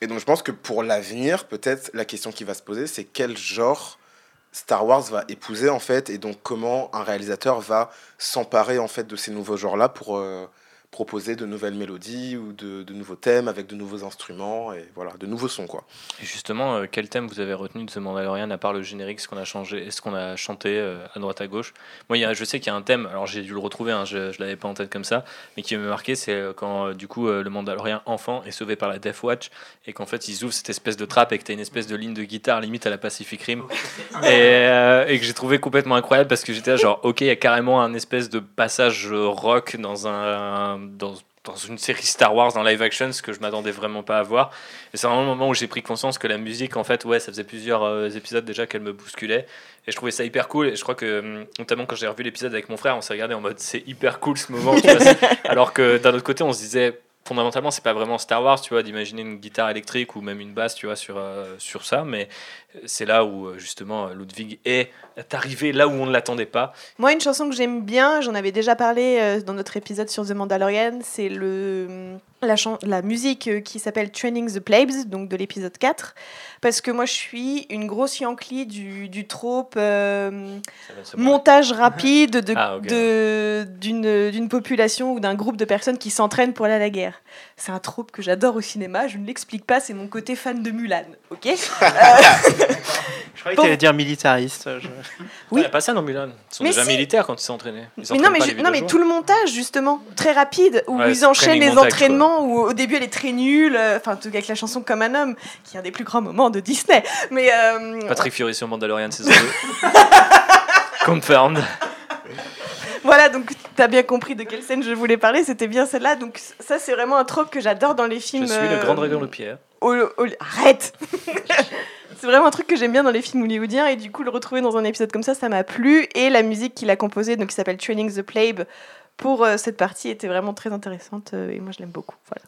et donc je pense que pour l'avenir, peut-être la question qui va se poser, c'est quel genre Star Wars va épouser en fait, et donc comment un réalisateur va s'emparer en fait de ces nouveaux genres-là pour euh, proposer de nouvelles mélodies ou de, de, nouveaux thèmes avec de nouveaux instruments et voilà, de nouveaux sons quoi. Et justement, euh, quel thème vous avez retenu de The Mandalorian à part le générique, ce qu'on a changé, ce qu'on a chanté euh, à droite à gauche? Moi, y a, je sais qu'il y a un thème, alors j'ai dû le retrouver, hein, je, je l'avais pas en tête comme ça, mais qui m'a marqué, c'est euh, quand du coup le Mandalorian enfant est sauvé par la Death Watch et qu'en fait ils ouvrent cette espèce de trappe et que tu as une espèce de ligne de guitare limite à la Pacific Rim. Et, et, que j'ai trouvé complètement incroyable parce que j'étais genre ok, il y a carrément un espèce de passage rock dans un dans, dans une série Star Wars en live action, ce que je m'attendais vraiment pas à voir. Et c'est vraiment le moment où j'ai pris conscience que la musique, en fait, ouais, ça faisait plusieurs euh, épisodes déjà qu'elle me bousculait. Et je trouvais ça hyper cool. Et je crois que, hum, notamment quand j'ai revu l'épisode avec mon frère, on s'est regardé en mode c'est hyper cool ce moment. alors que d'un autre côté, on se disait fondamentalement, c'est pas vraiment Star Wars, tu vois, d'imaginer une guitare électrique ou même une basse, tu vois, sur, euh, sur ça. Mais c'est là où, euh, justement, Ludwig est arrivé là où on ne l'attendait pas. Moi, une chanson que j'aime bien, j'en avais déjà parlé euh, dans notre épisode sur The Mandalorian, c'est le la, la musique qui s'appelle Training the Plebes, donc de l'épisode 4 parce que moi je suis une grosse Yankee du, du trope euh, montage rapide de, ah, d'une, d'une population ou d'un groupe de personnes qui s'entraînent pour aller à la guerre. C'est un trope que j'adore au cinéma, je ne l'explique pas, c'est mon côté fan de Mulan, ok euh, Je croyais que tu allais dire militariste. Oui. Il n'y a pas ça dans Mulan. Ils sont déjà militaires quand ils sont entraînés. mais non, mais, non, mais tout le montage, justement, très rapide, où ils enchaînent les entraînements, où au début elle est très nulle, euh, enfin, en tout cas avec la chanson Comme un homme, qui est un des plus grands moments de Disney. Mais, euh... Patrick Fury sur Mandalorian saison 2. Confirmed. Voilà, donc tu as bien compris de quelle scène je voulais parler, c'était bien celle-là. Donc ça, c'est vraiment un trope que j'adore dans les films. Je suis le grand dragon de pierre. Arrête C'est vraiment un truc que j'aime bien dans les films hollywoodiens et du coup le retrouver dans un épisode comme ça, ça m'a plu. Et la musique qu'il a composée, donc qui s'appelle Training the Plabe, pour euh, cette partie était vraiment très intéressante euh, et moi je l'aime beaucoup. Voilà.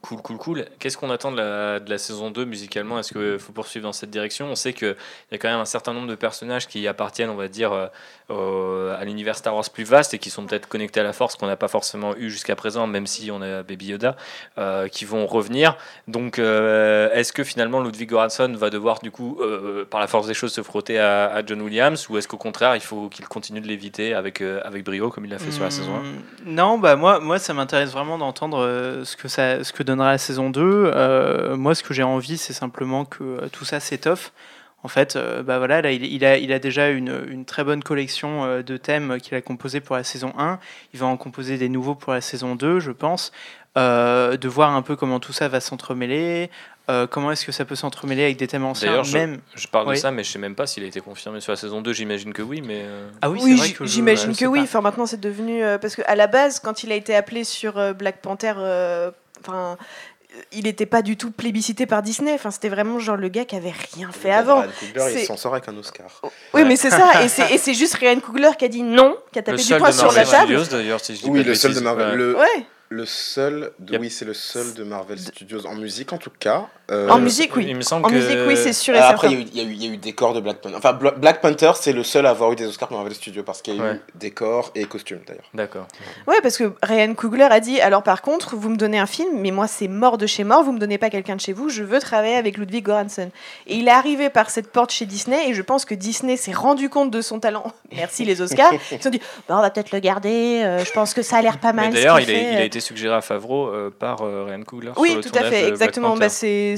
Cool, cool, cool. Qu'est-ce qu'on attend de la, de la, saison 2 musicalement? Est-ce qu'il faut poursuivre dans cette direction? On sait qu'il y a quand même un certain nombre de personnages qui appartiennent, on va dire, euh, à l'univers Star Wars plus vaste et qui sont peut-être connectés à la force qu'on n'a pas forcément eu jusqu'à présent, même si on a Baby Yoda, euh, qui vont revenir. Donc, euh, est-ce que finalement Ludwig Göransson va devoir, du coup, par la force des choses, se frotter à, John Williams ou est-ce qu'au contraire, il faut qu'il continue de l'éviter avec, avec brio, comme il l'a fait sur la saison 1 hmm, Non, bah, moi, moi ça m'intéresse vraiment d'entendre ce que ça. Ce que donnera la saison 2. Euh, moi, ce que j'ai envie, c'est simplement que euh, tout ça s'étoffe. En fait, euh, bah voilà, là, il, a, il a déjà une, une très bonne collection de thèmes qu'il a composé pour la saison 1. Il va en composer des nouveaux pour la saison 2, je pense. de voir un peu comment tout ça va s'entremêler, comment est-ce que ça peut s'entremêler avec des thèmes anciens D'ailleurs, même... je, parle de ça, mais je sais même pas s'il a été confirmé sur la saison 2. J'imagine que oui, mais. Ah oui, oui j'imagine que, oui. Enfin, maintenant, c'est devenu. parce qu'à la base, quand il a été appelé sur Black Panther, enfin, il n'était pas du tout plébiscité par Disney. Enfin, c'était vraiment genre le gars qui avait rien fait avant. Ryan Coogler, il s'en sort avec un Oscar. Oui, mais c'est ça. Et c'est juste Ryan Coogler qui a dit non, qui a tapé du poing sur la table. oui, le seul de Marvel. Le... Ouais. Le seul, oui, c'est le seul de Marvel Studios en musique en tout cas. Euh, en musique, oui. Il me semble en musique, oui, c'est sûr et certain. Après, il y, a eu, il y, a eu des corps de Black Panther. Enfin, Black Panther, c'est le seul à avoir eu des Oscars pour Marvel Studios parce qu'il y a eu des corps et costumes d'ailleurs. D'accord. Ouais, parce que Ryan Coogler a dit alors par contre, vous me donnez un film, mais moi c'est mort de chez mort, vous me donnez pas quelqu'un de chez vous, je veux travailler avec Ludwig Göransson. Et il est arrivé par cette porte chez Disney et je pense que Disney s'est rendu compte de son talent. Merci les Oscars. Ils se sont dit bah, on va peut-être le garder, euh, je pense que ça a l'air pas mal. D'ailleurs, il, il, a été suggéré à Favreau euh, par euh, Ryan Coogler. Oui, tout à fait, exactement. Bah, c'est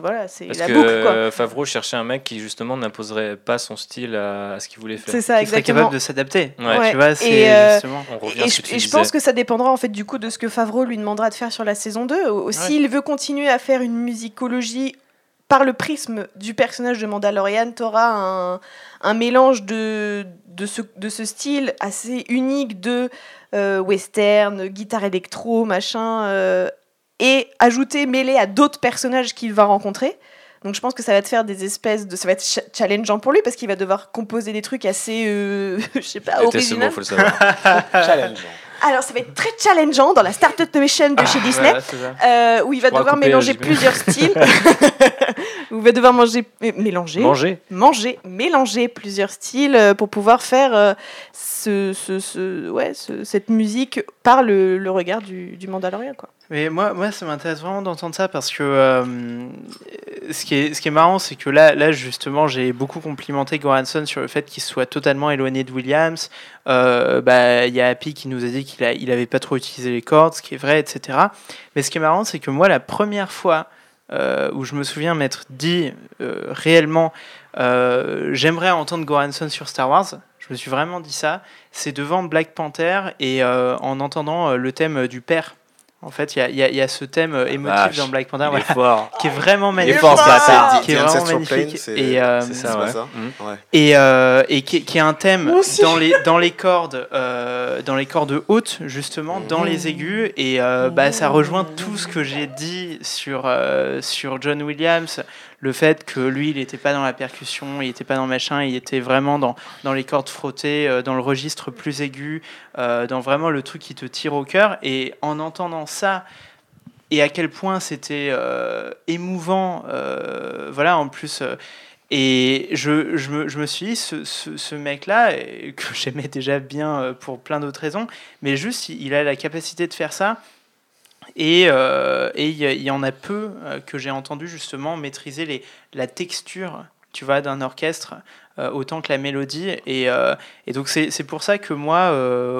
voilà, c'est la que boucle. Quoi. Favreau cherchait un mec qui justement n'imposerait pas son style à, ce qu'il voulait faire. C'est ça, exactement. Qui serait capable de s'adapter. Ouais. Tu vois, et, euh, on revient et, je, et je pense que ça dépendra en fait du coup de ce que Favreau lui demandera de faire sur la saison 2. S'il veut continuer à faire une musicologie par le prisme du personnage de Mandalorian, tu auras un, un, mélange de, de, ce, de ce style assez unique de euh, western, guitare électro, machin, euh, et ajouter, mêler à d'autres personnages qu'il va rencontrer. Donc je pense que ça va te faire des espèces de... Ça va être challengeant pour lui parce qu'il va devoir composer des trucs assez... Euh, je sais pas, originaux. faut le savoir. challengeant. Alors, ça va être très challengeant dans la Startup Nation de chez ah, Disney, euh, où il va devoir mélanger plusieurs styles. il va devoir manger, mélanger, manger, manger, mélanger plusieurs styles euh, pour pouvoir faire euh, ce, ce, ce, ouais, cette musique par le, le regard du, du Mandalorian, quoi. Mais moi, moi ça m'intéresse vraiment d'entendre ça parce que euh, ce, qui est, ce qui est marrant, c'est que là, là justement, j'ai beaucoup complimenté Goranson sur le fait qu'il soit totalement éloigné de Williams. Euh, bah, il y a Happy qui nous a dit qu'il n'avait il avait pas trop utilisé les cordes, ce qui est vrai, etc. Mais ce qui est marrant, c'est que moi, la première fois euh, où je me souviens m'être dit réellement j'aimerais entendre Goranson sur Star Wars, je me suis vraiment dit ça, c'est devant Black Panther et en entendant le thème du père En fait, il y, y a, ce thème euh, émotif dans Black Panther qui est vraiment magnifique. Qui est vraiment magnifique. Et, euh, ça, ouais. ça. Mmh. et, euh, et qui, qui, est un thème dans les, dans les cordes, euh, dans les cordes hautes, justement, dans les mmh. aigus. Et bah, ça rejoint tout ce que j'ai dit sur, sur John Williams, le fait que lui, il n'était pas dans la percussion, il n'était pas dans machin, il était vraiment dans, dans les cordes frottées, euh, dans le registre plus aigu, euh, dans vraiment le truc qui te tire au cœur. Et en entendant ça, et à quel point c'était euh, émouvant, voilà, en plus. et je, je, me, je, me, suis dit, ce, ce, mec-là, que j'aimais déjà bien pour plein d'autres raisons, mais juste, il a la capacité de faire ça et euh, il y, en a peu euh, que j'ai entendu justement maîtriser les, la texture tu vois, d'un orchestre euh, autant que la mélodie. Et, et donc c'est pour ça que moi,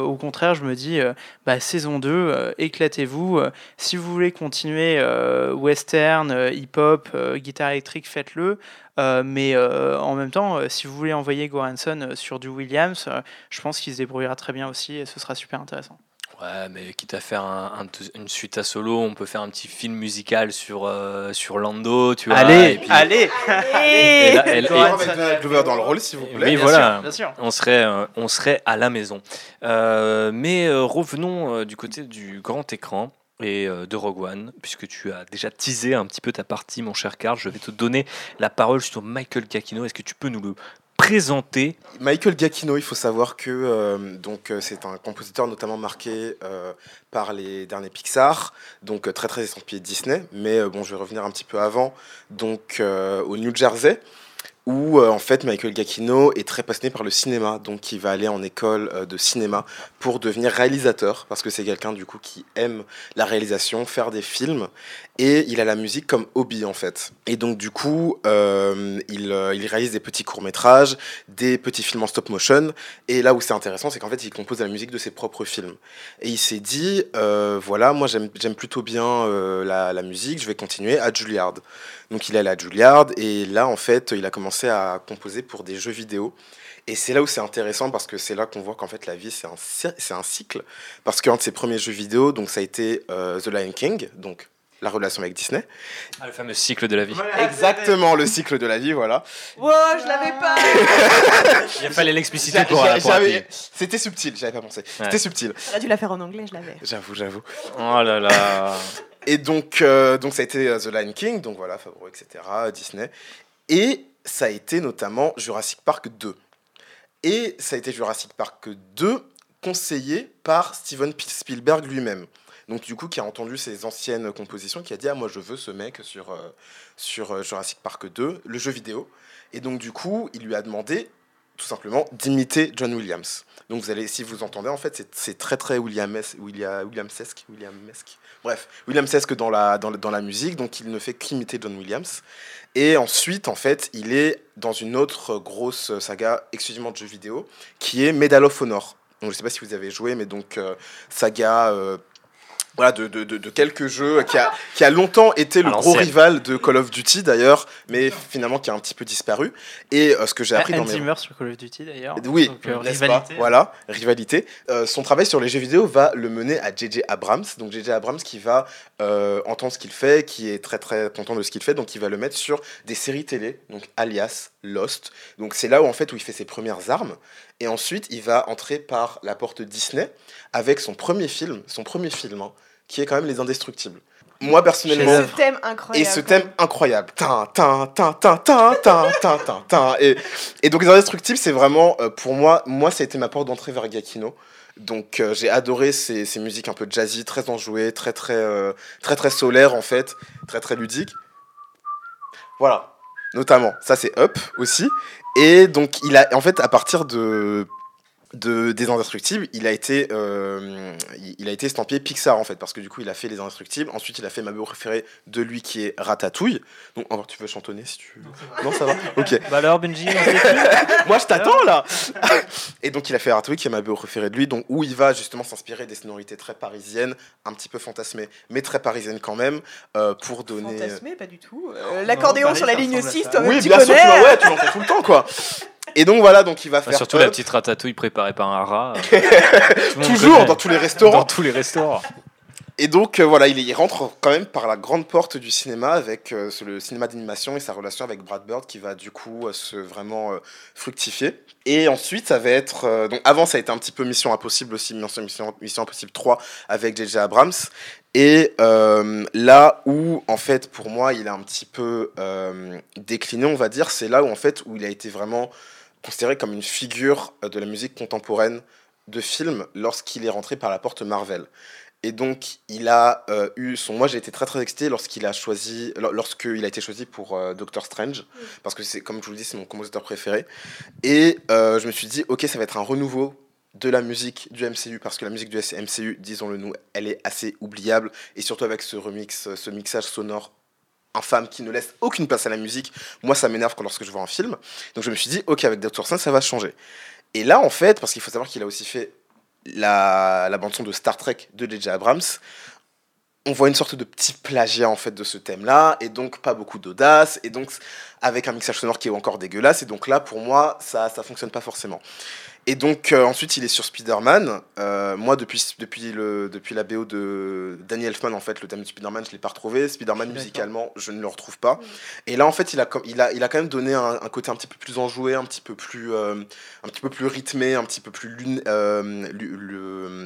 au contraire, je me dis, bah, saison 2, éclatez-vous. si vous voulez continuer western, hip-hop, guitare électrique, faites-le. mais en même temps, si vous voulez envoyer Goranson sur du Williams, je pense qu'il se débrouillera très bien aussi et ce sera super intéressant. Ouais, mais quitte à faire un, une suite à solo, on peut faire un petit film musical sur, euh, sur Lando, tu vois. Allez, allez, allez et dans le rôle, s'il vous plaît. Oui, voilà, On, serait, euh, on serait à la maison. Euh, mais revenons du côté du grand écran et de Rogue One, puisque tu as déjà teasé un petit peu ta partie, mon cher Karl. Je vais te donner la parole sur Michael Giacchino. Est-ce que tu peux nous le Michael Giacchino, il faut savoir que euh, donc euh, c'est un compositeur notamment marqué euh, par les derniers Pixar, donc très très estampillé Disney. Mais bon, je vais revenir un petit peu avant, donc au New Jersey où euh, en fait Michael Giacchino est très passionné par le cinéma, donc il va aller en école euh, de cinéma pour devenir réalisateur, parce que c'est quelqu'un du coup qui aime la réalisation, faire des films, et il a la musique comme hobby en fait. Et donc du coup, euh, il, réalise des petits courts métrages, des petits films en stop motion, et là où c'est intéressant, c'est qu'en fait il compose la musique de ses propres films. Et il s'est dit, voilà, moi j'aime plutôt bien la, la musique, je vais continuer à Juilliard. Donc il est allé à Juilliard et là en fait il a commencé à composer pour des jeux vidéo. Et c'est là où c'est intéressant parce que c'est là qu'on voit qu'en fait la vie c'est un, c'est un cycle. Parce qu'un de ses premiers jeux vidéo, donc ça a été euh, The Lion King, donc la relation avec Disney. Ah, le fameux cycle de la vie. Exactement, le cycle de la vie, voilà. Wow, je l'avais pas Il fallait l'expliciter pour, C'était subtil, j'avais pas pensé. C'était subtil. J'aurais dû la faire en anglais, je l'avais. J'avoue, j'avoue. Oh là là Et donc, euh, donc ça a été euh, The Lion King, donc voilà, Favreau, etc., Disney. Et ça a été notamment Jurassic Park 2. Et ça a été Jurassic Park 2 conseillé par Steven Spielberg lui-même. Donc du coup, qui a entendu ses anciennes compositions, qui a dit ah moi je veux ce mec sur euh, sur Jurassic Park 2, le jeu vidéo. Et donc du coup, il lui a demandé tout simplement d'imiter John Williams. Donc vous allez, si vous entendez, en fait, c'est très très Williams, William, Williamsesque, Williamesque. Bref, Williamsesque dans la, dans, dans la musique, donc il ne fait qu'imiter John Williams. Et ensuite, en fait, il est dans une autre grosse saga exclusivement de jeux vidéo, qui est Medal of Honor. Donc, je sais pas si vous avez joué, mais donc euh, saga euh, voilà, de, de, de, quelques jeux, qui a, qui a longtemps été le gros rival de Call of Duty d'ailleurs, mais finalement qui a un petit peu disparu. Et euh, ce que j'ai appris dans mes... sur Call of Duty d'ailleurs. Oui, euh, rivalité. voilà, rivalité. Euh, son travail sur les jeux vidéo va le mener à JJ Abrams. Donc JJ Abrams qui va entendre ce qu'il fait, qui est très très content de ce qu'il fait, donc il va le mettre sur des séries télé, donc alias Lost. Donc c'est là où en fait où il fait ses premières armes. Et ensuite il va entrer par la porte Disney avec son premier film, son premier film. Hein, qui est quand même Les Indestructibles. Moi, personnellement. Et ce thème incroyable. Et ce thème incroyable. Et, et donc, Les Indestructibles, c'est vraiment, euh, pour moi, moi, ça a été ma porte d'entrée vers Giacchino. Donc, euh, j'ai adoré ces, ces, musiques un peu jazzy, très enjouées, très, très, euh, très, très solaires, en fait, très, très ludiques. Voilà. Notamment. Ça, c'est Up aussi. Et donc, il a, en fait, à partir de de, des Indestructibles, il a été, euh, il, a été estampillé Pixar en fait, parce que du coup il a fait les Indestructibles. Ensuite, il a fait ma préférée de lui qui est Ratatouille. Donc, encore, tu veux chantonner si tu. Non, ça va. Ok. Bah alors, Benji, moi je t'attends là. Et donc, il a fait Ratatouille qui est ma préférée de lui, donc où il va justement s'inspirer des sonorités très parisiennes, un petit peu fantasmées, mais très parisiennes quand même, euh, pour donner. Fantasmées, pas du tout. Euh, l'accordéon sur la ligne 6, toi Oui, bien sûr, tu ouais, fais tout le temps quoi. Et donc voilà, donc il va faire. surtout la petite ratatouille préparée par un rat. Toujours dans tous les restaurants. Dans tous les restaurants. Et donc, euh, voilà, il, rentre quand même par la grande porte du cinéma avec euh, le cinéma d'animation et sa relation avec Brad Bird qui va du coup se vraiment fructifier. Et ensuite, ça va être. donc, avant, ça a été un petit peu Mission Impossible aussi, Mission, Mission, Mission Impossible 3 avec J.J. Abrams. Et là où, en fait, pour moi, il a un petit peu décliné, on va dire, c'est là où, en fait, où il a été vraiment considéré comme une figure de la musique contemporaine de film lorsqu'il est rentré par la porte Marvel. Et donc, il a euh, eu son. Moi, j'ai été très très excité lorsqu'il a choisi, lorsqu'il a été choisi pour euh, Doctor Strange, parce que c'est, comme je vous le dis, c'est mon compositeur préféré. Et euh, je me suis dit, ok, ça va être un renouveau de la musique du MCU, parce que la musique du MCU, disons-le nous, elle est assez oubliable, et surtout avec ce remix, ce mixage sonore infâme qui ne laisse aucune place à la musique. Moi, ça m'énerve quand lorsque je vois un film. Donc, je me suis dit, ok, avec Strange, ça va changer. Et là, en fait, parce qu'il faut savoir qu'il a aussi fait la, la bande-son de Star Trek de J.J. Abrams, on voit une sorte de petit plagiat en fait de ce thème-là, et donc pas beaucoup d'audace, et donc avec un mixage sonore qui est encore dégueulasse, et donc là pour moi ça ça fonctionne pas forcément. Et donc euh, ensuite il est sur Spider-Man. Euh, moi depuis, depuis, le, depuis la BO de Danny Elfman en fait le thème de Spider-Man je l'ai pas retrouvé. Spider-Man musicalement je ne le retrouve pas. Et là en fait il a, il a, il a quand même donné un, côté un petit peu plus enjoué, un petit peu plus, euh, un petit peu plus rythmé, un petit peu plus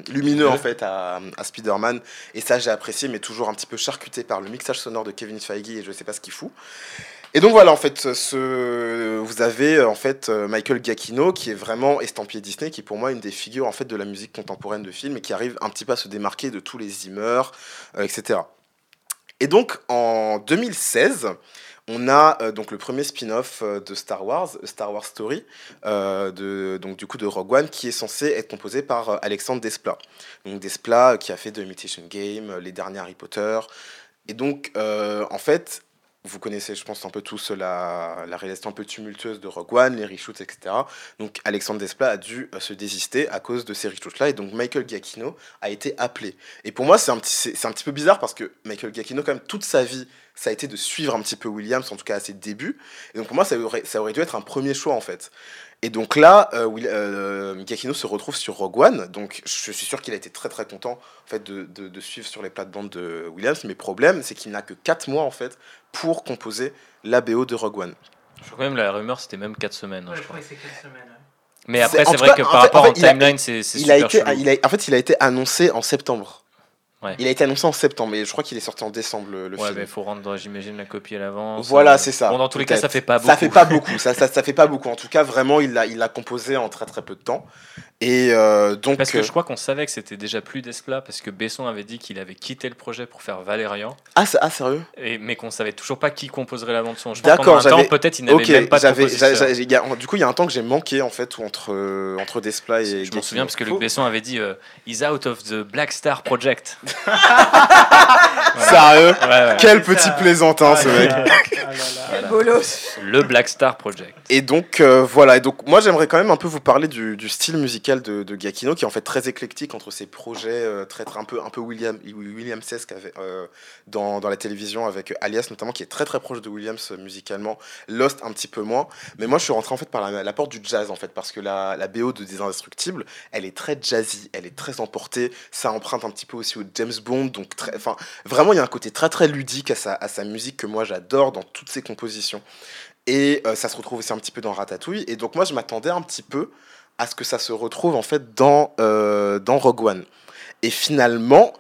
lumineux en fait à, à Spider-Man. Et ça j'ai apprécié mais toujours un petit peu charcuté par le mixage sonore de Kevin Feige et je sais pas ce qu'il fout. Et donc voilà, en fait, vous avez en fait Michael Giacchino qui est vraiment estampillé Disney, qui est pour moi une des figures en fait de la musique contemporaine de film et qui arrive un petit peu à se démarquer de tous les Zimmer, euh, etc. Et donc en 2016, on a euh, donc le premier spin-off euh, de Star Wars, Star Wars Story, de, donc du coup de Rogue One, qui est censé être composé par Alexandre Desplat. Donc Desplat qui a fait The Imitation Game, les derniers Harry Potter. Et donc en fait, vous connaissez, je pense, un peu tous la, la réalisation un peu tumultueuse de Rogue One, les reshoots, etc. Donc Alexandre Desplat a dû euh, se désister à cause de ces reshoots-là, et donc Michael Giacchino a été appelé. Et pour moi, c'est un, petit, un petit peu bizarre parce que Michael Giacchino, quand même, toute sa vie, ça a été de suivre un petit peu Williams, en tout cas à ses débuts. Et donc pour moi, ça aurait, ça aurait dû être un premier choix, en fait. Et donc là, euh, euh, Giacchino se retrouve sur Rogue One. Donc je suis sûr qu'il a été très très content en fait, de, de, suivre sur les plates-bandes de Williams. Mais problème, c'est qu'il n'a que 4 mois en fait pour composer la BO de Rogue One. Je crois même la rumeur c'était même 4 semaines. Hein, je crois que c'est 4 semaines. Mais après, c'est vrai que par rapport au timeline, c'est super été, En fait, il a été annoncé en septembre. Il a été annoncé en septembre, mais je crois qu'il est sorti en décembre le, le ouais, il faut rendre, j'imagine, la copie à l'avance. Voilà, c'est ça. Bon, dans tous les cas, ça fait pas beaucoup. Ça fait pas beaucoup. ça, ça, ça, fait pas beaucoup. En tout cas, vraiment, il l'a il a composé en très très peu de temps. Et euh, donc. Parce que euh, je crois qu'on savait que c'était déjà plus Desplat, parce que Besson avait dit qu'il avait quitté le projet pour faire Valérian. Ah, ah sérieux? Et, Mais qu'on savait toujours pas qui composerait la bande-son. D'accord, j'avais. Peut-être il n'avait même pas de Du coup, il y a un temps que j'ai manqué en fait entre, euh, entre Desplat et. Je m'en souviens parce que Luc Besson avait dit He's out of the Black Star Project. Sérieux? Quel petit plaisantin ce mec. Quel bolos. Le Black Star Project. Et donc voilà, et donc moi j'aimerais quand même un peu vous parler du, du style musical de, de, Giacchino, qui est en fait très éclectique entre ses projets euh, très, un peu, un peu William, William euh, dans, dans, la télévision avec Alias notamment, qui est très très proche de Williams euh, musicalement, Lost un petit peu moins. Mais moi je suis rentré en fait par la, porte du jazz en fait, parce que la, la BO de Des Indestructibles, elle est très jazzy, elle est très emportée, ça emprunte un petit peu aussi au James Bond, donc vraiment il y a un côté très très ludique à sa, à sa musique que moi j'adore dans toutes ses compositions. Et ça se retrouve aussi un petit peu dans Ratatouille. Et donc moi je m'attendais un petit peu à ce que ça se retrouve en fait dans, euh, dans Rogue One. Et finalement,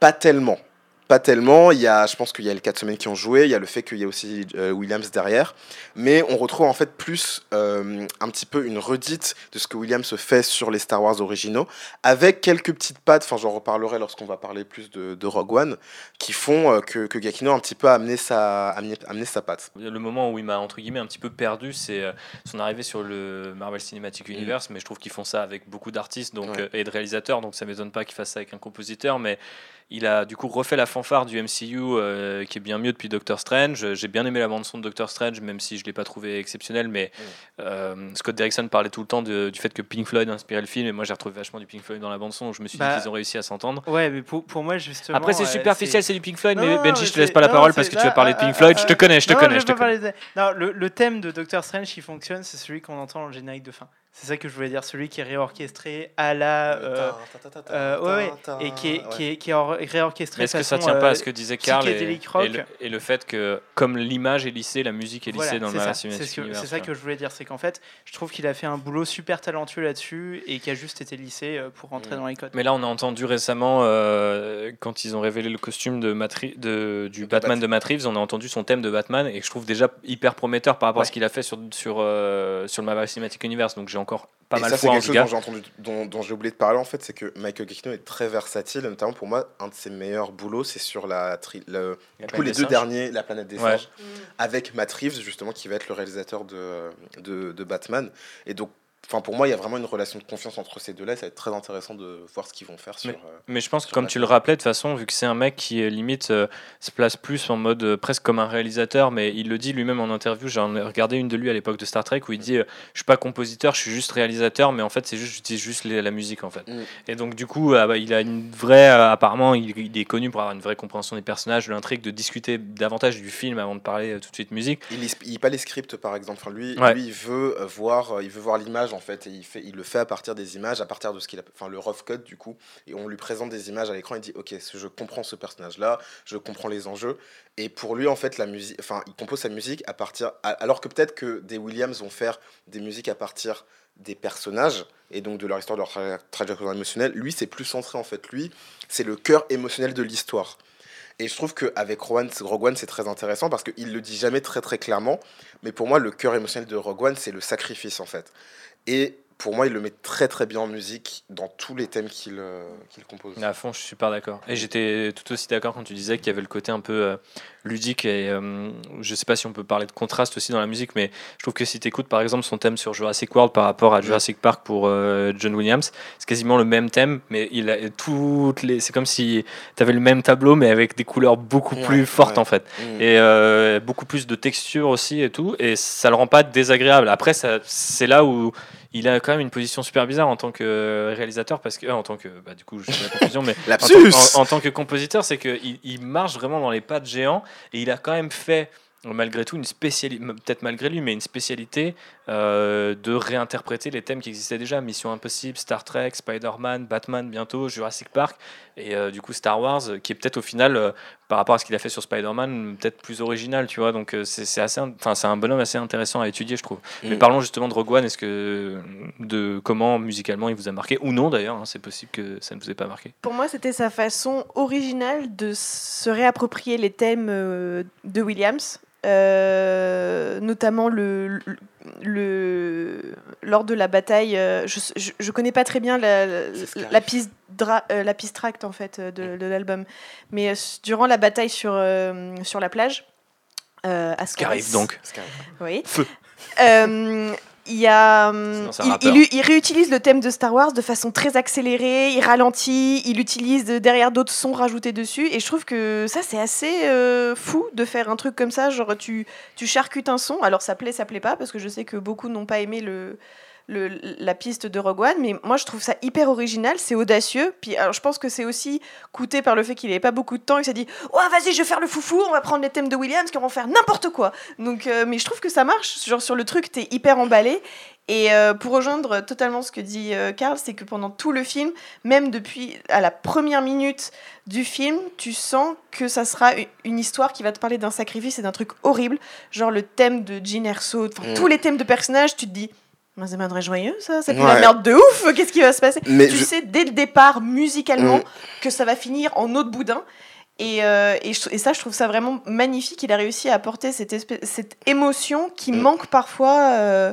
pas tellement pas tellement. Il y a, je pense qu'il y a les quatre semaines qui ont joué. Il y a le fait qu'il y a aussi euh, Williams derrière. Mais on retrouve en fait plus euh, un petit peu une redite de ce que Williams fait sur les Star Wars originaux, avec quelques petites pattes. Enfin, j'en reparlerai lorsqu'on va parler plus de, Rogue One, qui font euh, que, que Gakino a un petit peu amené sa, amené, amené, sa patte. Le moment où il m'a entre guillemets un petit peu perdu, c'est son arrivée sur le Marvel Cinematic Universe. Mais je trouve qu'ils font ça avec beaucoup d'artistes donc et de réalisateurs, donc ça m'étonne pas qu'ils fassent ça avec un compositeur. Mais il a du coup refait la fanfare du MCU euh, qui est bien mieux depuis Doctor Strange. J'ai bien aimé la bande son de Doctor Strange, même si je l'ai pas trouvé exceptionnel. Mais euh, Scott Derrickson parlait tout le temps du fait que Pink Floyd inspirait le film, et moi j'ai retrouvé vachement du Pink Floyd dans la bande son. Je me suis dit bah, qu'ils ont réussi à s'entendre. Ouais, mais pour, pour moi justement. Après c'est superficiel, c'est du Pink Floyd, mais Benji, je te laisse pas la parole parce que tu vas parler de Pink Floyd. je te connais, je te connais. Je te connais. Non, le, le, thème de Doctor Strange qui fonctionne, c'est celui qu'on entend dans le générique de fin C'est ça que je voulais dire, celui qui est réorchestré à la. Euh, euh, ouais, et qui est, qui est, qui est réorchestré. Est-ce que ça tient pas à ce que disait Karl et, et, le, fait que, comme l'image est lissée, la musique est lissée dans le C'est ça que je voulais dire, c'est qu'en fait, je trouve qu'il a fait un boulot super talentueux là-dessus et qui a juste été lissé pour rentrer mm. dans les codes. Mais là, on a entendu récemment, quand ils ont révélé le costume de, de du Batman de Matt Reeves, on a entendu son thème de Batman et que je trouve déjà hyper prometteur par rapport à ce qu'il a fait sur, sur, sur le Marvel Cinematic Universe. Donc j'ai encore pas mal ça, c'est quelque chose dont j'ai entendu, dont, j'ai oublié de parler en fait, c'est que Michael Giacchino est très versatile, notamment pour moi, un de ses meilleurs boulots, c'est sur la, le, les deux derniers, La planète des singes, avec Matt Reeves justement qui va être le réalisateur de, de, de Batman. Et donc Enfin, pour moi, il y a vraiment une relation de confiance entre ces deux-là. Ça va être très intéressant de voir ce qu'ils vont faire. Sur, mais, euh, mais je pense que, comme tu le rappelais, de toute façon, vu que c'est un mec qui euh, limite euh, se place plus en mode presque comme un réalisateur, mais il le dit lui-même en interview. J'en ai regardé une de lui à l'époque de Star Trek où il dit Je suis pas compositeur, je suis juste réalisateur, mais en fait, c'est juste j'utilise juste la musique en fait. Mm. Et donc, du coup, ah bah, il a une vraie. apparemment, il, est connu pour avoir une vraie compréhension des personnages, de l'intrigue, de discuter davantage du film avant de parler tout de suite musique. Il lit, lit pas les scripts, par exemple. Enfin, lui, lui, il veut voir, il veut voir l'image en fait, il le fait à partir des images, à partir de ce qu'il a, enfin le rough cut du coup, et on lui présente des images à l'écran. Il dit ok, je comprends ce personnage-là, je comprends les enjeux. Et pour lui en fait la musique, enfin il compose sa musique à partir, alors que peut-être que des Williams vont faire des musiques à partir des personnages et donc de leur histoire, de leur trajectoire émotionnelle. Lui c'est plus centré en fait. Lui c'est le cœur émotionnel de l'histoire. Et je trouve qu'avec Rogue One, c'est très intéressant parce qu'il le dit jamais très très clairement. Mais pour moi, le cœur émotionnel de Rogue One, c'est le sacrifice en fait. Et pour moi, il le met très très bien en musique dans tous les thèmes qu'il euh, compose. À fond, je suis super d'accord. Et j'étais tout aussi d'accord quand tu disais qu'il y avait le côté un peu euh, ludique et euh, je sais pas si on peut parler de contraste aussi dans la musique, mais je trouve que si tu écoutes par exemple son thème sur Jurassic World par rapport à Jurassic Park pour John Williams, c'est quasiment le même thème, mais il a toutes les. C'est comme si tu avais le même tableau, mais avec des couleurs beaucoup plus fortes en fait. Mm. Et beaucoup plus de texture aussi et tout, et ça le rend pas désagréable. Après, c'est là où il a quand même une position super bizarre en tant que réalisateur parce que euh, en tant que bah, du coup je la confusion mais en, en, tant que compositeur c'est qu'il il marche vraiment dans les pas de géant et il a quand même fait malgré tout une spécialité, peut-être malgré lui, mais une spécialité euh, de réinterpréter les thèmes qui existaient déjà. Mission Impossible, Star Trek, Spider-Man, Batman bientôt, Jurassic Park, et euh, du coup Star Wars, qui est peut-être au final, euh, par rapport à ce qu'il a fait sur Spider-Man, peut-être plus original, tu vois. Donc c'est assez, enfin c'est un bonhomme assez intéressant à étudier, je trouve. Mais parlons justement de Rogue One. Est-ce que de comment musicalement il vous a marqué? Ou non d'ailleurs, hein, c'est possible que ça ne vous ait pas marqué. Pour moi, c'était sa façon originale de se réapproprier les thèmes de Williams euh, notamment le, le, lors de la bataille. Euh, je, je, connais pas très bien la, la, piste, euh, la piste tract en fait de, de l'album, mais durant la bataille sur, sur la plage. à arrive donc. Oui. Feu il, y a, hum, il, il, réutilise le thème de Star Wars de façon très accélérée, il ralentit, il utilise derrière d'autres sons rajoutés dessus, et je trouve que ça c'est assez euh, fou de faire un truc comme ça, genre tu, tu charcutes un son, alors ça plaît, ça plaît pas, parce que je sais que beaucoup n'ont pas aimé le, la piste de Rogue One, mais moi je trouve ça hyper original, c'est audacieux. Puis alors, je pense que c'est aussi coûté par le fait qu'il n'avait pas beaucoup de temps. Il s'est dit Oh, vas-y, je vais faire le foufou, on va prendre les thèmes de Williams, qui vont faire n'importe quoi. Donc, euh, mais je trouve que ça marche. Genre, sur le truc, t'es hyper emballé. Et euh, pour rejoindre totalement ce que dit euh, Karl, c'est que pendant tout le film, même depuis à la première minute du film, tu sens que ça sera une histoire qui va te parler d'un sacrifice et d'un truc horrible. Genre le thème de Jean Erso, mm. tous les thèmes de personnages, tu te dis c'est pas joyeux, ça. C'est la merde de ouf. Qu'est-ce qui va se passer? Tu sais dès le départ, musicalement, mm. que ça va finir en de boudin. Et, euh, et, ça, je trouve ça vraiment magnifique. Il a réussi à apporter cette, espèce, cette émotion qui mm. manque parfois euh,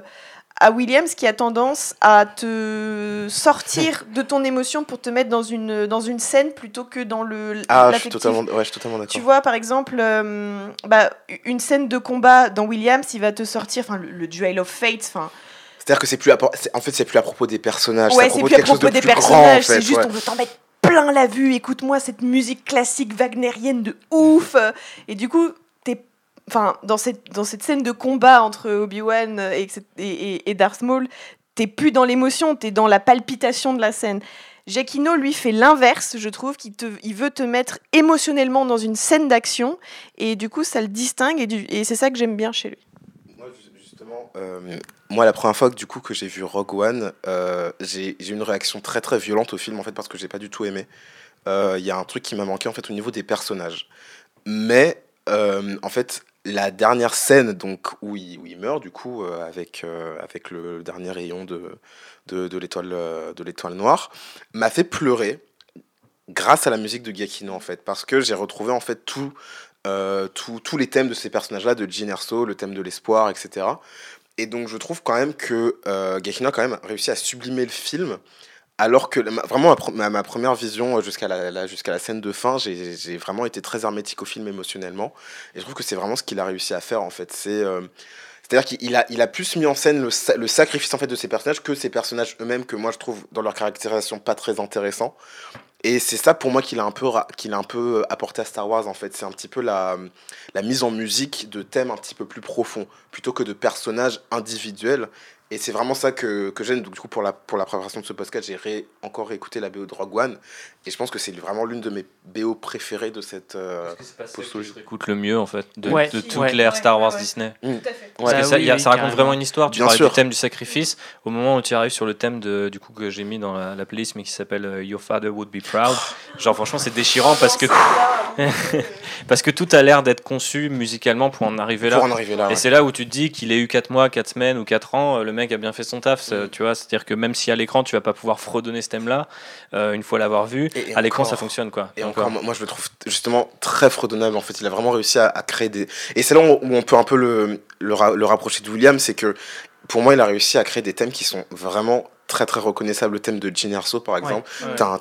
à Williams, qui a tendance à te sortir de ton émotion pour te mettre dans une, dans une scène plutôt que dans le. Ah, je suis totalement, ouais, je suis totalement d'accord. Tu vois, par exemple, euh, bah, une scène de combat dans Williams, il va te sortir, enfin, le, le, Duel of Fate, enfin c'est-à-dire que c'est plus à, en fait c'est plus à propos des personnages. Ouais, c'est plus à propos des personnages. C'est juste on veut t'en mettre plein la vue. Écoute-moi cette musique classique wagnérienne de ouf. Et du coup, t'es, enfin dans cette dans cette scène de combat entre Obi-Wan et, et, et Darth Maul, t'es plus dans l'émotion, t'es dans la palpitation de la scène. Jacquino, lui, fait l'inverse, je trouve, qu'il te, il veut te mettre émotionnellement dans une scène d'action, et du coup, ça le distingue, et, et c'est ça que j'aime bien chez lui justement, moi, la première fois que, du coup, que j'ai vu Rogue One, j'ai eu une réaction très très violente au film, en fait, parce que j'ai pas du tout aimé. Il y a un truc qui m'a manqué, en fait, au niveau des personnages. Mais, en fait, la dernière scène donc où il, où il meurt du coup euh, avec, euh, avec le, dernier rayon de, de, l'étoile euh, de l'étoile noire m'a fait pleurer grâce à la musique de Giacchino en fait parce que j'ai retrouvé en fait tout, tous les thèmes de ces personnages là de Gin Erso le thème de l'espoir etc et donc je trouve quand même que Giacchino a quand même réussi à sublimer le film alors que vraiment ma, première vision euh, jusqu'à la, jusqu'à la scène de fin, j'ai vraiment été très hermétique au film émotionnellement. Et je trouve que c'est vraiment ce qu'il a réussi à faire en fait. Euh, c'est-à-dire qu'il a, il a plus mis en scène le, le, sacrifice en fait de ses personnages que ses personnages eux-mêmes que moi je trouve dans leur caractérisation pas très intéressant. Et c'est ça pour moi qu'il a un peu peu apporté à Star Wars en fait, c'est un petit peu la, la mise en musique de thèmes un petit peu plus profonds plutôt que de personnages individuels et c'est vraiment ça que, que j'aime. Donc, du coup, pour la, pour la préparation de ce podcast, j'ai encore réécouté la BO de Rogue One. Et je pense que c'est vraiment l'une de mes BO préférées de cette euh, postologie. écoute le mieux, en fait, de, de toute l'ère Star Wars Disney? Mmh. Parce que ça, ça raconte vraiment une histoire. Tu parles du thème du sacrifice. Au moment où tu arrives sur le thème de, du coup, que j'ai mis dans la, playlist, mais qui s'appelle euh, Your Father Would Be Proud, genre, franchement, c'est déchirant parce que, parce que tout a l'air d'être conçu musicalement pour en arriver là. Pour en arriver là et c'est là où tu te dis qu'il ait eu 4 mois, 4 semaines ou 4 ans, le mec a bien fait son taf, mm. tu vois. C'est-à-dire que même si à l'écran tu vas pas pouvoir fredonner ce thème-là, euh, une fois l'avoir vu, à l'écran ça fonctionne quoi. Et encore, moi je le trouve justement très fredonnable. En fait, il a vraiment réussi à, créer des. Et c'est là où on peut un peu le, le, le rapprocher de William, c'est que pour moi, il a réussi à créer des thèmes qui sont vraiment très très reconnaissable le thème de Gin par exemple. Tin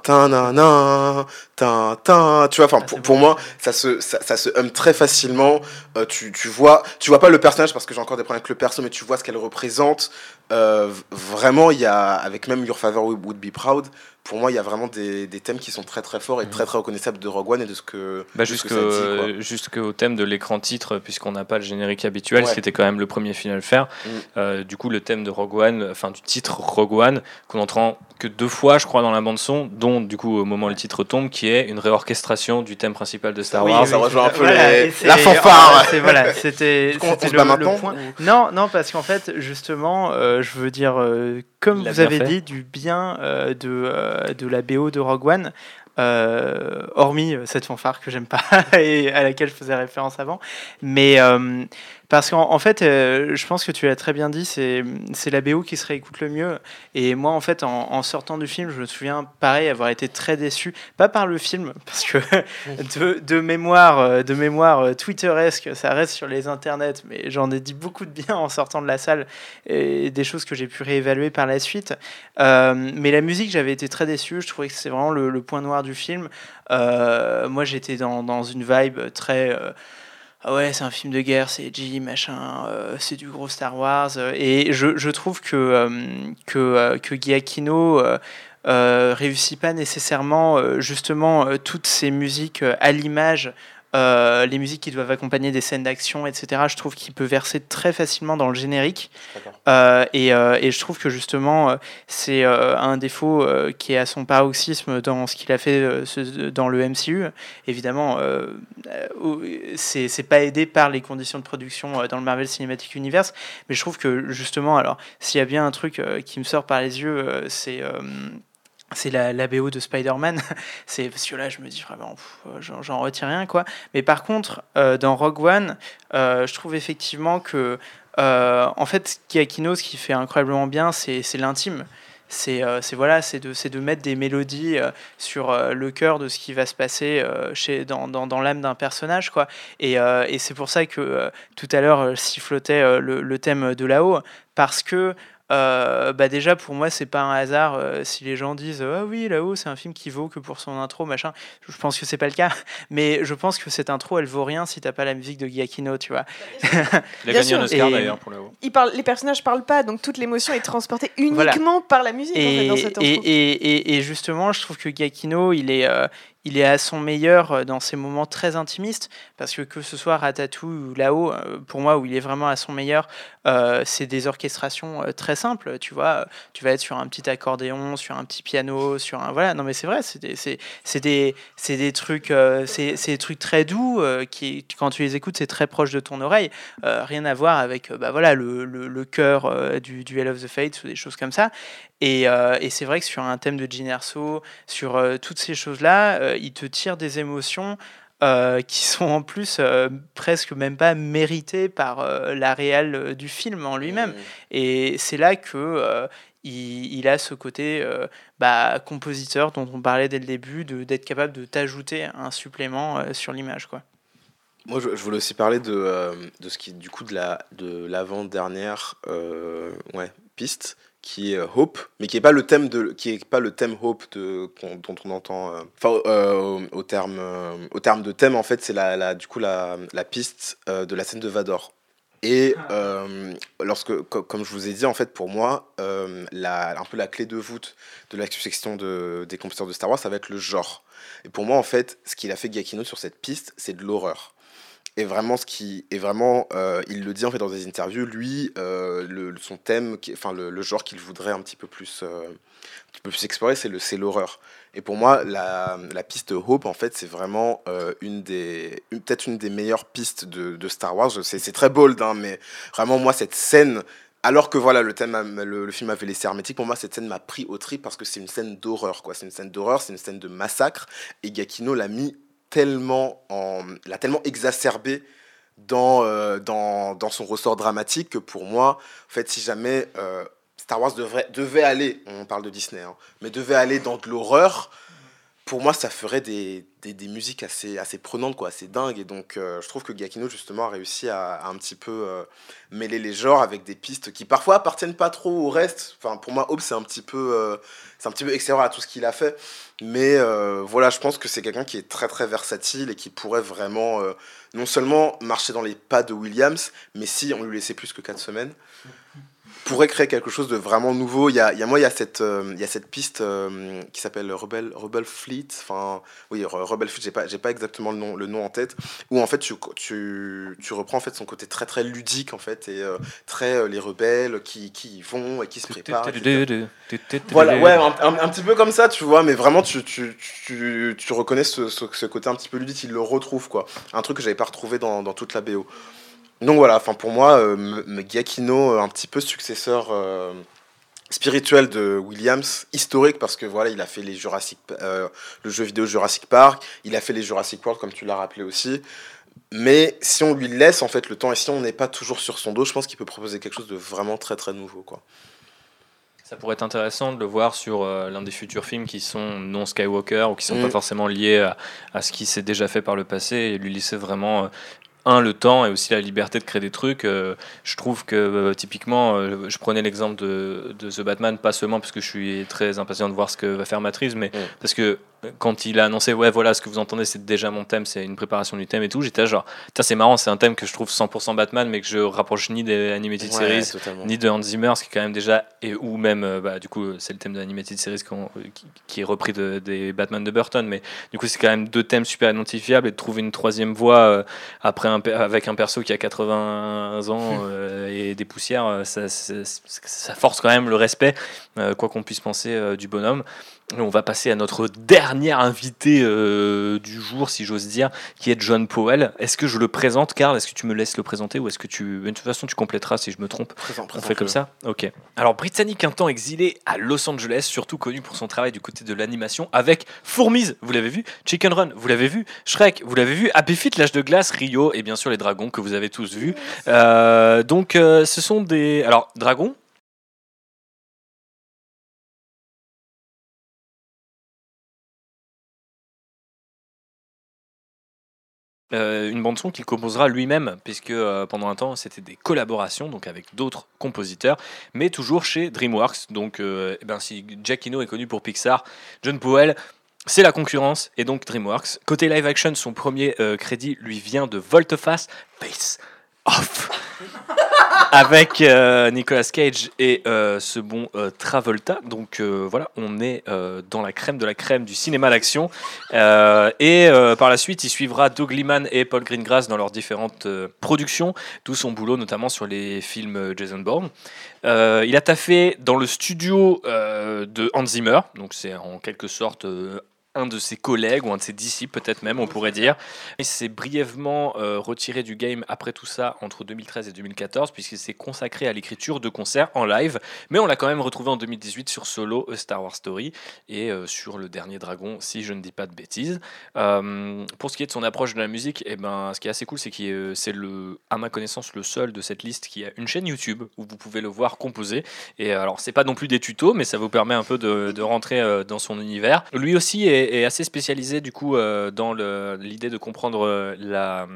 tu vois enfin pour, pour moi ça se ça, ça, se hum très facilement. Euh, tu, tu vois tu vois pas le personnage parce que j'ai encore des problèmes avec le perso mais tu vois ce qu'elle représente euh, vraiment il y a avec même Your Father Would Be Proud pour moi, il y a vraiment des, des, thèmes qui sont très très forts et très très reconnaissables de Rogue One et de ce que. Bah Jusqu'au thème de l'écran titre, puisqu'on n'a pas le générique habituel, ce qui était quand même le premier film à le faire. Mm. Euh, du coup, le thème de Rogue One, enfin du titre Rogue One, qu'on entend que deux fois, je crois, dans la bande-son, dont du coup, au moment où le titre tombe, qui est une réorchestration du thème principal de Star Wars. ça rejoint un peu la fanfare. voilà, c'était le, point. Non, non, parce qu'en fait, justement, euh, je veux dire, euh, comme vous avez dit, du bien de euh, de la BO de Rogue One. Euh, hormis euh, cette fanfare que j'aime pas et à laquelle je faisais référence avant. Mais parce qu'en fait, euh, je pense que tu l'as très bien dit, c'est la BO qui se réécoute le mieux. Et moi, en fait, en, sortant du film, je me souviens, pareil, avoir été très déçu, pas par le film, parce que de, de, mémoire, euh, de mémoire euh, twitteresque, ça reste sur les internets, mais j'en ai dit beaucoup de bien en sortant de la salle et des choses que j'ai pu réévaluer par la suite. mais la musique, j'avais été très déçu. Je trouvais que c'est vraiment le, point noir du film. moi, j'étais dans, dans, une vibe très ah ouais, c'est un film de guerre, c'est G, machin, euh, c'est du gros Star Wars. Euh, et je, je trouve que, euh, que, que Giacchino réussit pas nécessairement justement toutes ces musiques à l'image euh, les musiques qui doivent accompagner des scènes d'action, etc. Je trouve qu'il peut verser très facilement dans le générique. Euh, et, euh, et, je trouve que justement, c'est un défaut qui est à son paroxysme dans ce qu'il a fait dans le MCU. Évidemment, c'est pas aidé par les conditions de production dans le Marvel Cinematic Universe, mais je trouve que justement, alors, s'il y a bien un truc qui me sort par les yeux, c'est c'est la, la, de Spider-Man. c'est parce que là, je me dis vraiment, j'en retire rien quoi. Mais par contre, euh, dans Rogue One, euh, je trouve effectivement que, euh, en fait, Giacchino, ce qui fait incroyablement bien, c'est l'intime. C'est voilà, c'est de, de mettre des mélodies sur le cœur de ce qui va se passer chez, dans, dans, dans l'âme d'un personnage. Quoi. Et, et c'est pour ça que tout à l'heure, sifflotait le, le, thème de là-haut, parce que euh, bah déjà pour moi c'est pas un hasard euh, si les gens disent ah oui là-haut c'est un film qui vaut que pour son intro machin. Je pense que c'est pas le cas mais je pense que cette intro elle vaut rien si t'as pas la musique de Giacchino tu vois. Il a gagné un Oscar d'ailleurs pour là-haut. Il parle, les personnages parlent pas donc toute l'émotion est transportée uniquement par la musique et, en fait, dans cette intro. Et, et, et, justement je trouve que Giacchino il est euh, il est à son meilleur euh, dans ces moments très intimistes, parce que que ce soit Ratatouille ou là-haut, euh, pour moi, où il est vraiment à son meilleur, euh, c'est des orchestrations très simple, tu vois. Tu vas être sur un petit accordéon, sur un petit piano, sur un. Voilà, non, mais c'est vrai, c'est des, c'est, des, c'est des trucs, c'est, c'est des trucs très doux qui, quand tu les écoutes, c'est très proche de ton oreille. rien à voir avec bah, voilà, le, le, le cœur du Duel of the Fates ou des choses comme ça. Et, et c'est vrai que sur un thème de Gin sur toutes ces choses-là, il te tire des émotions euh, qui sont en plus euh, presque même pas mérités par euh, la réelle du film en lui-même. Mmh. Et c'est là que il, a ce côté bah, compositeur dont on parlait dès le début, d'être capable de t'ajouter un supplément sur l'image. quoi. Moi, je, voulais aussi parler de, de ce qui, du coup, de la de l'avant-dernière ouais, piste, qui est euh, Hope, mais qui n'est pas le thème de, qui est pas le thème Hope de, dont on entend. Euh, enfin, euh, au terme, au terme de thème, en fait, c'est la, la, du coup la, la piste de la scène de Vador. Et lorsque, comme je vous ai dit, en fait, pour moi, la, un peu la clé de voûte de la section de, des compositeurs de Star Wars, ça va être le genre. Et pour moi, en fait, ce qu'il a fait Giacchino sur cette piste, c'est de l'horreur et vraiment ce qui est vraiment euh, il le dit en fait dans des interviews lui euh, le, son thème enfin le, le genre qu'il voudrait un petit peu plus euh, un petit peu plus explorer c'est le c'est l'horreur. Et pour moi la, la piste Hope en fait c'est vraiment une des peut-être une des meilleures pistes de, de Star Wars. C'est très bold hein, mais vraiment moi cette scène alors que voilà le thème le, le film avait laissé hermétique pour moi cette scène m'a pris au trip parce que c'est une scène d'horreur quoi. C'est une scène d'horreur c'est une scène de massacre. Et Giacchino l'a mis tellement, en, l'a tellement exacerbé dans, euh, dans, dans, son ressort dramatique que pour moi, en fait, si jamais euh, Star Wars devait aller, on parle de Disney, hein, mais devait aller dans de l'horreur, pour moi, ça ferait des, des, des, musiques assez, assez prenantes, quoi, assez dingues. Et donc, euh, je trouve que Giacchino, justement, a réussi à, un petit peu mêler les genres avec des pistes qui, parfois, appartiennent pas trop au reste. Enfin, pour moi, Hope, c'est un petit peu, c'est un petit peu extérieur à tout ce qu'il a fait. Mais euh, voilà, je pense que c'est quelqu'un qui est très très versatile et qui pourrait vraiment euh, non seulement marcher dans les pas de Williams, mais si on lui laissait plus que 4 semaines, pourrait créer quelque chose de vraiment nouveau. Il y a, moi, il y a cette, euh, il y a cette piste euh, qui s'appelle Rebel, Rebel Fleet. Enfin, oui, Rebel Fleet, j'ai pas, j'ai pas exactement le nom, le nom en tête. Où en fait, tu, tu, tu reprends en fait son côté très très ludique en fait et euh, très les rebelles qui, qui vont et qui se préparent. Voilà, ouais, un, un, petit peu comme ça, tu vois, mais vraiment, tu, tu, tu, tu reconnais ce, ce, ce, côté un petit peu ludique, il le retrouve quoi. Un truc que j'avais pas retrouvé dans, dans toute la BO. Donc voilà, enfin pour moi, euh, Giacchino, euh, un petit peu successeur euh, spirituel de Williams, historique parce que voilà, il a fait les Jurassic, euh, le jeu vidéo Jurassic Park, il a fait les Jurassic World comme tu l'as rappelé aussi. Mais si on lui laisse en fait le temps et si on n'est pas toujours sur son dos, je pense qu'il peut proposer quelque chose de vraiment très très nouveau quoi. Ça pourrait être intéressant de le voir sur l'un des futurs films qui sont non Skywalker ou qui sont pas mm. forcément liés à, à ce qui s'est déjà fait par le passé et lui laisser vraiment un, le temps et aussi la liberté de créer des trucs. Euh, je trouve que euh, typiquement, euh, je prenais l'exemple de, de, The Batman, pas seulement parce que je suis très impatient de voir ce que va faire Matrice, mais parce que quand il a annoncé ouais voilà ce que vous entendez c'est déjà mon thème c'est une préparation du thème et tout j'étais genre c'est marrant c'est un thème que je trouve 100% Batman mais que je rapproche ni des animated series ni de Hans Zimmer ce qui est quand même déjà et ou même euh, bah, du coup c'est le thème de animated series qui, qui, est repris de, des Batman de Burton mais du coup c'est quand même deux thèmes super identifiables et de trouver une troisième voix euh, après un, avec un perso qui a 80 ans euh, et des poussières ça, ça, force quand même le respect quoi qu'on puisse penser du bonhomme on va passer à notre dernier invité euh, du jour, si j'ose dire, qui est John Powell. Est-ce que je le présente, Carl Est-ce que tu me laisses le présenter ou est-ce que tu. De toute façon, tu compléteras si je me trompe. on fait comme ça? Ok. Alors, britannique un temps exilé à Los Angeles, surtout connu pour son travail du côté de l'animation avec Fourmise, vous l'avez vu Chicken Run, vous l'avez vu Shrek, vous l'avez vu Happy Feet, L'âge de glace, Rio et bien sûr les dragons que vous avez tous vus. Euh, donc, euh, ce sont des. Alors, dragons, Euh, une bande son qu'il composera lui-même, puisque euh, pendant un temps c'était des collaborations, donc avec d'autres compositeurs, mais toujours chez DreamWorks. Donc, euh, eh ben, si Jack est connu pour Pixar, John Powell, c'est la concurrence, et donc DreamWorks. Côté live action, son premier crédit lui vient de Volteface Face Off. avec euh, Nicolas Cage et euh, ce bon Travolta. Donc voilà, on est dans la crème de la crème du cinéma d'action. et par la suite, il suivra Doug Liman et Paul Greengrass dans leurs différentes productions, tout son boulot notamment sur les films Jason Bourne. il a taffé dans le studio de Hans Zimmer, donc c'est en quelque sorte un de ses collègues ou un de ses disciples peut-être même on pourrait dire. Il s'est brièvement euh, retiré du game après tout ça entre 2013 et 2014 puisqu'il s'est consacré à l'écriture de concerts en live mais on l'a quand même retrouvé en 2018 sur Solo Star Wars Story et euh, sur Le Dernier Dragon si je ne dis pas de bêtises. Euh, pour ce qui est de son approche de la musique, et eh ben, ce qui est assez cool c'est que c'est le, à ma connaissance le seul de cette liste qui a une chaîne YouTube où vous pouvez le voir composer et alors c'est pas non plus des tutos mais ça vous permet un peu de, de rentrer dans son univers. Lui aussi est est, assez spécialisé du coup euh, dans l'idée de comprendre euh, euh,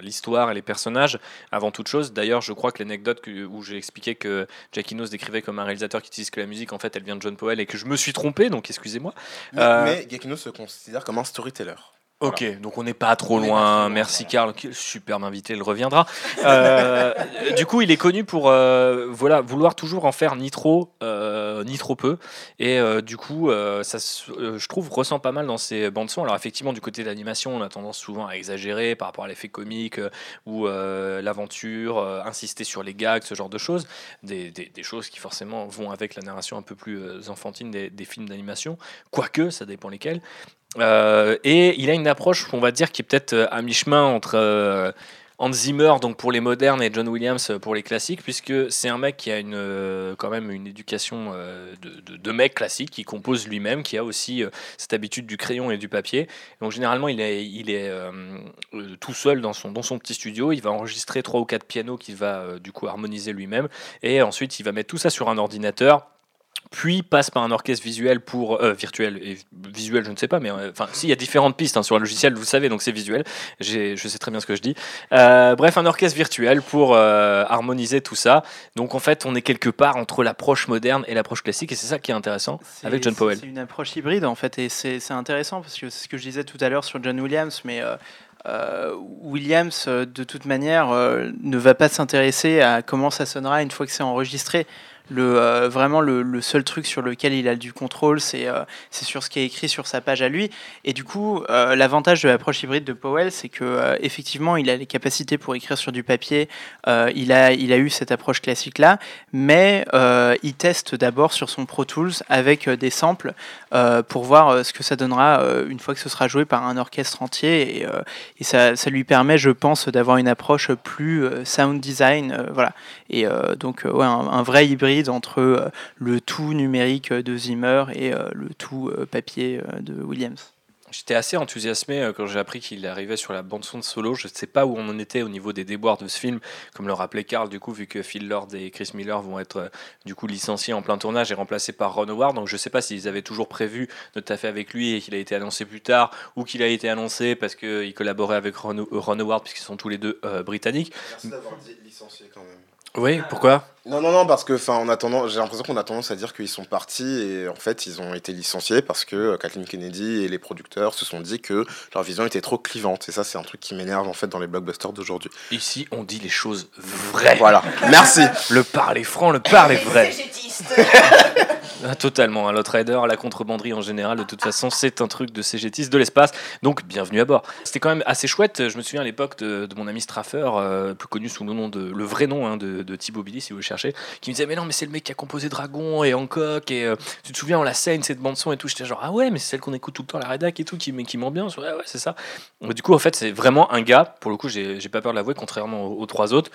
l'histoire et les personnages avant toute chose. D'ailleurs, je crois que l'anecdote où j'ai expliqué que Jackie se décrivait comme un réalisateur qui utilise que la musique, en fait, elle vient de John Powell et que je me suis trompé, donc excusez-moi. Mais, mais se considère comme un storyteller. Ok, donc on n'est pas trop loin. Merci Karl, superbe invité, il reviendra. Euh, du coup, il est connu pour euh, voilà vouloir toujours en faire ni trop euh, ni trop peu, et du coup, ça, je trouve ressent pas mal dans ses bandes son. Alors effectivement, du côté de l'animation, on a tendance souvent à exagérer par rapport à l'effet comique ou l'aventure, insister sur les gags, ce genre de choses, des, des, choses qui forcément vont avec la narration un peu plus enfantine des, des films d'animation. Quoique, ça dépend lesquels. Euh, et il a une approche, on va dire, qui est peut-être euh, à mi-chemin entre euh, Hans Zimmer donc pour les modernes et John Williams pour les classiques, puisque c'est un mec qui a une, quand même une éducation de, mec classique, qui compose lui-même, qui a aussi cette habitude du crayon et du papier. Donc généralement, il est, tout seul dans son petit studio, il va enregistrer trois ou quatre pianos qu'il va du coup harmoniser lui-même, et ensuite il va mettre tout ça sur un ordinateur puis passe par un orchestre visuel pour euh, virtuel et visuel je ne sais pas mais euh, enfin s'il y a différentes pistes hein, sur un logiciel vous savez donc c'est visuel. Je sais très bien ce que je dis. Euh, bref un orchestre virtuel pour harmoniser tout ça. Donc en fait on est quelque part entre l'approche moderne et l'approche classique et c'est ça qui est intéressant avec John Powell. c'est une approche hybride en fait et c'est intéressant parce que c'est ce que je disais tout à l'heure sur John Williams mais Williams, de toute manière, ne va pas s'intéresser à comment ça sonnera une fois que c'est enregistré. Le, euh, vraiment, le, seul truc sur lequel il a du contrôle, c'est euh, sur ce qui est écrit sur sa page à lui. Et du coup, euh, l'avantage de l'approche hybride de Powell, c'est que effectivement, il a les capacités pour écrire sur du papier. il, a, il a eu cette approche classique-là, mais il teste d'abord sur son Pro Tools avec des samples pour voir ce que ça donnera une fois que ce sera joué par un orchestre entier. Et, et ça, ça, lui permet, je pense, d'avoir une approche plus sound design. voilà. Et donc, ouais, un vrai hybride entre euh, le tout numérique de Zimmer et euh, le tout euh, papier de Williams. J'étais assez enthousiasmé quand j'ai appris qu'il arrivait sur la bande son de solo. Je ne sais pas où on en était au niveau des déboires de ce film, comme le rappelait Carl, du coup, vu que Phil Lord et Chris Miller vont être du coup licenciés en plein tournage et remplacés par Ron Howard. Donc je ne sais pas s'ils avaient toujours prévu de taffer avec lui et qu'il a été annoncé plus tard, ou qu'il a été annoncé parce qu'il collaborait avec Ron, Howard, puisqu'ils sont tous les deux britanniques. Merci d'avoir licencié quand même. Oui, pourquoi? Non, non, non, parce que, enfin, en attendant, j'ai l'impression qu'on a tendance à dire qu'ils sont partis et en fait, ils ont été licenciés parce que euh, Kathleen Kennedy et les producteurs se sont dit que leur vision était trop clivante. Et ça, c'est un truc qui m'énerve en fait dans les blockbusters d'aujourd'hui. Ici, on dit les choses vraies. Voilà, merci. le parler franc, le parler vrai. Ah, totalement. Hein. L'outrider, la contrebanderie en général, de toute façon, c'est un truc de CGTiste de l'espace. Donc, bienvenue à bord. C'était quand même assez chouette. Je me souviens à l'époque de, mon ami Straffer, euh, plus connu sous le nom de le vrai nom hein, de, de, Thibaut Billy, si vous le qui me disait Mais non, mais c'est le mec qui a composé Dragon et Hancock. Et euh, tu te souviens, on la scène, cette bande-son et tout. J'étais genre Ah ouais, mais c'est celle qu'on écoute tout le temps la rédac et tout, qui, qui m'ambiance. Ouais, ouais, c'est ça. du coup, en fait, c'est vraiment un gars, pour le coup, j'ai pas peur de l'avouer, contrairement aux, trois autres.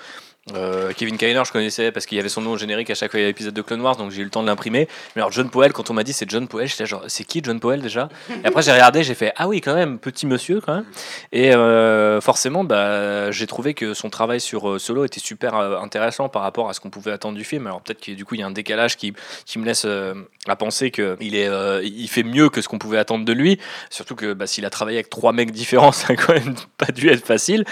Euh, Kevin Kiner, je connaissais parce qu'il y avait son nom au générique à chaque l'épisode de Clone Wars, donc j'ai eu le temps de l'imprimer. Mais alors, John Powell, quand on m'a dit c'est John Powell, j'étais genre, c'est qui John Powell déjà? Et après, j'ai regardé, j'ai fait, ah oui, quand même, petit monsieur quand même. Et euh, forcément, bah, j'ai trouvé que son travail sur euh, Solo était super intéressant par rapport à ce qu'on pouvait attendre du film. Alors, peut-être que du coup, il y a un décalage qui, qui me laisse à penser qu'il est, il fait mieux que ce qu'on pouvait attendre de lui. Surtout que bah, s'il a travaillé avec trois mecs différents, ça a quand même pas dû être facile.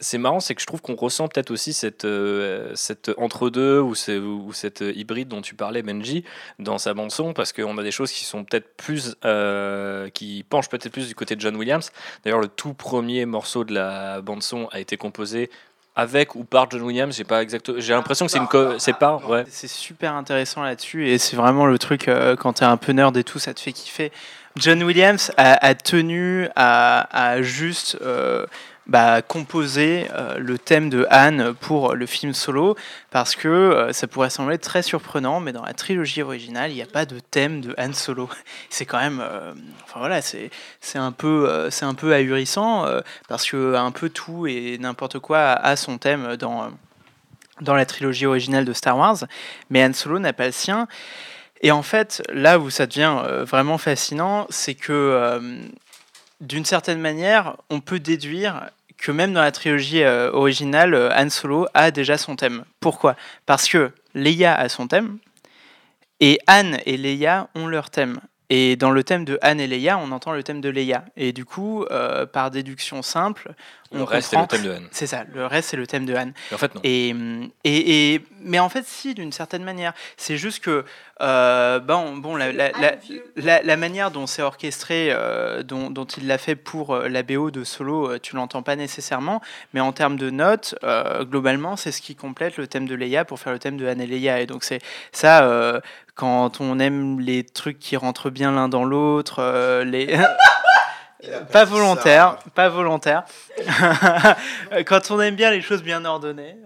C'est marrant, c'est que je trouve qu'on ressent peut-être aussi cette euh, cette entre-deux ou, ou, cette hybride dont tu parlais, Benji, dans sa bande-son, parce qu'on a des choses qui sont peut-être plus. Euh, qui penchent peut-être plus du côté de John Williams. D'ailleurs, le tout premier morceau de la bande-son a été composé avec ou par John Williams J'ai pas exactement. J'ai l'impression que c'est une c'est par. Ouais. C'est super intéressant là-dessus et c'est vraiment le truc euh, quand t'es un peu nerd et tout, ça te fait kiffer. John Williams a, tenu à, juste euh, bah, composer euh, le thème de Anne pour le film solo parce que euh, ça pourrait sembler très surprenant, mais dans la trilogie originale, il n'y a pas de thème de Anne solo. C'est quand même, enfin voilà, c'est un peu, un peu ahurissant parce que un peu tout et n'importe quoi a, son thème dans dans la trilogie originale de Star Wars, mais Han Solo n'a pas le sien. Et en fait, là où ça devient euh, vraiment fascinant, c'est que euh, d'une certaine manière, on peut déduire que même dans la trilogie euh, originale, Han Solo a déjà son thème. Pourquoi? Parce que Leia a son thème, et Anne et Leia ont leur thème. Et dans le thème de Anne et Leia, on entend le thème de Leia. Et du coup, par déduction simple, le reste, c'est le thème de Anne. C'est ça, le reste, c'est le thème de Anne. en fait, non. Et, et, et, mais en fait, si, d'une certaine manière. C'est juste que euh, bon, bon, la, la, la, la, manière dont c'est orchestré, euh, dont, dont, il l'a fait pour euh, la BO de Solo, tu l'entends pas nécessairement, mais en termes de notes, globalement, c'est ce qui complète le thème de Leia pour faire le thème de Anne et Leia. Et donc, c'est ça, quand on aime les trucs qui rentrent bien l'un dans l'autre, les. Pas volontaire, pas volontaire. Quand on aime bien les choses bien ordonnées,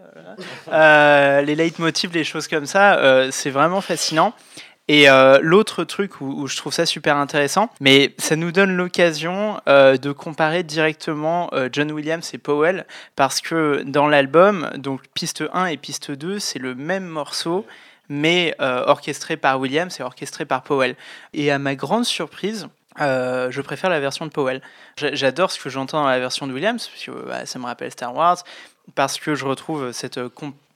euh, les leitmotivs, les choses comme ça, euh, c'est vraiment fascinant. Et euh, l'autre truc où, je trouve ça super intéressant, mais ça nous donne l'occasion de comparer directement John Williams et Powell, parce que dans l'album, donc piste 1 et piste 2, c'est le même morceau, mais orchestré par Williams et orchestré par Powell. Et à ma grande surprise, euh, je préfère la version de Powell. J'adore ce que j'entends dans la version de Williams, parce que bah, ça me rappelle Star Wars, parce que je retrouve cette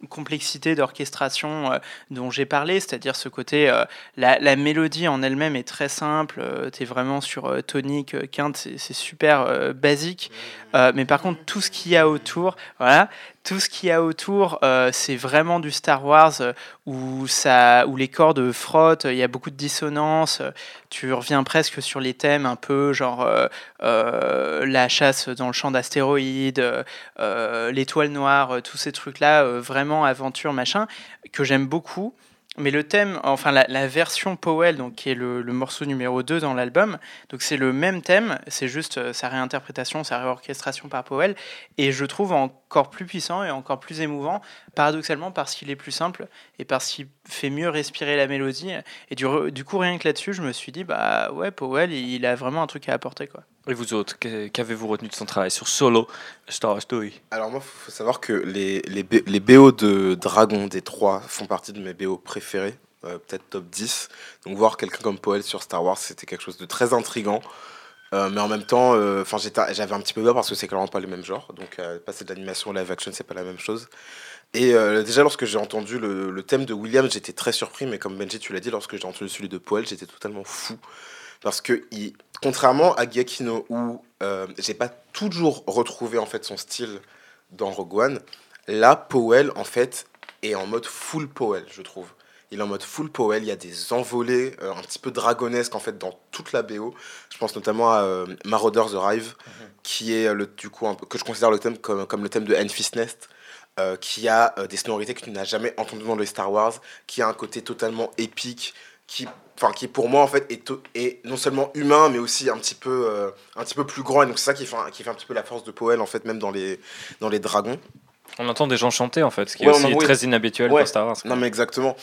complexité d'orchestration euh, dont j'ai parlé, c'est-à-dire ce côté, euh, la, mélodie en elle-même est très simple, tu es vraiment sur tonique, quinte, c'est super basique, mais par contre tout ce qu'il y a autour, voilà, tout ce qu'il y a autour, euh, c'est vraiment du Star Wars euh, où, ça, où les cordes frottent, il y a beaucoup de dissonance, tu reviens presque sur les thèmes un peu genre euh, la chasse dans le champ d'astéroïdes, l'étoile noire, tous ces trucs-là, vraiment aventure, machin, que j'aime beaucoup. Mais le thème, enfin la, version Powell, donc, qui est le, morceau numéro 2 dans l'album, donc c'est le même thème, c'est juste euh, sa réinterprétation, sa réorchestration par Powell, et je trouve encore plus puissant et encore plus émouvant, paradoxalement parce qu'il est plus simple et parce qu'il fait mieux respirer la mélodie. Et du, du coup, rien que là-dessus, je me suis dit, bah ouais, Powell, il a vraiment un truc à apporter. quoi. Et vous autres, qu'avez-vous retenu de son travail sur Solo Star Story? Alors moi, il faut savoir que les, les, les, BO de Dragon des trois font partie de mes BO préférés, euh, peut-être top 10. Donc voir quelqu'un comme Powell sur Star Wars, c'était quelque chose de très intrigant. Euh, mais en même temps, euh, j'avais un petit peu peur parce que c'est clairement pas le même genre. Donc passer de l'animation live action, c'est pas la même chose. Et déjà, lorsque j'ai entendu le, le, thème de William, j'étais très surpris. Mais comme Benji, tu l'as dit, lorsque j'ai entendu celui de Powell, j'étais totalement fou. Parce que il, contrairement à Giacchino, où euh, j'ai pas toujours retrouvé en fait son style dans Rogue One, là, Powell, en fait, est en mode full Powell, je trouve. Il est en mode full Powell, il y a des envolées euh, un petit peu dragonesques en fait dans toute la BO. Je pense notamment à euh, Marauders Arrive, mhm. qui est le, du coup un peu, que je considère le thème comme, comme le thème de Enfys Nest. Euh, qui a des sonorités que tu n'as jamais entendues dans les Star Wars, qui a un côté totalement épique, qui enfin qui pour moi en fait est, est, non seulement humain mais aussi un petit peu euh, un petit peu plus grand. Et donc c'est ça qui fait qui fait un petit peu la force de Powell en fait même dans les dans les dragons. On entend des gens chanter en fait ce qui est aussi très inhabituel pour Star Wars non mais exactement.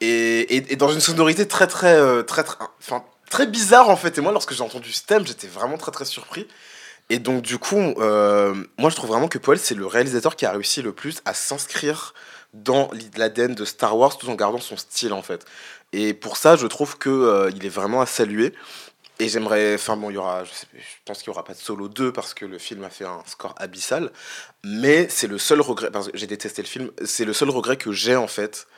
Et, et, dans une sonorité très très euh, très très enfin très bizarre en fait. Et moi lorsque j'ai entendu ce thème j'étais vraiment très très surpris. Et donc du coup euh, moi je trouve vraiment que Powell c'est le réalisateur qui a réussi le plus à s'inscrire dans l'ADN de Star Wars tout en gardant son style en fait et pour ça, je trouve que euh, est vraiment à saluer. Et j'aimerais, enfin bon, il y aura, je, pense qu'il y aura pas de solo 2 parce que le film a fait un score abyssal, mais c'est le seul regret, parce que j'ai détesté le film, c'est le seul regret que j'ai en fait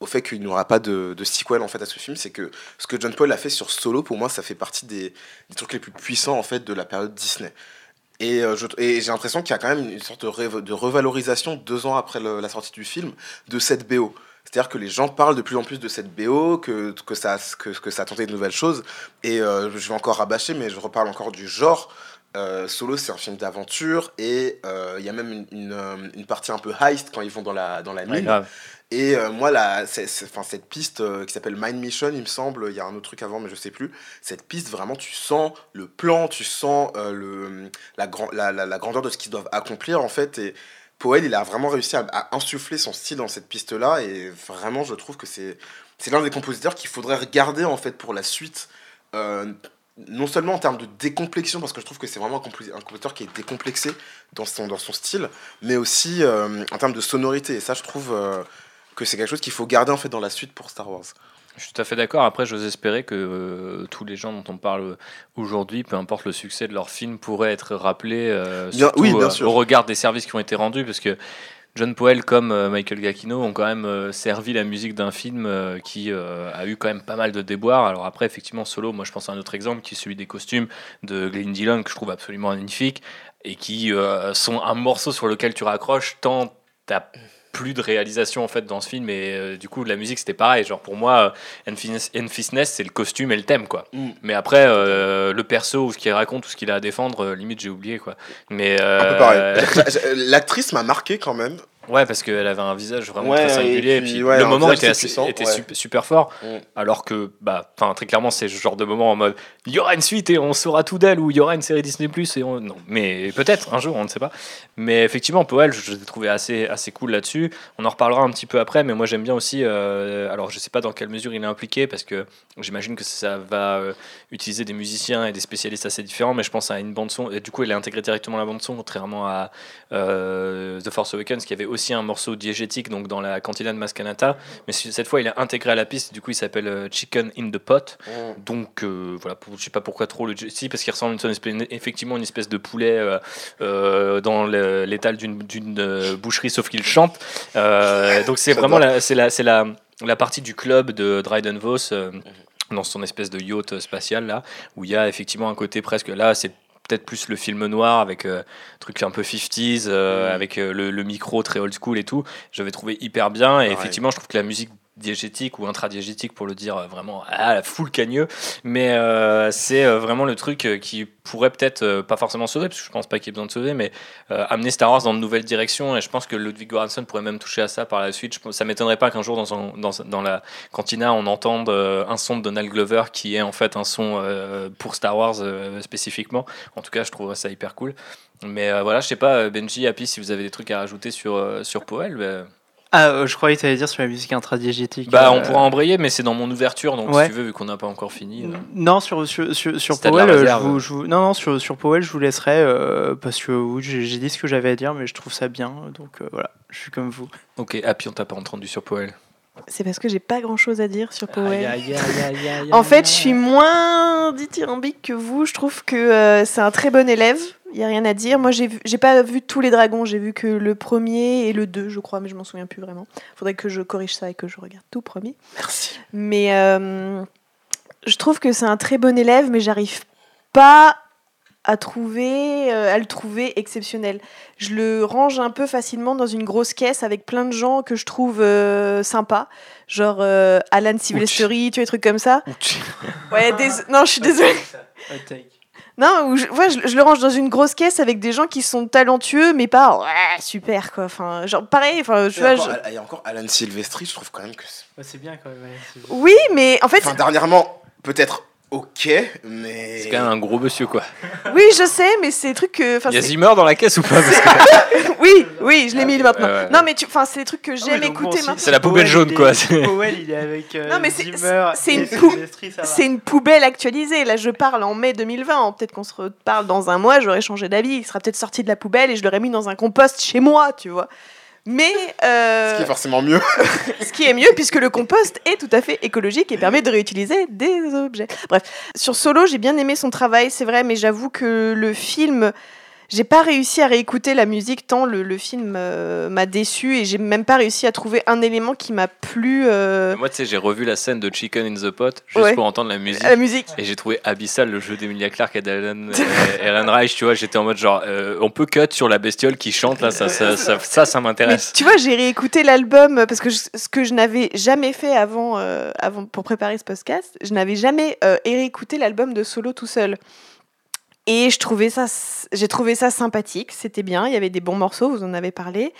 au fait qu'il n'y aura pas de, sequel en fait à ce film, c'est que ce que John Paul a fait sur Solo, pour moi, ça fait partie des, trucs les plus puissants en fait de la période Disney. Et, euh, j'ai l'impression qu'il y a quand même une sorte de, de revalorisation deux ans après la sortie du film de cette BO. C'est-à-dire que les gens parlent de plus en plus de cette BO, que, que, ça, que, que ça a tenté de nouvelles choses. Et euh, je vais encore rabâcher, mais je reparle encore du genre. Solo, c'est un film d'aventure et il y a même une, une, partie un peu heist quand ils vont dans la, dans la mine. Et euh, moi, la, cette piste euh, qui s'appelle Mind Mission, il me semble, il y a un autre truc avant, mais je sais plus. Cette piste, vraiment, tu sens le plan, tu sens euh, le, la, grand, la, la, grandeur de ce qu'ils doivent accomplir, en fait. Et Poel, il a vraiment réussi à, insuffler son style dans cette piste-là. Et vraiment, je trouve que c'est l'un des compositeurs qu'il faudrait regarder, en fait, pour la suite. non seulement en termes de décomplexion, parce que je trouve que c'est vraiment un, compositeur qui est décomplexé dans son, dans son style, mais aussi en termes de sonorité. Et ça, je trouve que c'est quelque chose qu'il faut garder en fait dans la suite pour Star Wars. Je suis tout à fait d'accord. Après, j'ose espérer que euh, tous les gens dont on parle aujourd'hui, peu importe le succès de leur film, pourraient être rappelés euh, oui, bien euh, au regard des services qui ont été rendus, parce que John Powell comme Michael Giacchino ont quand même servi la musique d'un film qui a eu quand même pas mal de déboires. Alors après, effectivement, Solo, moi je pense à un autre exemple qui est celui des costumes de Glenn Dillon que je trouve absolument magnifique et qui sont un morceau sur lequel tu raccroches tant t'as plus de réalisation en fait dans ce film. Et euh, du coup la musique c'était pareil. Genre pour moi Enfisness c'est le costume et le thème quoi. Mm. mais après euh, le perso ou ce qu'il raconte ou ce qu'il a à défendre euh, limite j'ai oublié quoi. Mais l'actrice m'a marqué quand même Ouais, parce qu'elle avait un visage vraiment très singulier. Et puis, le moment était, était super, fort. Mm. Alors que, bah, très clairement, c'est ce genre de moment en mode il y aura une suite et on saura tout d'elle, ou il y aura une série Disney Plus. et on... Non, mais peut-être un jour, on ne sait pas. Mais effectivement, Powell, je, l'ai trouvé assez, assez cool là-dessus. On en reparlera un petit peu après, mais moi j'aime bien aussi. Euh, alors, je sais pas dans quelle mesure il est impliqué, parce que j'imagine que ça va euh, utiliser des musiciens et des spécialistes assez différents, mais je pense à une bande-son. Et du coup, il a intégré directement la bande-son, contrairement à euh, The Force Awakens, qui avait aussi un morceau diégétique donc dans la cantina de Mascanata, mais cette fois il est intégré à la piste, du coup il s'appelle euh, Chicken in the Pot. Mm. Donc euh, voilà, je sais pas pourquoi trop le si parce qu'il ressemble à une, effectivement une espèce de poulet euh, dans l'étal d'une boucherie, sauf qu'il chante. donc c'est vraiment la, c'est la, c'est la, la partie du club de Dryden Vos. Mm-hmm. dans son espèce de yacht spatial là, où il y a effectivement un côté presque là, c'est peut-être plus le film noir avec euh, truc un peu 50s, euh, mm. avec euh, le, micro très old school et tout. J'avais trouvé hyper bien et effectivement, je trouve que la musique diégétique ou intradiégétique pour le dire euh, vraiment à la full cagneux. Mais euh, c'est euh, vraiment le truc qui pourrait peut-être pas forcément sauver parce que je pense pas qu'il y ait besoin de sauver mais amener Star Wars dans de nouvelles directions. Et je pense que Ludwig Göransson pourrait même toucher à ça par la suite. Ça m'étonnerait pas qu'un jour dans, dans, dans, la cantina on entende un son de Donald Glover qui est en fait un son pour Star Wars spécifiquement. En tout cas je trouverais ça hyper cool. Mais voilà je sais pas Benji Happy si vous avez des trucs à rajouter sur, sur Powell ah, euh, je croyais que tu allais dire sur la musique intradiégétique. Bah, on euh, pourra embrayer, mais c'est dans mon ouverture, donc si tu veux, vu qu'on n'a pas encore fini. Euh. Non, sur, sur, sur, Powell, je vous, non, non, sur, sur Powell, je vous laisserai parce que j'ai dit ce que j'avais à dire, mais je trouve ça bien, donc voilà, je suis comme vous. Ok, puis on t'a pas entendu sur Powell. C'est parce que j'ai pas grand chose à dire sur Powell. en fait, je suis moins dithyrambique que vous. Je trouve que c'est un très bon élève. Il n'y a rien à dire. Moi, j'ai j'ai pas vu tous les dragons. J'ai vu que le premier et le deux, je crois, mais je m'en souviens plus vraiment. Il faudrait que je corrige ça et que je regarde tout premier. Merci. Mais euh, je trouve que c'est un très bon élève, mais j'arrive pas à trouver, euh, à le trouver exceptionnel. Je le range un peu facilement dans une grosse caisse avec plein de gens que je trouve euh, sympas, genre Alan Silvestri, tu vois, des trucs comme ça. ouais, non, je suis désolée. Non, je, je, le range dans une grosse caisse avec des gens qui sont talentueux, mais pas ouais, super quoi. Enfin, genre pareil. Enfin, il, y a encore, il y a encore Alan Silvestri, je trouve quand même que c'est bien quand même. oui, mais en fait. dernièrement, peut-être ok, mais. C'est quand même un gros monsieur, quoi. Oui, je sais, mais c'est des trucs que. Il y a Zimmer dans la caisse ou pas Oui, oui, je l'ai mis maintenant. Non, mais tu... enfin, c'est des trucs que j'aime écouter maintenant. C'est la poubelle jaune, quoi. Powell, il est avec. Euh, non, mais c'est une, c'est une poubelle actualisée. Là, je parle en mai 2020. Peut-être qu'on se reparle dans un mois, j'aurais changé d'avis. Il sera peut-être sorti de la poubelle et je l'aurais mis dans un compost chez moi, tu vois. Mais. Euh, ce qui est forcément mieux. ce qui est mieux, puisque le compost est tout à fait écologique et permet de réutiliser des objets. Bref, sur Solo, j'ai bien aimé son travail, c'est vrai, mais j'avoue que le film j'ai pas réussi à réécouter la musique tant le, le film euh, m'a déçu et j'ai même pas réussi à trouver un élément qui m'a plu. Euh. Moi, tu sais, j'ai revu la scène de Chicken in the Pot juste pour entendre la musique. La musique. Et j'ai trouvé abyssal le jeu d'Emilia Clarke et d'Ellen Reich. Tu vois, j'étais en mode genre, euh, on peut cut sur la bestiole qui chante là, ça, ça, ça, ça, m'intéresse. Tu vois, j'ai réécouté l'album parce que ce que je n'avais jamais fait avant, avant pour préparer ce podcast, je n'avais jamais réécouté l'album de Solo tout seul. Et je trouvais ça, j'ai trouvé ça sympathique, c'était bien, il y avait des bons morceaux, vous en avez parlé.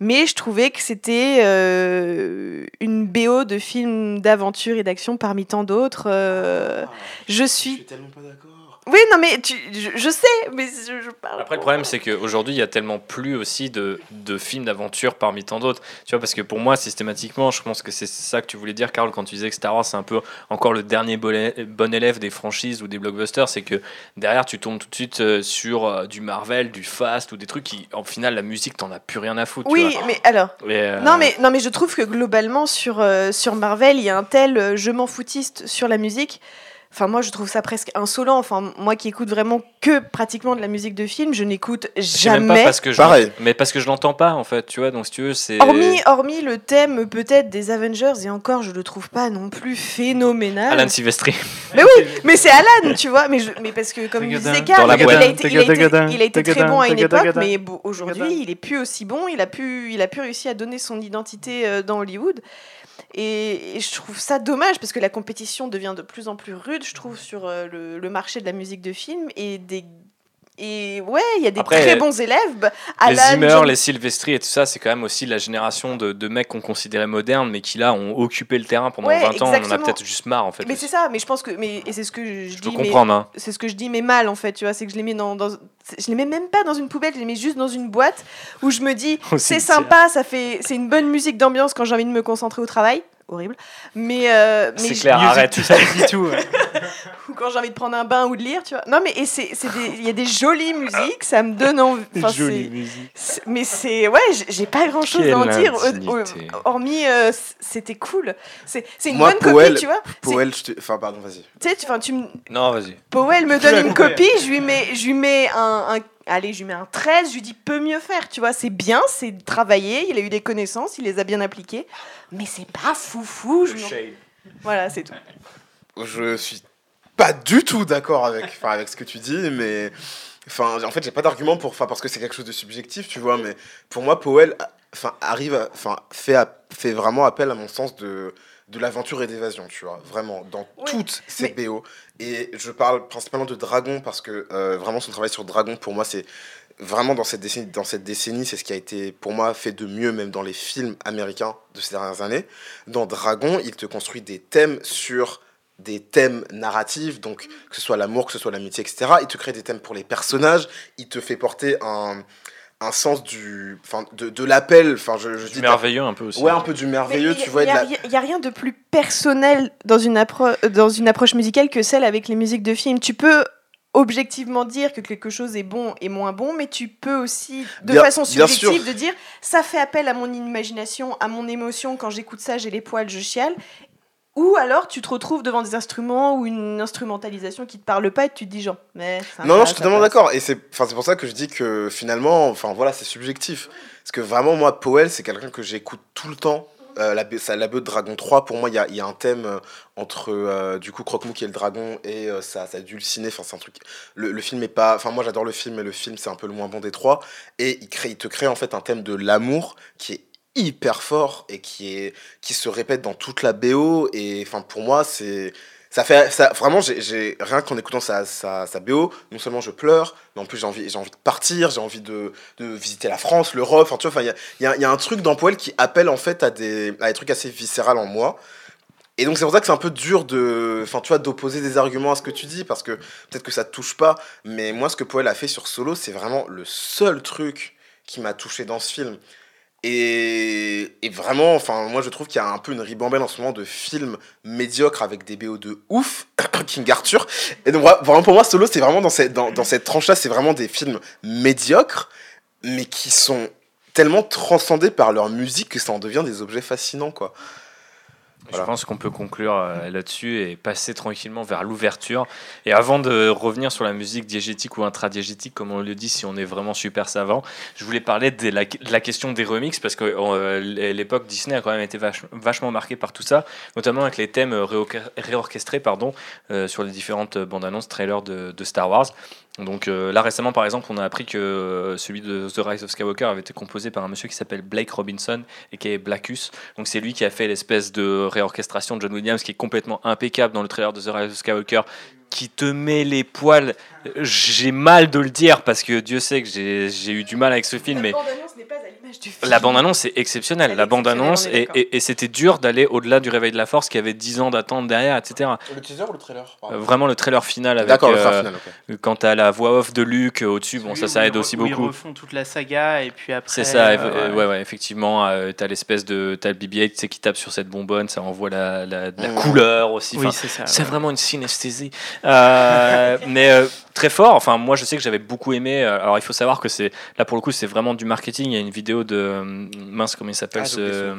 Mais je trouvais que c'était euh, une BO de film d'aventure et d'action parmi tant d'autres. Euh, ah, je suis. Je suis tellement pas d'accord. Oui, non, mais tu, je, sais, mais je, parle. Après, le problème, c'est qu'aujourd'hui, il y a tellement plus aussi de, de films d'aventure parmi tant d'autres. Tu vois, parce que pour moi, systématiquement, je pense que c'est ça que tu voulais dire, Carl, quand tu disais que Star Wars, c'est un peu encore le dernier bon élève des franchises ou des blockbusters. C'est que derrière, tu tombes tout de suite euh, sur euh, du Marvel, du Fast ou des trucs qui, en final, la musique, t'en as plus rien à foutre. Oui, mais alors. Euh, non, mais, non, mais je trouve que globalement, sur, sur Marvel, il y a un tel je m'en foutiste sur la musique. Enfin, moi, je trouve ça presque insolent. Enfin, moi qui écoute vraiment que pratiquement de la musique de film, je n'écoute jamais. Même pas parce que je Pareil. Mais parce que je l'entends pas, en fait, tu vois. Donc, si tu veux, c'est. Hormis, hormis le thème peut-être des Avengers, et encore, je le trouve pas non plus phénoménal. Alan Silvestri. Mais oui, mais c'est Alan, tu vois. Mais, mais parce que, comme disait Karl, il, a été, il a été très bon à une époque, mais aujourd'hui, il est plus aussi bon. Il a pu, il a pu réussir à donner son identité euh, dans Hollywood. Et, je trouve ça dommage parce que la compétition devient de plus en plus rude, je trouve, sur euh, le, le marché de la musique de film et des et ouais, il y a des très bons élèves. les Zimmer, les Sylvestri et tout ça, c'est quand même aussi la génération de, de mecs qu'on considérait modernes, mais qui là ont occupé le terrain pendant 20 ans. On en a peut-être juste marre en fait. Mais c'est ça, mais je pense que. Mais, et c'est ce que je, je dis. comprendre. Hein. C'est ce que je dis, mais mal en fait, tu vois. C'est que je les mets dans, dans. Je les mets même pas dans une poubelle, je les mets juste dans une boîte où je me dis, c'est sympa, ça fait, c'est une bonne musique d'ambiance quand j'ai envie de me concentrer au travail horrible. Mais, euh, mais c'est clair, arrête, ça dit tout. ou quand j'ai envie de prendre un bain ou de lire, tu vois. Non, mais il y a des jolies musiques, ça me donne envie. Jolies musiques. Mais c'est ouais, j'ai pas grand chose à en dire. Hormis, euh, c'était cool. C'est une bonne copie, tu vois. Powell, je te... enfin pardon, vas-y. Tu sais, tu, tu Non, vas-y. Powell me donne une copie, je lui mets, je lui mets un, un allez, je lui mets un 13, je lui dis peut mieux faire, tu vois, c'est bien, c'est travaillé, il a eu des connaissances, il les a bien appliquées, mais c'est pas foufou. Je voilà, c'est tout. Je suis pas du tout d'accord avec, avec ce que tu dis, mais enfin, en fait, j'ai pas d'argument pour, parce que c'est quelque chose de subjectif, tu vois, mais pour moi, Powell, enfin, arrive, enfin, fait, fait vraiment appel à mon sens de de l'aventure et d'évasion, tu vois, vraiment, dans toutes ces BO. Et je parle principalement de Dragon parce que euh, vraiment son travail sur Dragon, pour moi, c'est vraiment dans cette décennie, dans cette décennie, c'est ce qui a été pour moi fait de mieux, même dans les films américains de ces dernières années. Dans Dragon, il te construit des thèmes sur des thèmes narratifs, donc que ce soit l'amour, que ce soit l'amitié, etc. Il te crée des thèmes pour les personnages, il te fait porter un, un sens du enfin de, de l'appel enfin je, je du merveilleux un peu aussi. Ouais un peu du merveilleux tu vois il y, a rien de plus personnel dans une approche dans une approche musicale que celle avec les musiques de film tu peux objectivement dire que quelque chose est bon et moins bon mais tu peux aussi de façon subjective de dire ça fait appel à mon imagination à mon émotion. Quand j'écoute ça j'ai les poils je chiale ou alors tu te retrouves devant des instruments ou une instrumentalisation qui te parle pas et tu te dis genre mais non non je suis totalement d'accord. Et c'est enfin c'est pour ça que je dis que finalement enfin voilà c'est subjectif. Parce que vraiment moi Powell c'est quelqu'un que j'écoute tout le temps. Euh, la, la de Dragon 3 pour moi il y a, y a, un thème euh, entre euh, du coup Croque-Mou qui est le dragon et ça ça dulciné enfin c'est un truc le, le, film est pas enfin moi j'adore le film mais le film c'est un peu le moins bon des trois. Et il crée il te crée en fait un thème de l'amour qui est hyper fort et qui est qui se répète dans toute la BO et enfin pour moi c'est ça fait ça vraiment j'ai rien qu'en écoutant sa, sa, sa, BO non seulement je pleure mais en plus j'ai envie envie de partir j'ai envie de, de, visiter la France l'Europe enfin tu vois il y a, y a un truc dans Poel qui appelle en fait à des à des trucs assez viscérales en moi. Et donc c'est pour ça que c'est un peu dur de enfin tu vois d'opposer des arguments à ce que tu dis parce que peut-être que ça te touche pas mais moi ce que Poel a fait sur Solo c'est vraiment le seul truc qui m'a touché dans ce film et, vraiment, enfin, moi je trouve qu'il y a un peu une ribambelle en ce moment de films médiocres avec des BO de ouf, King Arthur. Et donc, vraiment pour moi, Solo, c'est vraiment dans cette tranche-là, c'est vraiment des films médiocres, mais qui sont tellement transcendés par leur musique que ça en devient des objets fascinants, quoi. Je pense qu'on peut conclure euh, là-dessus et passer tranquillement vers l'ouverture. Et avant de revenir sur la musique diégétique ou intradiégétique, comme on le dit, si on est vraiment super savant, je voulais parler de la, question des remixes parce que euh, l'époque Disney a quand même été vachement marquée par tout ça, notamment avec les thèmes réorchestrés pardon, euh, sur les différentes bandes annonces, trailers de, de Star Wars. Donc euh, là récemment par exemple on a appris que euh, celui de The Rise of Skywalker avait été composé par un monsieur qui s'appelle Blake Robinson et qui est Blackus. Donc c'est lui qui a fait l'espèce de réorchestration de John Williams qui est complètement impeccable dans le trailer de The Rise of Skywalker qui te met les poils. J'ai mal de le dire parce que Dieu sait que j'ai eu du mal avec ce film, mais la bande-annonce est exceptionnelle. La bande-annonce, et, et, c'était dur d'aller au-delà du Réveil de la Force qui avait 10 ans d'attente derrière, etc. Le teaser ou le trailer euh, Vraiment le trailer final avec. D'accord, le trailer euh, final, Quant à la voix off de Luke au-dessus, bon, ça, ça aide aussi beaucoup. Ils refont toute la saga et puis après. C'est ça, euh, ouais. ouais, effectivement. t'as l'espèce de. T'as le BB-8 qui tape sur cette bonbonne, ça envoie la, la, la mmh. couleur aussi. Oui, c'est C'est vraiment une synesthésie. mais très fort. Enfin, moi, je sais que j'avais beaucoup aimé. Alors, il faut savoir que c'est. Là, pour le coup, c'est vraiment du marketing. Il y a une vidéo de euh, mince comment il s'appelle ah, ce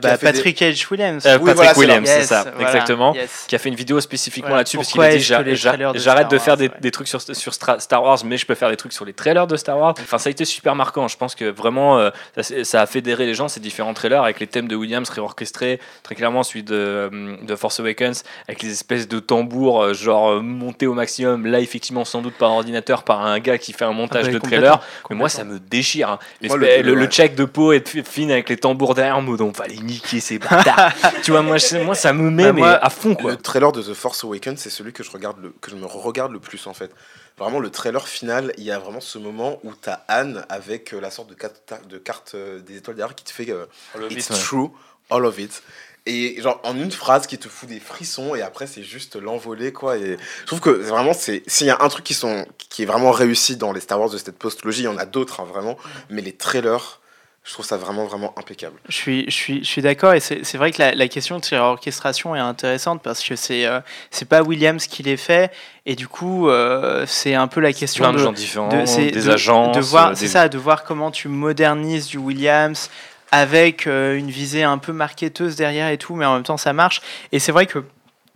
bah, Patrick H. Williams. Euh, Patrick Williams c'est ça exactement. Qui a fait une vidéo spécifiquement là-dessus parce qu'il a dit j'arrête de, faire des, des, trucs sur, sur Star Wars mais je peux faire des trucs sur les trailers de Star Wars. Enfin ça a été super marquant. Je pense que vraiment euh, ça, a fédéré les gens ces différents trailers avec les thèmes de Williams réorchestrés très clairement celui de, de Force Awakens avec les espèces de tambours genre montés au maximum. Là effectivement sans doute par ordinateur par un gars qui fait un montage ah bah, de trailer mais moi ça me déchire hein. le, le check de peau et fine avec les tambours derrière on va les niquer ces bâtards. tu vois, moi, moi ça me met bah, à fond quoi. Le trailer de The Force Awakens, c'est celui que je regarde le, que je me regarde le plus en fait. Vraiment, le trailer final, il y a vraiment ce moment où tu as Anne avec euh, la sorte de carte, de carte euh, des étoiles derrière qui te fait euh, It's true, all of it. Et genre en une phrase qui te fout des frissons et après c'est juste l'envolée quoi. Et je trouve que vraiment c'est s'il y a un truc qui sont qui est vraiment réussi dans les Star Wars de cette postlogie, il y en a d'autres hein, vraiment, mais les trailers je trouve ça vraiment, vraiment impeccable. Je suis, je suis, je suis d'accord, et c'est vrai que la, la, question de orchestration est intéressante parce que c'est euh, c'est pas Williams qui les fait, et du coup, euh, c'est un peu la question Plein de, gens différents, des agents. De voir, C'est ça, de voir comment tu modernises du Williams avec euh, une visée un peu marketeuse derrière et tout, mais en même temps ça marche. Et c'est vrai que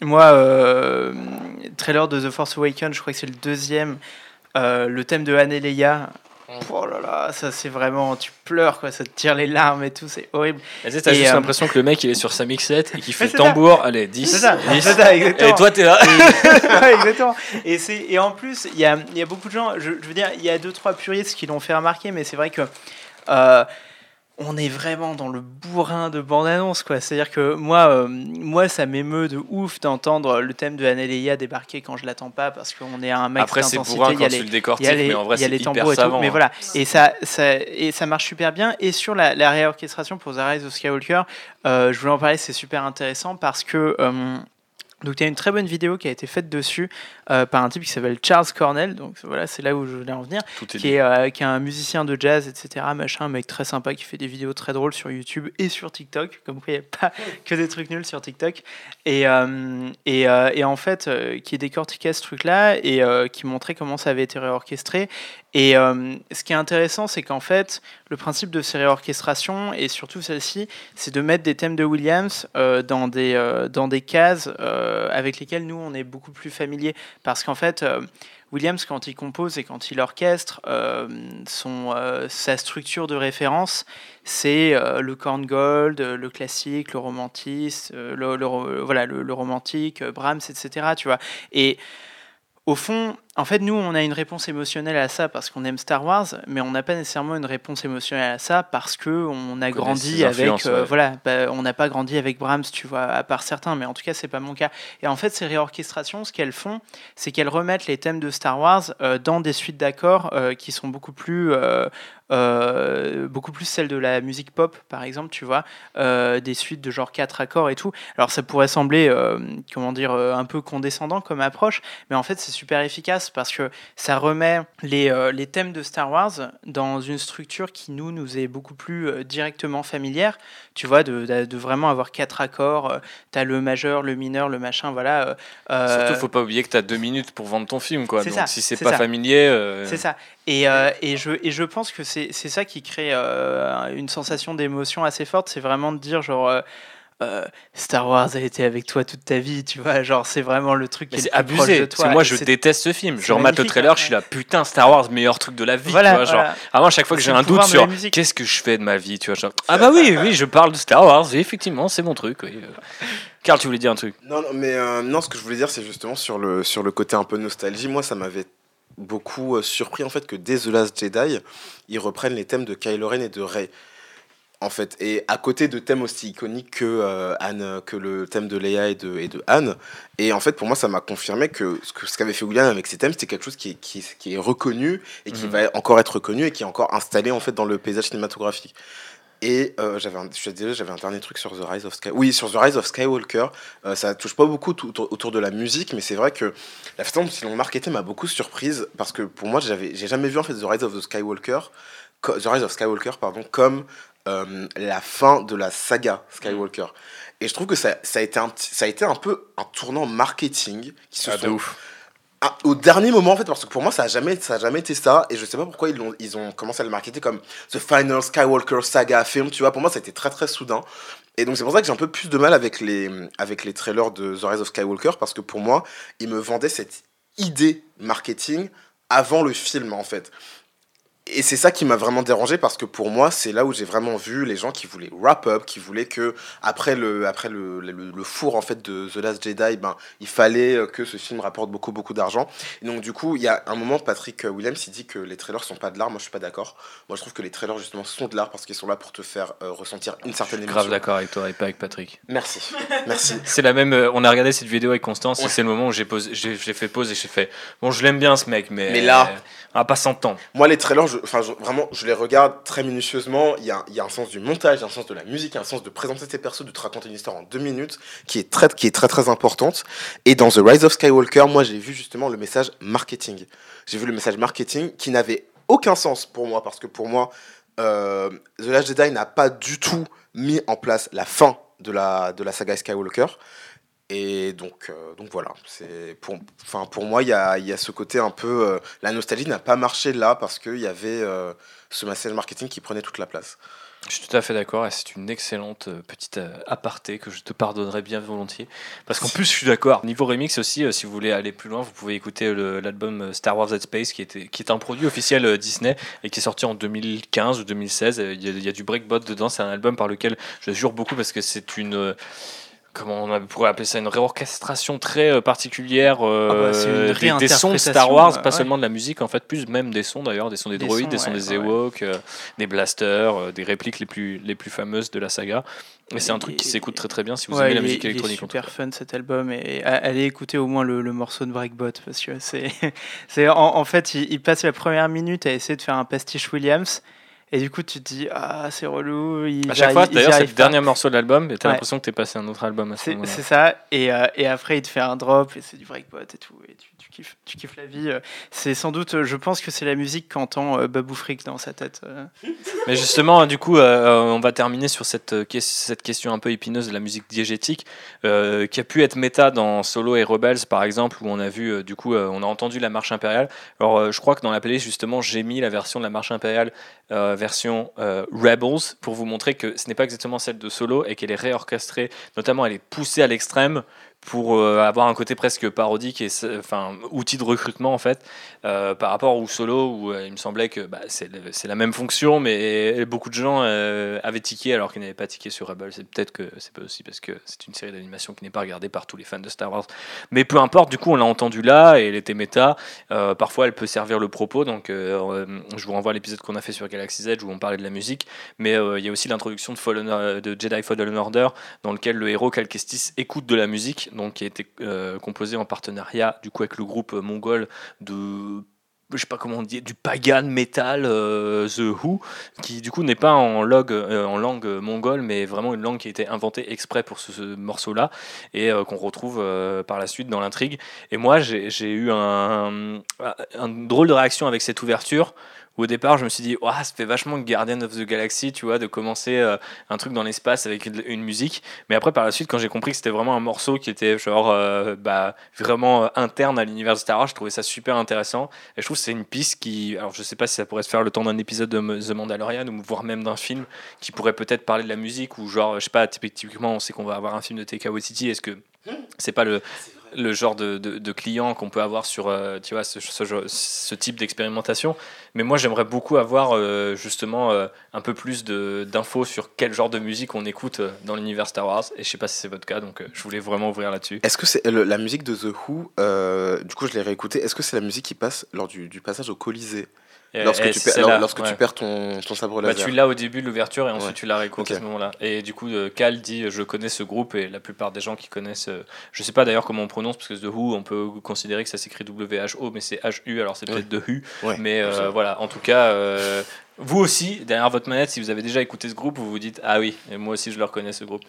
moi, trailer de The Force Awakens, je crois que c'est le deuxième. le thème de Anne et Leia, Oh là là, ça c'est vraiment, tu pleures quoi, ça te tire les larmes et tout, c'est horrible. Et tu as juste euh, l'impression que le mec il est sur sa mixette et qu'il fait le tambour, allez, 10, c'est ça, 10, ça, exactement. et toi t'es là. ouais, exactement. Et, et en plus, il y a, y a beaucoup de gens, je, je veux dire, il y a deux trois puristes qui l'ont fait remarquer, mais c'est vrai que. On est vraiment dans le bourrin de bande-annonce, quoi. C'est-à-dire que moi, euh, moi, ça m'émeut de ouf d'entendre le thème de Anéléia débarquer quand je l'attends pas, parce qu'on est à un max Après, c'est bourrin quand tu le décortiques, mais en vrai, c'est hyper savant. mais hein. voilà, et ça, ça, et ça marche super bien. Et sur la, réorchestration pour The Rise of Skywalker, euh, je voulais en parler, c'est super intéressant parce que euh, donc il y a une très bonne vidéo qui a été faite dessus euh, par un type qui s'appelle Charles Cornell, donc voilà c'est là où je voulais en venir, qui est, euh, qui est un musicien de jazz, etc. Machin, un mec très sympa qui fait des vidéos très drôles sur YouTube et sur TikTok, comme vous il n'y a pas que des trucs nuls sur TikTok, et, euh, et, et, en fait qui décortiquait ce truc-là et qui montrait comment ça avait été réorchestré et euh, ce qui est intéressant, c'est qu'en fait, le principe de ces réorchestrations, et surtout celle-ci, c'est de mettre des thèmes de Williams euh, dans, des, euh, dans des cases avec lesquelles nous, on est beaucoup plus familiers. Parce qu'en fait, Williams, quand il compose et quand il orchestre, son, sa structure de référence, c'est le corn gold, le classique, le romantisme, le, romantique, Brahms, etc. Tu vois. Et au fond, en fait, nous, on a une réponse émotionnelle à ça parce qu'on aime Star Wars, mais on n'a pas nécessairement une réponse émotionnelle à ça parce que on a grandi avec, euh, voilà, bah, on n'a pas grandi avec Brahms, tu vois, à part certains, mais en tout cas, c'est pas mon cas. Et en fait, ces réorchestrations, ce qu'elles font, c'est qu'elles remettent les thèmes de Star Wars euh, dans des suites d'accords euh, qui sont beaucoup plus beaucoup plus celles de la musique pop, par exemple, tu vois, des suites de genre quatre accords et tout. Alors ça pourrait sembler, comment dire, un peu condescendant comme approche, mais en fait c'est super efficace parce que ça remet les, euh, les, thèmes de Star Wars dans une structure qui nous, nous est beaucoup plus euh, directement familière. Tu vois, de, de, vraiment avoir quatre accords. Euh, tu as le majeur, le mineur, le machin, voilà. Surtout, faut pas oublier que tu as deux minutes pour vendre ton film, quoi. Donc ça, si c'est pas familier. C'est ça. Et, et, je, et je pense que c'est ça qui crée une sensation d'émotion assez forte. C'est vraiment de dire, genre euh, Star Wars a été avec toi toute ta vie, tu vois, genre c'est vraiment le truc qui est, abusé. De toi. Moi je déteste ce film. Je remate le trailer, je suis là, putain, Star Wars, meilleur truc de la vie. Voilà, tu vois, genre, avant chaque fois que j'ai un doute sur qu'est-ce que je fais de ma vie, tu vois, genre, ah bah oui, oui, je parle de Star Wars, effectivement, c'est mon truc. Oui. Carl, tu voulais dire un truc? Non, non mais euh, non, ce que je voulais dire, c'est justement sur le, sur le côté un peu nostalgie. Moi, ça m'avait beaucoup euh, surpris en fait que dès The Last Jedi, ils reprennent les thèmes de Kylo Ren et de Rey en fait. Et à côté de thèmes aussi iconiques que, euh, Anne, que le thème de Léa et de, et de Anne. Et en fait, pour moi, ça m'a confirmé que ce, que, ce qu'avait fait William avec ces thèmes, c'était quelque chose qui est, qui, qui est reconnu et qui mhm. va encore être reconnu et qui est encore installé en fait dans le paysage cinématographique. Et euh, j'avais un, je j'avais un dernier truc sur The Rise of Skywalker. Oui, sur The Rise of Skywalker, euh, ça touche pas beaucoup autour de la musique, mais c'est vrai que la façon dont ils l'ont marketé m'a beaucoup surprise parce que pour moi, j'avais, j'ai jamais vu en fait The Rise of the Skywalker, The Rise of Skywalker, pardon, comme euh, la fin de la saga Skywalker. Et je trouve que ça, ça, a été un, ça a été un peu un tournant marketing qui se ah, ouf. Ah, au dernier moment en fait parce que pour moi ça a jamais ça a jamais été ça et je sais pas pourquoi ils ont ils ont commencé à le marketer comme The Final Skywalker Saga film tu vois. Pour moi ça a été très très soudain. Et donc c'est pour ça que j'ai un peu plus de mal avec les avec les trailers de The Rise of Skywalker parce que pour moi ils me vendaient cette idée marketing avant le film en fait et c'est ça qui m'a vraiment dérangé parce que pour moi, c'est là où j'ai vraiment vu les gens qui voulaient wrap up, qui voulaient que après le après le, le, four en fait de The Last Jedi, ben il fallait euh, que ce film rapporte beaucoup beaucoup d'argent. Et donc du coup, il y a un moment Patrick Williams il dit que les trailers sont pas de l'art. Moi, je suis pas d'accord. Moi, je trouve que les trailers justement sont de l'art parce qu'ils sont là pour te faire euh, ressentir une certaine émotion. Grave d'accord avec toi et pas avec Patrick. Merci. Merci. C'est la même euh, on a regardé cette vidéo avec Constance et c'est le moment où j'ai posé j'ai fait pause et j'ai fait bon, je l'aime bien ce mec mais Mais là, on va pas s'entendre. Moi les trailers enfin vraiment je les regarde très minutieusement. Il y a, y a un sens du montage, un sens de la musique, un sens de présenter tes persos, de te raconter une histoire en deux minutes qui est très, qui est très, très importante. Et dans The Rise of Skywalker, moi, j'ai vu justement le message marketing. J'ai vu le message marketing qui n'avait aucun sens pour moi parce que pour moi, euh, The Last Jedi n'a pas du tout mis en place la fin de la, de la saga Skywalker. Et donc, euh, donc voilà, pour, pour moi, il y a, y a, ce côté un peu. Euh, la nostalgie n'a pas marché là parce qu'il y avait euh, ce message marketing qui prenait toute la place. Je suis tout à fait d'accord et c'est une excellente petite aparté que je te pardonnerai bien volontiers. Parce qu'en plus, je suis d'accord. Niveau remix aussi, si vous voulez aller plus loin, vous pouvez écouter l'album Star Wars At Space qui, était, qui est un produit officiel Disney et qui est sorti en 2015 ou 2016. Il y a, il y a du breakbot dedans. C'est un album par lequel je jure beaucoup parce que c'est une comment on pourrait appeler ça une réorchestration très euh, particulière euh, ah bah, des, sons de Star Wars, pas seulement de la musique en fait, plus même des sons d'ailleurs, des sons des, droïdes, des sons des Ewoks, euh, des blasters, des répliques les plus les plus fameuses de la saga. Et c'est un truc qui s'écoute très très bien si vous aimez la musique électronique. C'est super fun cet album et allez écouter au moins le, morceau de Breakbot parce que c'est c'est en, en, fait il, il passe la première minute à essayer de faire un pastiche Williams et du coup, tu te dis, ah, c'est relou. à chaque fois, d'ailleurs, c'est le dernier morceau de l'album, et t'as l'impression que t'es passé un autre album à ce moment-là. C'est ça, et, euh, et, après, il te fait un drop, et c'est du breakbot et tout, et tu, tu kiffes la vie. Euh. C'est sans doute, je pense que c'est la musique qu'entend euh, Babou Frick dans sa tête. Mais justement, du coup, on va terminer sur cette, cette question un peu épineuse de la musique diégétique, qui a pu être méta dans Solo et Rebels, par exemple, où on a vu, du coup, on a entendu la marche impériale. Alors, je crois que dans la playlist, justement, j'ai mis la version de la marche impériale version euh, Rebels pour vous montrer que ce n'est pas exactement celle de Solo et qu'elle est réorchestrée, notamment elle est poussée à l'extrême pour euh, avoir un côté presque parodique et enfin outil de recrutement en fait euh, par rapport au solo où euh, il me semblait que bah, c'est la même fonction mais beaucoup de gens avaient tiqué alors qu'ils n'avaient pas tiqué sur Rebels. C'est peut-être que c'est pas aussi parce que c'est une série d'animation qui n'est pas regardée par tous les fans de Star Wars. Mais peu importe du coup on l'a entendu là et elle était méta. Parfois elle peut servir le propos. Donc je vous renvoie à l'épisode qu'on a fait sur Galaxy's Edge où on parlait de la musique. Mais il y a aussi l'introduction de, de Jedi Fallen Order dans lequel le héros Cal Kestis écoute de la musique donc, qui a été euh, composé en partenariat du coup, avec le groupe mongol de je sais pas comment on dit, du pagan metal euh, The Who, qui du coup n'est pas en, log, euh, en langue mongole, mais vraiment une langue qui a été inventée exprès pour ce, morceau-là et qu'on retrouve par la suite dans l'intrigue. Et moi, j'ai eu un, un, drôle de réaction avec cette ouverture au départ, je me suis dit, oh, ça fait vachement Guardian of the Galaxy, tu vois, de commencer euh, un truc dans l'espace avec une, musique. Mais après, par la suite, quand j'ai compris que c'était vraiment un morceau qui était genre euh, bah, vraiment euh, interne à l'univers de Star Wars, je trouvais ça super intéressant. Et je trouve que c'est une piste qui, alors je sais pas si ça pourrait se faire le temps d'un épisode de The Mandalorian ou voire même d'un film qui pourrait peut-être parler de la musique ou genre, je sais pas, typiquement, on sait qu'on va avoir un film de Taika Waititi. Est-ce que c'est pas le le genre de, de, client qu'on peut avoir sur euh, tu vois, ce, ce, type d'expérimentation. Mais moi, j'aimerais beaucoup avoir euh, justement euh, un peu plus d'infos sur quel genre de musique on écoute dans l'univers Star Wars. Et je sais pas si c'est votre cas, donc je voulais vraiment ouvrir là-dessus. Est-ce que c'est la musique de The Who Du coup, je l'ai réécouté. Est-ce que c'est la musique qui passe lors du, du passage au Colisée? Lorsque, tu, perds, lorsque tu perds ton, ton sabre bah, laser. tu l'as au début de l'ouverture et ensuite tu la réécoutes à ce moment-là. Et du coup, euh, Cal dit Je connais ce groupe et la plupart des gens qui connaissent. Euh, je sais pas d'ailleurs comment on prononce parce que The Who, on peut considérer que ça s'écrit W-H-O, mais c'est H-U, alors c'est peut-être The Who. mais euh, voilà, en tout cas, vous aussi, derrière votre manette, si vous avez déjà écouté ce groupe, vous vous dites Ah oui, et moi aussi je le reconnais ce groupe.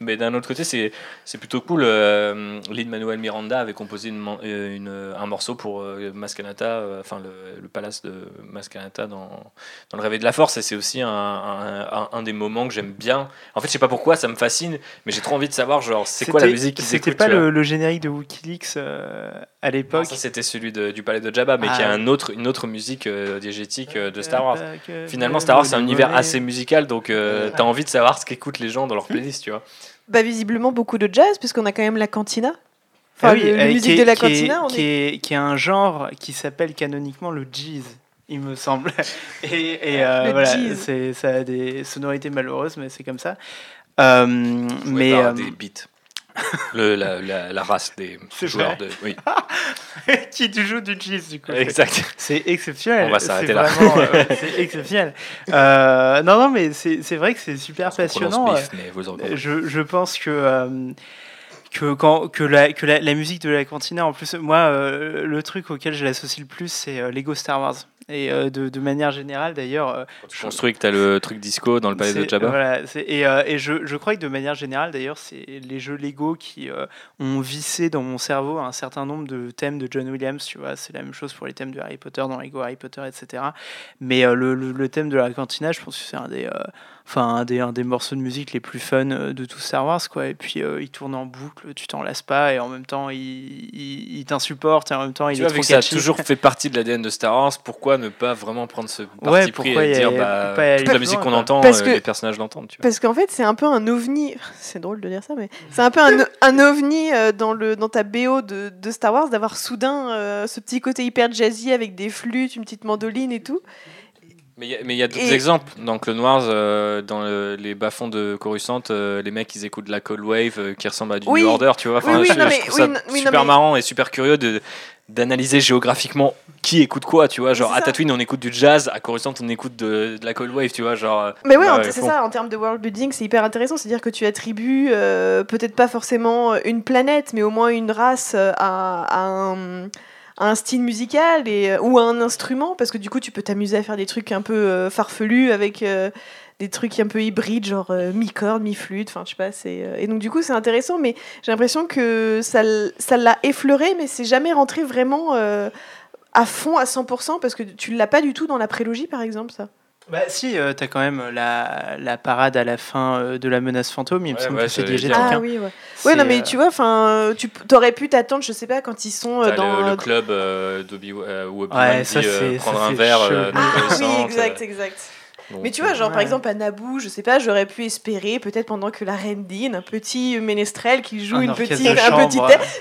mais d'un autre côté, c'est, c'est plutôt cool. Euh, Lin Manuel Miranda avait composé une, euh, une, un morceau pour euh, Mascanata, euh, enfin le, le, palace de Mascanata dans, dans Le Réveil de la Force, et c'est aussi un, un, un, des moments que j'aime bien. En fait, je sais pas pourquoi, ça me fascine, mais j'ai trop envie de savoir genre, c'est quoi la musique C'était pas le, générique de Wikileaks à l'époque Ça, c'était celui de, du palais de Jabba, mais qui a ah. un autre, une autre musique diégétique de Star Wars. Finalement, Star Wars, c'est un univers assez musical, donc euh, t'as envie de savoir ce qu'écoutent les gens dans leur playlist, tu vois. Bah, visiblement, beaucoup de jazz, puisqu'on a quand même la cantina. Enfin, ah oui, la musique de la cantina. Qui est, qui est un genre qui s'appelle canoniquement le jazz il me semble. Et, et euh, voilà, ça a des sonorités malheureuses, mais c'est comme ça. Euh, mais euh, des beats. Le, la, la, race des joueurs de. Oui. qui joue du cheese, du coup. Exact. C'est exceptionnel. On va s'arrêter là. Euh, c'est exceptionnel. Euh, non, non, mais c'est vrai que c'est super passionnant. mais vous je, je pense que. Euh, que, quand, que, la, que la, musique de la cantina, en plus, moi, le truc auquel je l'associe le plus, c'est Lego Star Wars. Et euh, de, de, manière générale, d'ailleurs. Euh, tu construis que tu as le truc disco dans le palais de Jabba Voilà, et, euh, et je, je, crois que de manière générale, d'ailleurs, c'est les jeux Lego qui ont vissé dans mon cerveau un certain nombre de thèmes de John Williams. Tu vois, c'est la même chose pour les thèmes de Harry Potter dans Lego Harry Potter, etc. Mais le, le, le, thème de la cantina, je pense que c'est un des enfin un des, un des morceaux de musique les plus fun euh, de tout Star Wars quoi. Et puis euh, il tourne en boucle tu t'en lasses pas et en même temps il, il, il t'insupporte et en même temps il tu est vois, trop ça a toujours fait partie de l'ADN de Star Wars pourquoi ne pas vraiment prendre ce parti pris et dire bah, toute la musique qu'on entend euh, les personnages l'entendent parce qu'en fait c'est un peu un ovni. C'est drôle de dire ça mais c'est un peu un, un ovni dans le dans ta BO de, de Star Wars d'avoir soudain ce petit côté hyper jazzy avec des flûtes une petite mandoline et tout mais il y a d'autres exemples. Dans Clone Wars, euh, dans les bas-fonds de Coruscant, euh, les mecs ils écoutent de la Cold Wave euh, qui ressemble à du New Order, tu vois. Enfin, je, trouve ça super marrant et super curieux de d'analyser géographiquement qui écoute quoi, tu vois. Genre à Tatooine on écoute du jazz, à Coruscant on écoute de, la Cold Wave, tu vois. Genre. Mais ouais, c'est ça. En termes de world building, c'est hyper intéressant. C'est-à-dire que tu attribues peut-être pas forcément une planète, mais au moins une race à, à un un style musical et, euh, ou un instrument, parce que du coup, tu peux t'amuser à faire des trucs un peu euh, farfelus avec euh, des trucs un peu hybrides, genre mi-corde, mi-flûte, enfin, je sais pas. C'est, et donc, du coup, c'est intéressant, mais j'ai l'impression que ça, ça l'a effleuré, mais c'est jamais rentré vraiment à fond, à 100%, parce que tu l'as pas du tout dans la prélogie, par exemple, ça. Bah si, euh, t'as quand même la, la, parade à la fin euh, de la menace fantôme, il me semble que c'est Ah oui, ouais. Ouais, non, mais euh, tu vois, enfin, tu aurais pu t'attendre, je sais pas, quand ils sont dans le, club d'Obi où Obi-Wan dit prendre un verre. ah oui, exact, exact. mais tu vois, genre par exemple à Naboo, je sais pas, j'aurais pu espérer peut-être pendant que la reine Dean, un petit ménestrel qui joue une petite, un petit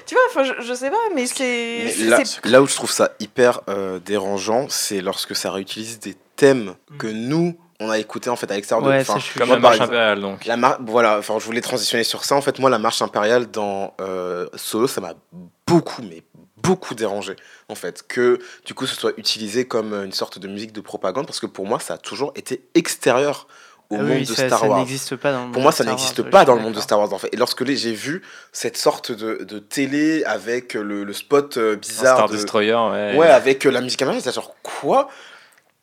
tu vois, enfin je, je, sais pas, mais c'est là, là, où je trouve ça hyper dérangeant, c'est lorsque ça réutilise des thèmes que mm. nous on a écouté en fait à l'extérieur de enfin, comme la marche impériale donc la voilà enfin je voulais transitionner sur ça en fait moi la marche impériale dans euh, Solo ça m'a beaucoup mais beaucoup dérangé en fait que du coup ce soit utilisé comme une sorte de musique de propagande parce que pour moi ça a toujours été extérieur au ah monde de Star Wars. Pas dans le Pour moi, ça n'existe pas dans le monde de Star Wars en fait. Et lorsque j'ai vu cette sorte de, de télé avec le, le spot euh, bizarre, Star Destroyer, ouais. ouais, avec euh, la musique américaine, c'est genre quoi?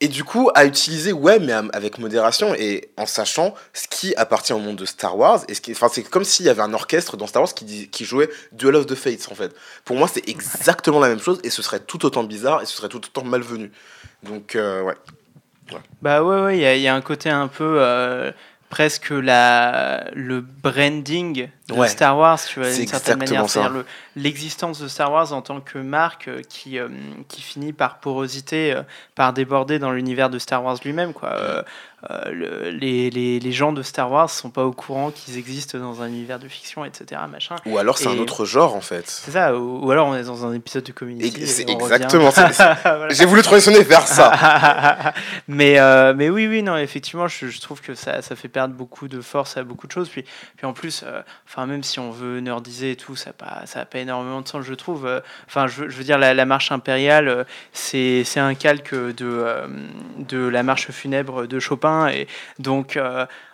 Et du coup, à utiliser, ouais, mais avec modération et en sachant ce qui appartient au monde de Star Wars. Et ce qui, enfin, c'est comme s'il y avait un orchestre dans Star Wars qui, qui jouait Duel of the Fates, en fait. Pour moi, c'est exactement la même chose et ce serait tout autant bizarre et ce serait tout autant malvenu. Donc, euh, ouais. Bah ouais, ouais, il y, a un côté un peu. Euh, presque la, le branding de Star Wars, tu vois, d'une certaine manière. C'est-à-dire l'existence de Star Wars en tant que marque euh, qui, euh, qui finit par porosité, euh, par déborder dans l'univers de Star Wars lui-même. Quoi. Euh, les, les, les, gens de Star Wars sont pas au courant qu'ils existent dans un univers de fiction, etc. Machin. Ou alors c'est un autre genre en fait. C'est ça, ou, alors on est dans un épisode de Community. Exactement. J'ai voulu transitionner vers ça. mais, euh, mais oui, oui, non, effectivement, je, je, trouve que ça, ça fait perdre beaucoup de force à beaucoup de choses. Puis, puis en plus, euh, enfin même si on veut nerdiser et tout, ça n'a pas, ça pas énormément de sens, je trouve. Enfin, je, veux dire, la, marche impériale, c'est un calque de, de la marche funèbre de Chopin, et donc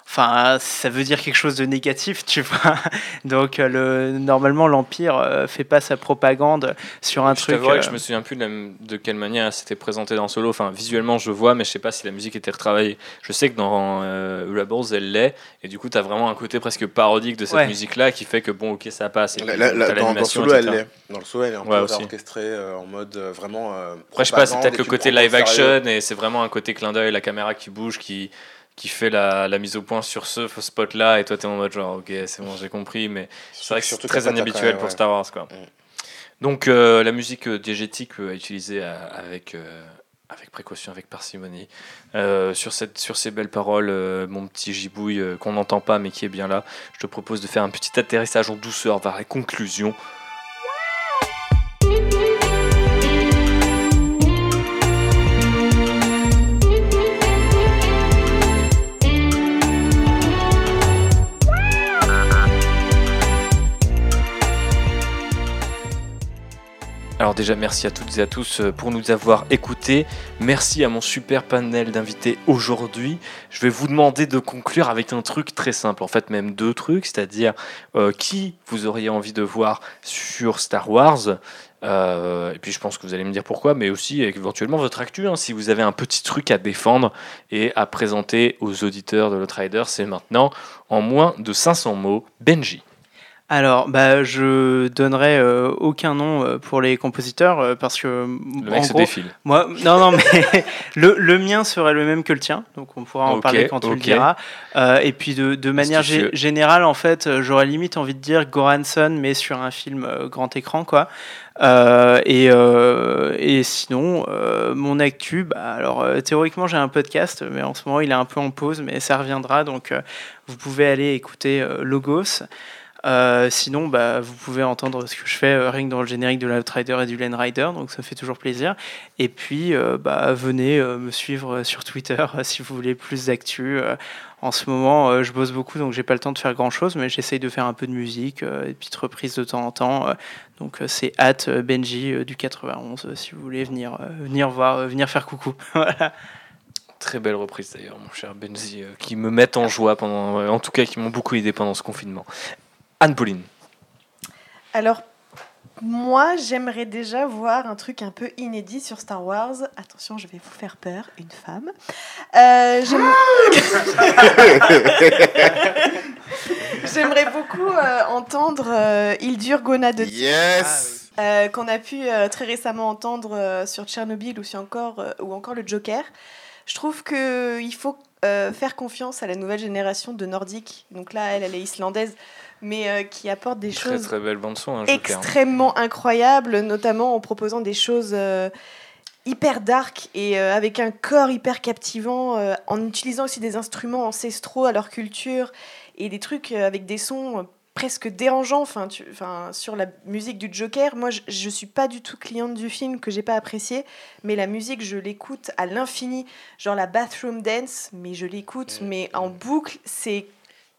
Enfin, ça veut dire quelque chose de négatif, tu vois. Donc, euh, le, normalement, l'Empire euh, fait pas sa propagande sur un truc. C'est vrai que je euh, me souviens plus de, quelle manière c'était présenté dans Solo. Enfin, visuellement, je vois, mais je sais pas si la musique était retravaillée. Je sais que dans Rebels, elle l'est, et du coup, tu as vraiment un côté presque parodique de cette musique-là qui fait que, bon, ok, ça passe. Et dans, Solo, elle l'est. Dans le Solo, elle est un peu orchestrée en mode vraiment. Après, je sais pas, c'est peut-être le côté live action, et c'est vraiment un côté clin d'œil, la caméra qui bouge, qui qui fait la, la, mise au point sur ce spot là et toi t'es en mode genre ok c'est bon j'ai compris mais c'est vrai que c'est très inhabituel pour Star Wars quoi. Mm. Donc euh, la musique euh, diégétique euh, à utiliser avec avec précaution, avec parcimonie. sur, cette, sur ces belles paroles, mon petit gibouille qu'on n'entend pas mais qui est bien là, je te propose de faire un petit atterrissage en douceur vers les conclusions Alors déjà merci à toutes et à tous euh, pour nous avoir écoutés. Merci à mon super panel d'invités aujourd'hui. Je vais vous demander de conclure avec un truc très simple, en fait même deux trucs, c'est-à-dire euh, qui vous auriez envie de voir sur Star Wars. Euh, et puis je pense que vous allez me dire pourquoi, mais aussi éventuellement votre actu. Hein, si vous avez un petit truc à défendre et à présenter aux auditeurs de l'Outrider, c'est maintenant en moins de 500 mots. Benji. Alors, bah, je donnerai euh, aucun nom euh, pour les compositeurs euh, parce que. Le mec se défile. Moi, non, non, mais le, le, mien serait le même que le tien, donc on pourra en parler quand tu le diras. et puis de, de manière générale, en fait, j'aurais limite envie de dire Goranson, mais sur un film grand écran, quoi. et, et sinon, mon actu, bah, alors théoriquement j'ai un podcast, mais en ce moment il est un peu en pause, mais ça reviendra, donc vous pouvez aller écouter Logos. Euh, sinon, bah, vous pouvez entendre ce que je fais euh, rien dans le générique de l'Outrider et du Lane Rider, donc ça fait toujours plaisir. Et puis, euh, bah, venez me suivre sur Twitter si vous voulez plus d'actu. en ce moment, je bosse beaucoup, donc j'ai pas le temps de faire grand chose, mais j'essaye de faire un peu de musique, et petites reprises de temps en temps. donc c'est at Benji du 91 si vous voulez venir, venir voir, venir faire coucou. Très belle reprise d'ailleurs, mon cher Benji, qui me met en joie pendant, en tout cas qui m'ont beaucoup aidé pendant ce confinement. Anne-Pauline. Alors, moi, j'aimerais déjà voir un truc un peu inédit sur Star Wars. Attention, je vais vous faire peur, une femme. Euh, j'aimerais beaucoup euh, entendre euh, Ildur Gona de Yes euh, qu'on a pu très récemment entendre sur Tchernobyl ou, encore, ou encore le Joker. Je trouve qu'il faut faire confiance à la nouvelle génération de Nordiques. Donc là, elle, elle est islandaise mais euh, qui apporte des choses très belle bande son, hein, extrêmement incroyables, notamment en proposant des choses euh, hyper dark et euh, avec un corps hyper captivant, en utilisant aussi des instruments ancestraux à leur culture et des trucs avec des sons presque dérangeants. Enfin, enfin, sur la musique du Joker, moi, je, je suis pas du tout cliente du film que j'ai pas apprécié, mais la musique, je l'écoute à l'infini, genre la bathroom dance, mais je l'écoute, mm. mais en boucle, c'est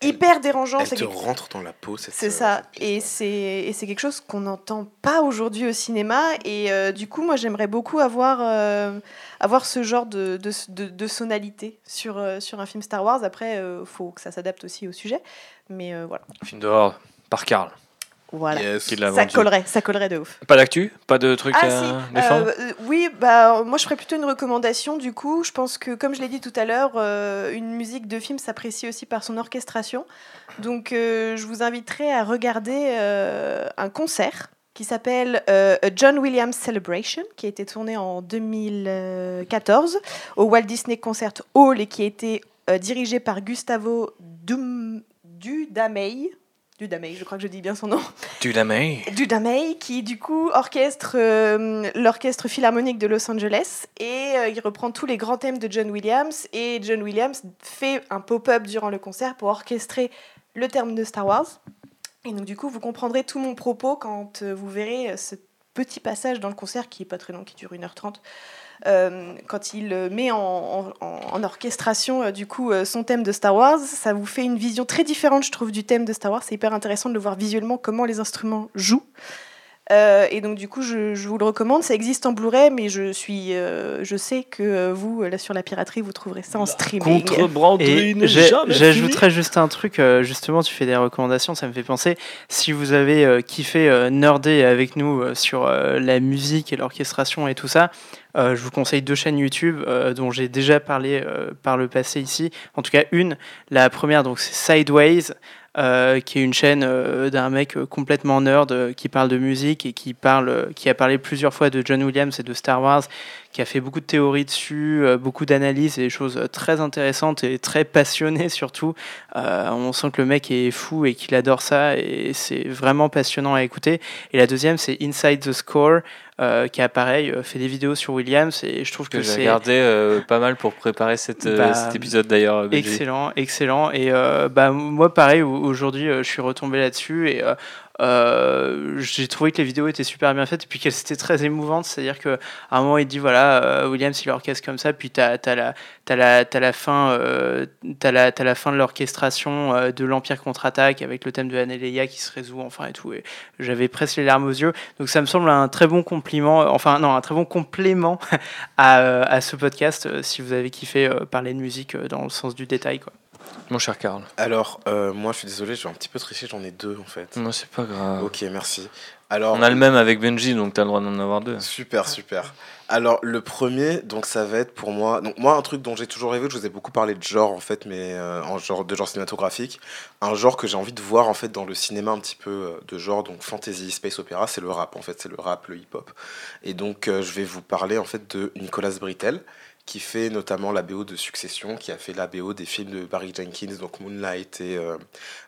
hyper dérangeant. Elle te rentre dans la peau. C'est ça. et c'est quelque chose qu'on n'entend pas aujourd'hui au cinéma. Et euh, du coup, moi, j'aimerais beaucoup avoir, euh, avoir ce genre de, de, de, sonalité sur, euh, sur un film Star Wars. Après, il faut que ça s'adapte aussi au sujet. Mais voilà. Film dehors par Karl. Voilà. ça collerait, ça collerait de ouf. Pas d'actu Pas de trucs ah, à défendre euh, Oui, bah, moi je ferais plutôt une recommandation du coup. Je pense que, comme je l'ai dit tout à l'heure, euh, une musique de film s'apprécie aussi par son orchestration. Donc euh, je vous inviterai à regarder un concert qui s'appelle John Williams Celebration, qui a été tourné en 2014 au Walt Disney Concert Hall et qui a été dirigé par Gustavo Dudamey Dudamey, je crois que je dis bien son nom. Dudamey. Dudamey, qui du coup orchestre euh, l'orchestre philharmonique de Los Angeles et euh, il reprend tous les grands thèmes de John Williams et John Williams fait un pop-up durant le concert pour orchestrer le terme de Star Wars. Et donc du coup, vous comprendrez tout mon propos quand euh, vous verrez ce petit passage dans le concert qui est pas très long, qui dure 1h30. Quand il met en, en orchestration du coup son thème de Star Wars, ça vous fait une vision très différente, je trouve, du thème de Star Wars. C'est hyper intéressant de le voir visuellement comment les instruments jouent. Euh, et donc du coup, je, vous le recommande. Ça existe en Blu-ray, mais je suis, euh, je sais que euh, vous, là sur la piraterie, vous trouverez ça en streaming. J'ajouterais juste un truc. justement, tu fais des recommandations, ça me fait penser. Si vous avez kiffé nerder avec nous sur la musique et l'orchestration et tout ça, je vous conseille deux chaînes YouTube dont j'ai déjà parlé par le passé ici. En tout cas, une. La première, donc c'est Sideways. Euh, qui est une chaîne euh, d'un mec euh, complètement nerd qui parle de musique et qui, parle, qui a parlé plusieurs fois de John Williams et de Star Wars, qui a fait beaucoup de théories dessus, beaucoup d'analyses et des choses très intéressantes et très passionnées surtout. on sent que le mec est fou et qu'il adore ça et c'est vraiment passionnant à écouter. Et la deuxième, c'est Inside the Score, euh, qui a pareil euh, fait des vidéos sur Williams et je trouve que, c'est j'ai regardé euh, pas mal pour préparer cette, bah, cet épisode d'ailleurs. Excellent, excellent et bah moi pareil aujourd'hui je suis retombé là-dessus et euh, j'ai trouvé que les vidéos étaient super bien faites et puis qu'elles étaient très émouvantes. C'est-à-dire qu'à un moment, il dit voilà, euh, Williams, il orchestre comme ça, puis tu as, la, as, as fin, euh, as la, fin de l'orchestration euh, de l'Empire contre-attaque avec le thème de Anéléia qui se résout, enfin et tout. J'avais presque les larmes aux yeux. Donc ça me semble un très bon compliment, enfin non, un très bon complément à, à ce podcast si vous avez kiffé parler de musique dans le sens du détail. Quoi. Mon cher Karl. Alors, euh, moi, je suis désolé, je vais un petit peu tricher, j'en ai deux en fait. Non, c'est pas grave. Ok, merci. Alors, On a le même avec Benji, donc tu as le droit d'en avoir deux. Super, super. Alors, le premier, donc ça va être pour moi. Donc, moi, un truc dont j'ai toujours rêvé, je vous ai beaucoup parlé de genre en fait, mais euh, en genre, de genre cinématographique. Un genre que j'ai envie de voir en fait dans le cinéma un petit peu euh, de genre, donc fantasy, space opéra, c'est le rap en fait, c'est le rap, le hip-hop. Et donc, je vais vous parler en fait de Nicolas Brittel qui fait notamment la BO de Succession, qui a fait la BO des films de Barry Jenkins, donc Moonlight et euh,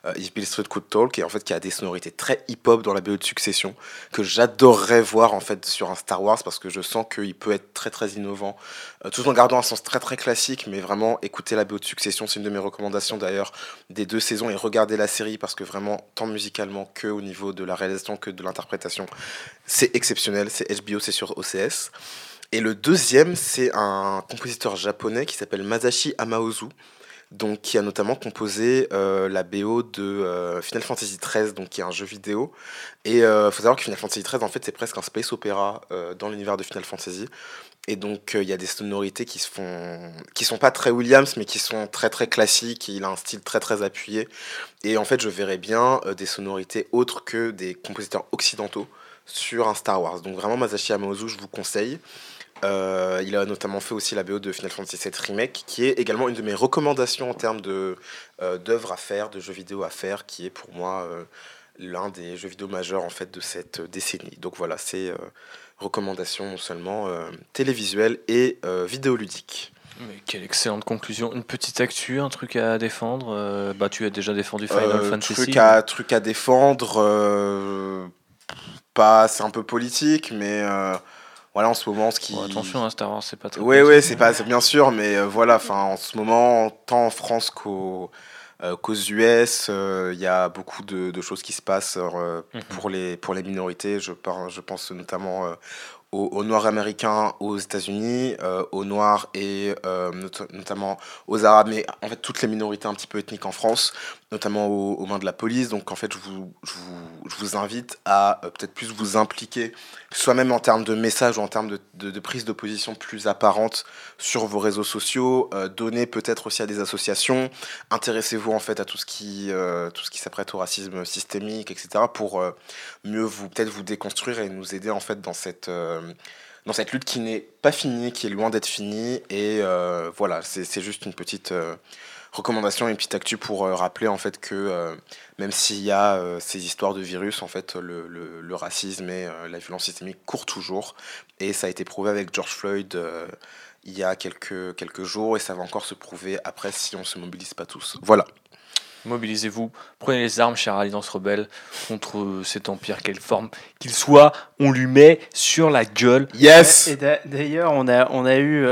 euh, If Bill Street Could Talk, et en fait qui a des sonorités très hip-hop dans la BO de Succession, que j'adorerais voir en fait sur un Star Wars, parce que je sens qu'il peut être très très innovant, euh, tout en gardant un sens très très classique, mais vraiment écouter la BO de Succession, c'est une de mes recommandations d'ailleurs des deux saisons, et regarder la série, parce que vraiment, tant musicalement que au niveau de la réalisation que de l'interprétation, c'est exceptionnel, c'est HBO, c'est sur OCS. Et le deuxième, c'est un compositeur japonais qui s'appelle Masashi Amaozu, donc qui a notamment composé euh, la BO de euh, Final Fantasy XIII, donc qui est un jeu vidéo. Et il euh, faut savoir que Final Fantasy XIII, en fait, c'est presque un space opéra dans l'univers de Final Fantasy. Et donc il y a des sonorités qui se qui sont pas très Williams, mais qui sont très très classiques. Il a un style très très appuyé. Et en fait, je verrais bien des sonorités autres que des compositeurs occidentaux sur un Star Wars. Donc vraiment Masashi Amaozu, je vous conseille. Euh, il a notamment fait aussi la BO de Final Fantasy VII Remake, qui est également une de mes recommandations en termes euh, d'œuvres à faire, de jeux vidéo à faire, qui est pour moi euh, l'un des jeux vidéo majeurs en fait de cette décennie. Donc voilà, c'est recommandations non seulement télévisuelles et vidéoludiques. Mais quelle excellente conclusion. Une petite actu, un truc à défendre. bah, tu as déjà défendu Final Fantasy. Truc à, truc à défendre. pas, c'est un peu politique, mais voilà en ce moment ce qui attention hein, Star Wars c'est pas très oui oui c'est pas bien sûr mais euh, voilà enfin en ce moment tant en France qu'aux euh, qu'aux US euh, il y a beaucoup de, choses qui se passent mhm. pour les pour les minorités. Je je pense notamment aux, Noirs américains aux États-Unis, aux Noirs et notamment aux Arabes, mais en fait toutes les minorités un petit peu ethniques en France notamment aux, mains de la police. Donc en fait, je vous, je vous, invite à euh, peut-être plus vous impliquer, soit même en termes de messages ou en termes de, de, prise de position plus apparente sur vos réseaux sociaux. Euh, donnez peut-être aussi à des associations. Intéressez-vous en fait à tout ce qui, euh, qui s'apprête au racisme systémique, etc. pour mieux vous peut-être vous déconstruire et nous aider en fait dans cette dans cette lutte qui n'est pas finie, qui est loin d'être finie. Et voilà, c'est juste une petite, recommandation et petite actu pour euh, rappeler en fait que euh, même s'il y a euh, ces histoires de virus, en fait, le, le, racisme et la violence systémique courent toujours. Et ça a été prouvé avec George Floyd il y a quelques, quelques jours et ça va encore se prouver après si on ne se mobilise pas tous. Voilà. Mobilisez-vous, prenez les armes, chère Alliance Rebelle, contre cet empire, quelle forme qu'il soit, on lui met sur la gueule. Yes Et d'ailleurs, on a, on a eu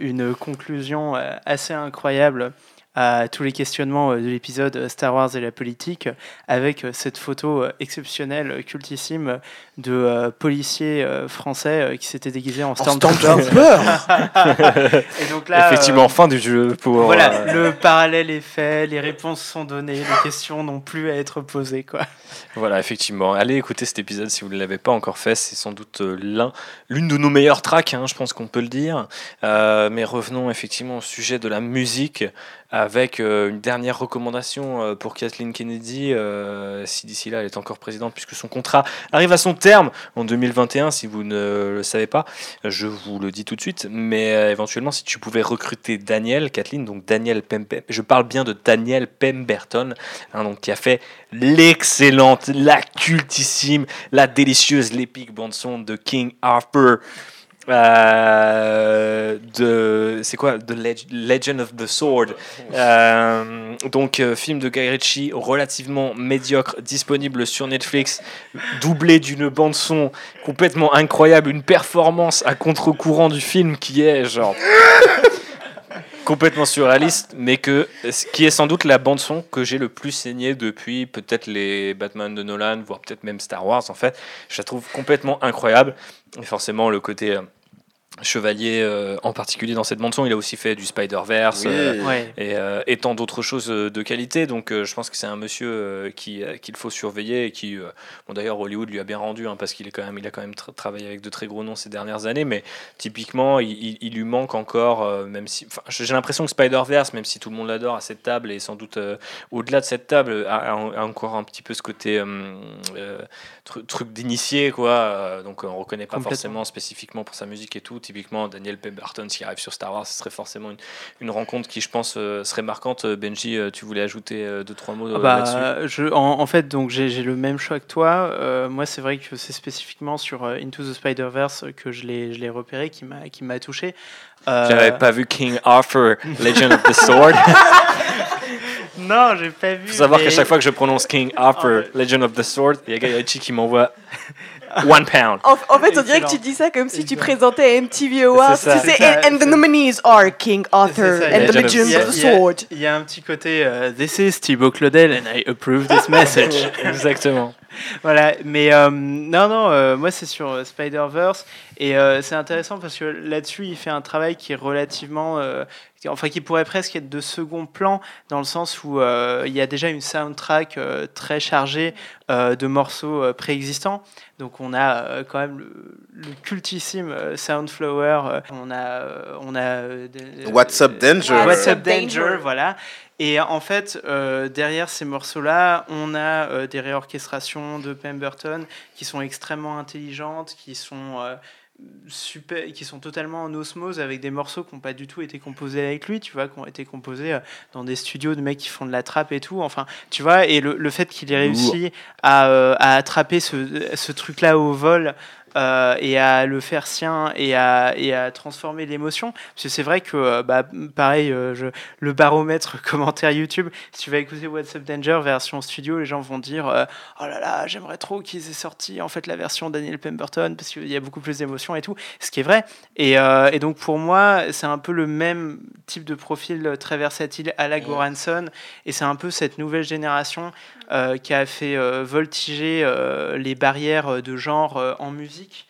une conclusion assez incroyable à tous les questionnements de l'épisode Star Wars et la politique, avec cette photo exceptionnelle, cultissime, de policiers français qui s'étaient déguisés en Stormtrooper. et donc là, Effectivement, fin du jeu. Pour, voilà, le parallèle est fait, les réponses sont données, les questions n'ont plus à être posées. Quoi. Voilà, effectivement. Allez écouter cet épisode si vous ne l'avez pas encore fait. C'est sans doute l'un, l'une de nos meilleures tracks, hein, je pense qu'on peut le dire. Euh, mais revenons effectivement au sujet de la musique avec euh, une dernière recommandation euh, pour Kathleen Kennedy, si d'ici là elle est encore présidente, puisque son contrat arrive à son terme en 2021, si vous ne le savez pas, je vous le dis tout de suite, mais éventuellement si tu pouvais recruter Daniel, Kathleen, donc Daniel Pemberton, je parle bien de Daniel Pemberton, hein, donc, qui a fait l'excellente, la cultissime, la délicieuse, l'épique bande-son de King. Euh, de c'est quoi? The Legend of the Sword euh, donc euh, film de Guy Ritchie relativement médiocre disponible sur Netflix doublé d'une bande son complètement incroyable une performance à contre-courant du film qui est genre complètement surréaliste, mais que, qui est sans doute la bande-son que j'ai le plus saigné depuis peut-être les Batman de Nolan, voire peut-être même Star Wars en fait. Je la trouve complètement incroyable. Et forcément, le côté euh, Chevalier euh, en particulier dans cette bande son, il a aussi fait du Spider-Verse euh, euh, et, tant d'autres choses de qualité. Donc je pense que c'est un monsieur qui qu'il faut surveiller et qui, bon d'ailleurs Hollywood lui a bien rendu hein, parce qu'il est quand même, il a quand même travaillé avec de très gros noms ces dernières années. Mais typiquement, il, lui manque encore, même si, j'ai l'impression que Spider-Verse, même si tout le monde l'adore à cette table et sans doute au-delà de cette table, a, encore un petit peu ce côté truc d'initié quoi. donc on reconnaît pas forcément spécifiquement pour sa musique et tout typiquement Daniel Pemberton qui arrive sur Star Wars, ce serait forcément une, une rencontre qui, je pense, euh, serait marquante. Euh, Benji, euh, tu voulais ajouter deux trois mots ah bah, là-dessus? je, en, fait, donc j'ai le même choix que toi. moi, c'est vrai que c'est spécifiquement sur Into the Spider Verse que je l'ai repéré, qui m'a qui m'a touché. J'avais pas vu King Arthur, Legend of the Sword. non, j'ai pas vu. Faut savoir qu'à chaque fois que je prononce King Arthur, Legend of the Sword, il y a Gaiachi qui m'envoie One pound. En, fait, on dirait que tu dis ça comme si tu présentais MTV Awards. Tu sais, and, the nominees are King Arthur and the Legend of the Sword. Il y, a un petit côté uh, This is Thibaut Claudel and I approve this message. Exactement. Voilà, mais euh, non, non, euh, moi c'est sur euh, Spider-Verse et c'est intéressant parce que là-dessus il fait un travail qui est relativement enfin qui pourrait presque être de second plan dans le sens où euh, il y a déjà une soundtrack euh, très chargée euh, de morceaux préexistants. Donc on a quand même le, cultissime Soundflower, on a on a What's Up Danger. What's Up Danger, voilà. Et en fait, derrière ces morceaux-là, on a des réorchestrations de Pemberton qui sont extrêmement intelligentes, qui sont super, qui sont totalement en osmose avec des morceaux qui n'ont pas du tout été composés avec lui, tu vois, qui ont été composés euh, dans des studios de mecs qui font de la trappe et tout. Enfin, tu vois, et le, le fait qu'il ait réussi à, euh, à attraper ce, ce truc-là au vol euh, et à le faire sien et à, et à transformer l'émotion. Parce que c'est vrai que, euh, bah, pareil, euh, je, le baromètre commentaire YouTube, si tu vas écouter What's Up Danger version studio, les gens vont dire Oh là là, j'aimerais trop qu'ils aient sorti en fait la version Daniel Pemberton parce qu'il y a beaucoup plus d'émotions et tout, ce qui est vrai. Et, et donc pour moi, c'est un peu le même type de profil très versatile à la Goranson et c'est un peu cette nouvelle génération euh, qui a fait euh, voltiger euh, les barrières de genre en musique.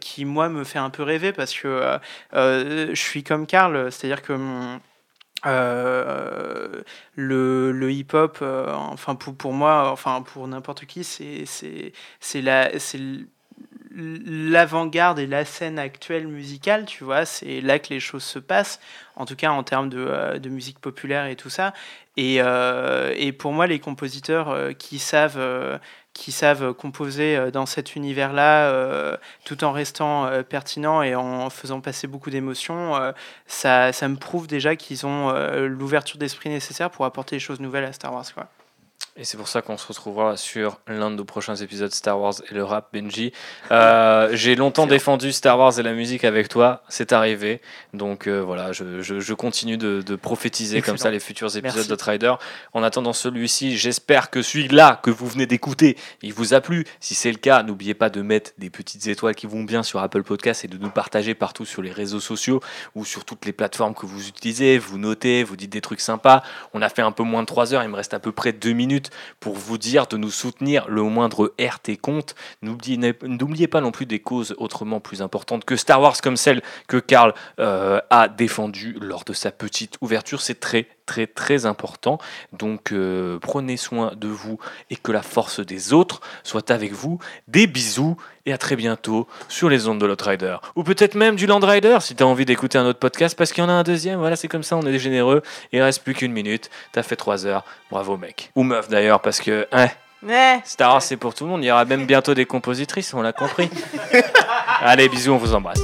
qui moi me fait un peu rêver parce que je suis comme Karl, c'est-à-dire que le, le hip-hop, enfin pour, pour moi, enfin pour n'importe qui, c'est c'est la c'est l'avant-garde et la scène actuelle musicale, tu vois, c'est là que les choses se passent, en tout cas en termes de, de musique populaire et tout ça. Et, euh, pour moi, les compositeurs euh, qui savent, euh, qui savent composer dans cet univers-là, tout en restant pertinents et en faisant passer beaucoup d'émotions, ça, ça, me prouve déjà qu'ils ont l'ouverture d'esprit nécessaire pour apporter des choses nouvelles à Star Wars. Quoi. Et c'est pour ça qu'on se retrouvera sur l'un de nos prochains épisodes Star Wars et le rap, Benji. Euh, j'ai longtemps défendu Star Wars et la musique avec toi, c'est arrivé. Donc euh, voilà, je, je, continue de, de prophétiser comme ça les futurs épisodes d'Outrider. En attendant celui-ci, j'espère que celui-là que vous venez d'écouter, il vous a plu. Si c'est le cas, n'oubliez pas de mettre des petites étoiles qui vont bien sur Apple Podcast et de nous partager partout sur les réseaux sociaux ou sur toutes les plateformes que vous utilisez. Vous notez, vous dites des trucs sympas. On a fait un peu moins de 3 heures, il me reste à peu près 2 minutes pour vous dire de nous soutenir le moindre RT compte. N'oubliez pas non plus des causes autrement plus importantes que Star Wars comme celle que Karl euh, a défendue lors de sa petite ouverture. C'est très très très important. Donc euh, prenez soin de vous et que la force des autres soit avec vous. Des bisous et à très bientôt sur les ondes de Rider Ou peut-être même du Land Rider si tu as envie d'écouter un autre podcast parce qu'il y en a un deuxième. Voilà, c'est comme ça, on est généreux. Il reste plus qu'une minute. T'as fait trois heures. Bravo mec. Ou meuf d'ailleurs parce que... Hein, Star Wars c'est pour tout le monde. Il y aura même bientôt des compositrices, on l'a compris. Allez, bisous, on vous embrasse.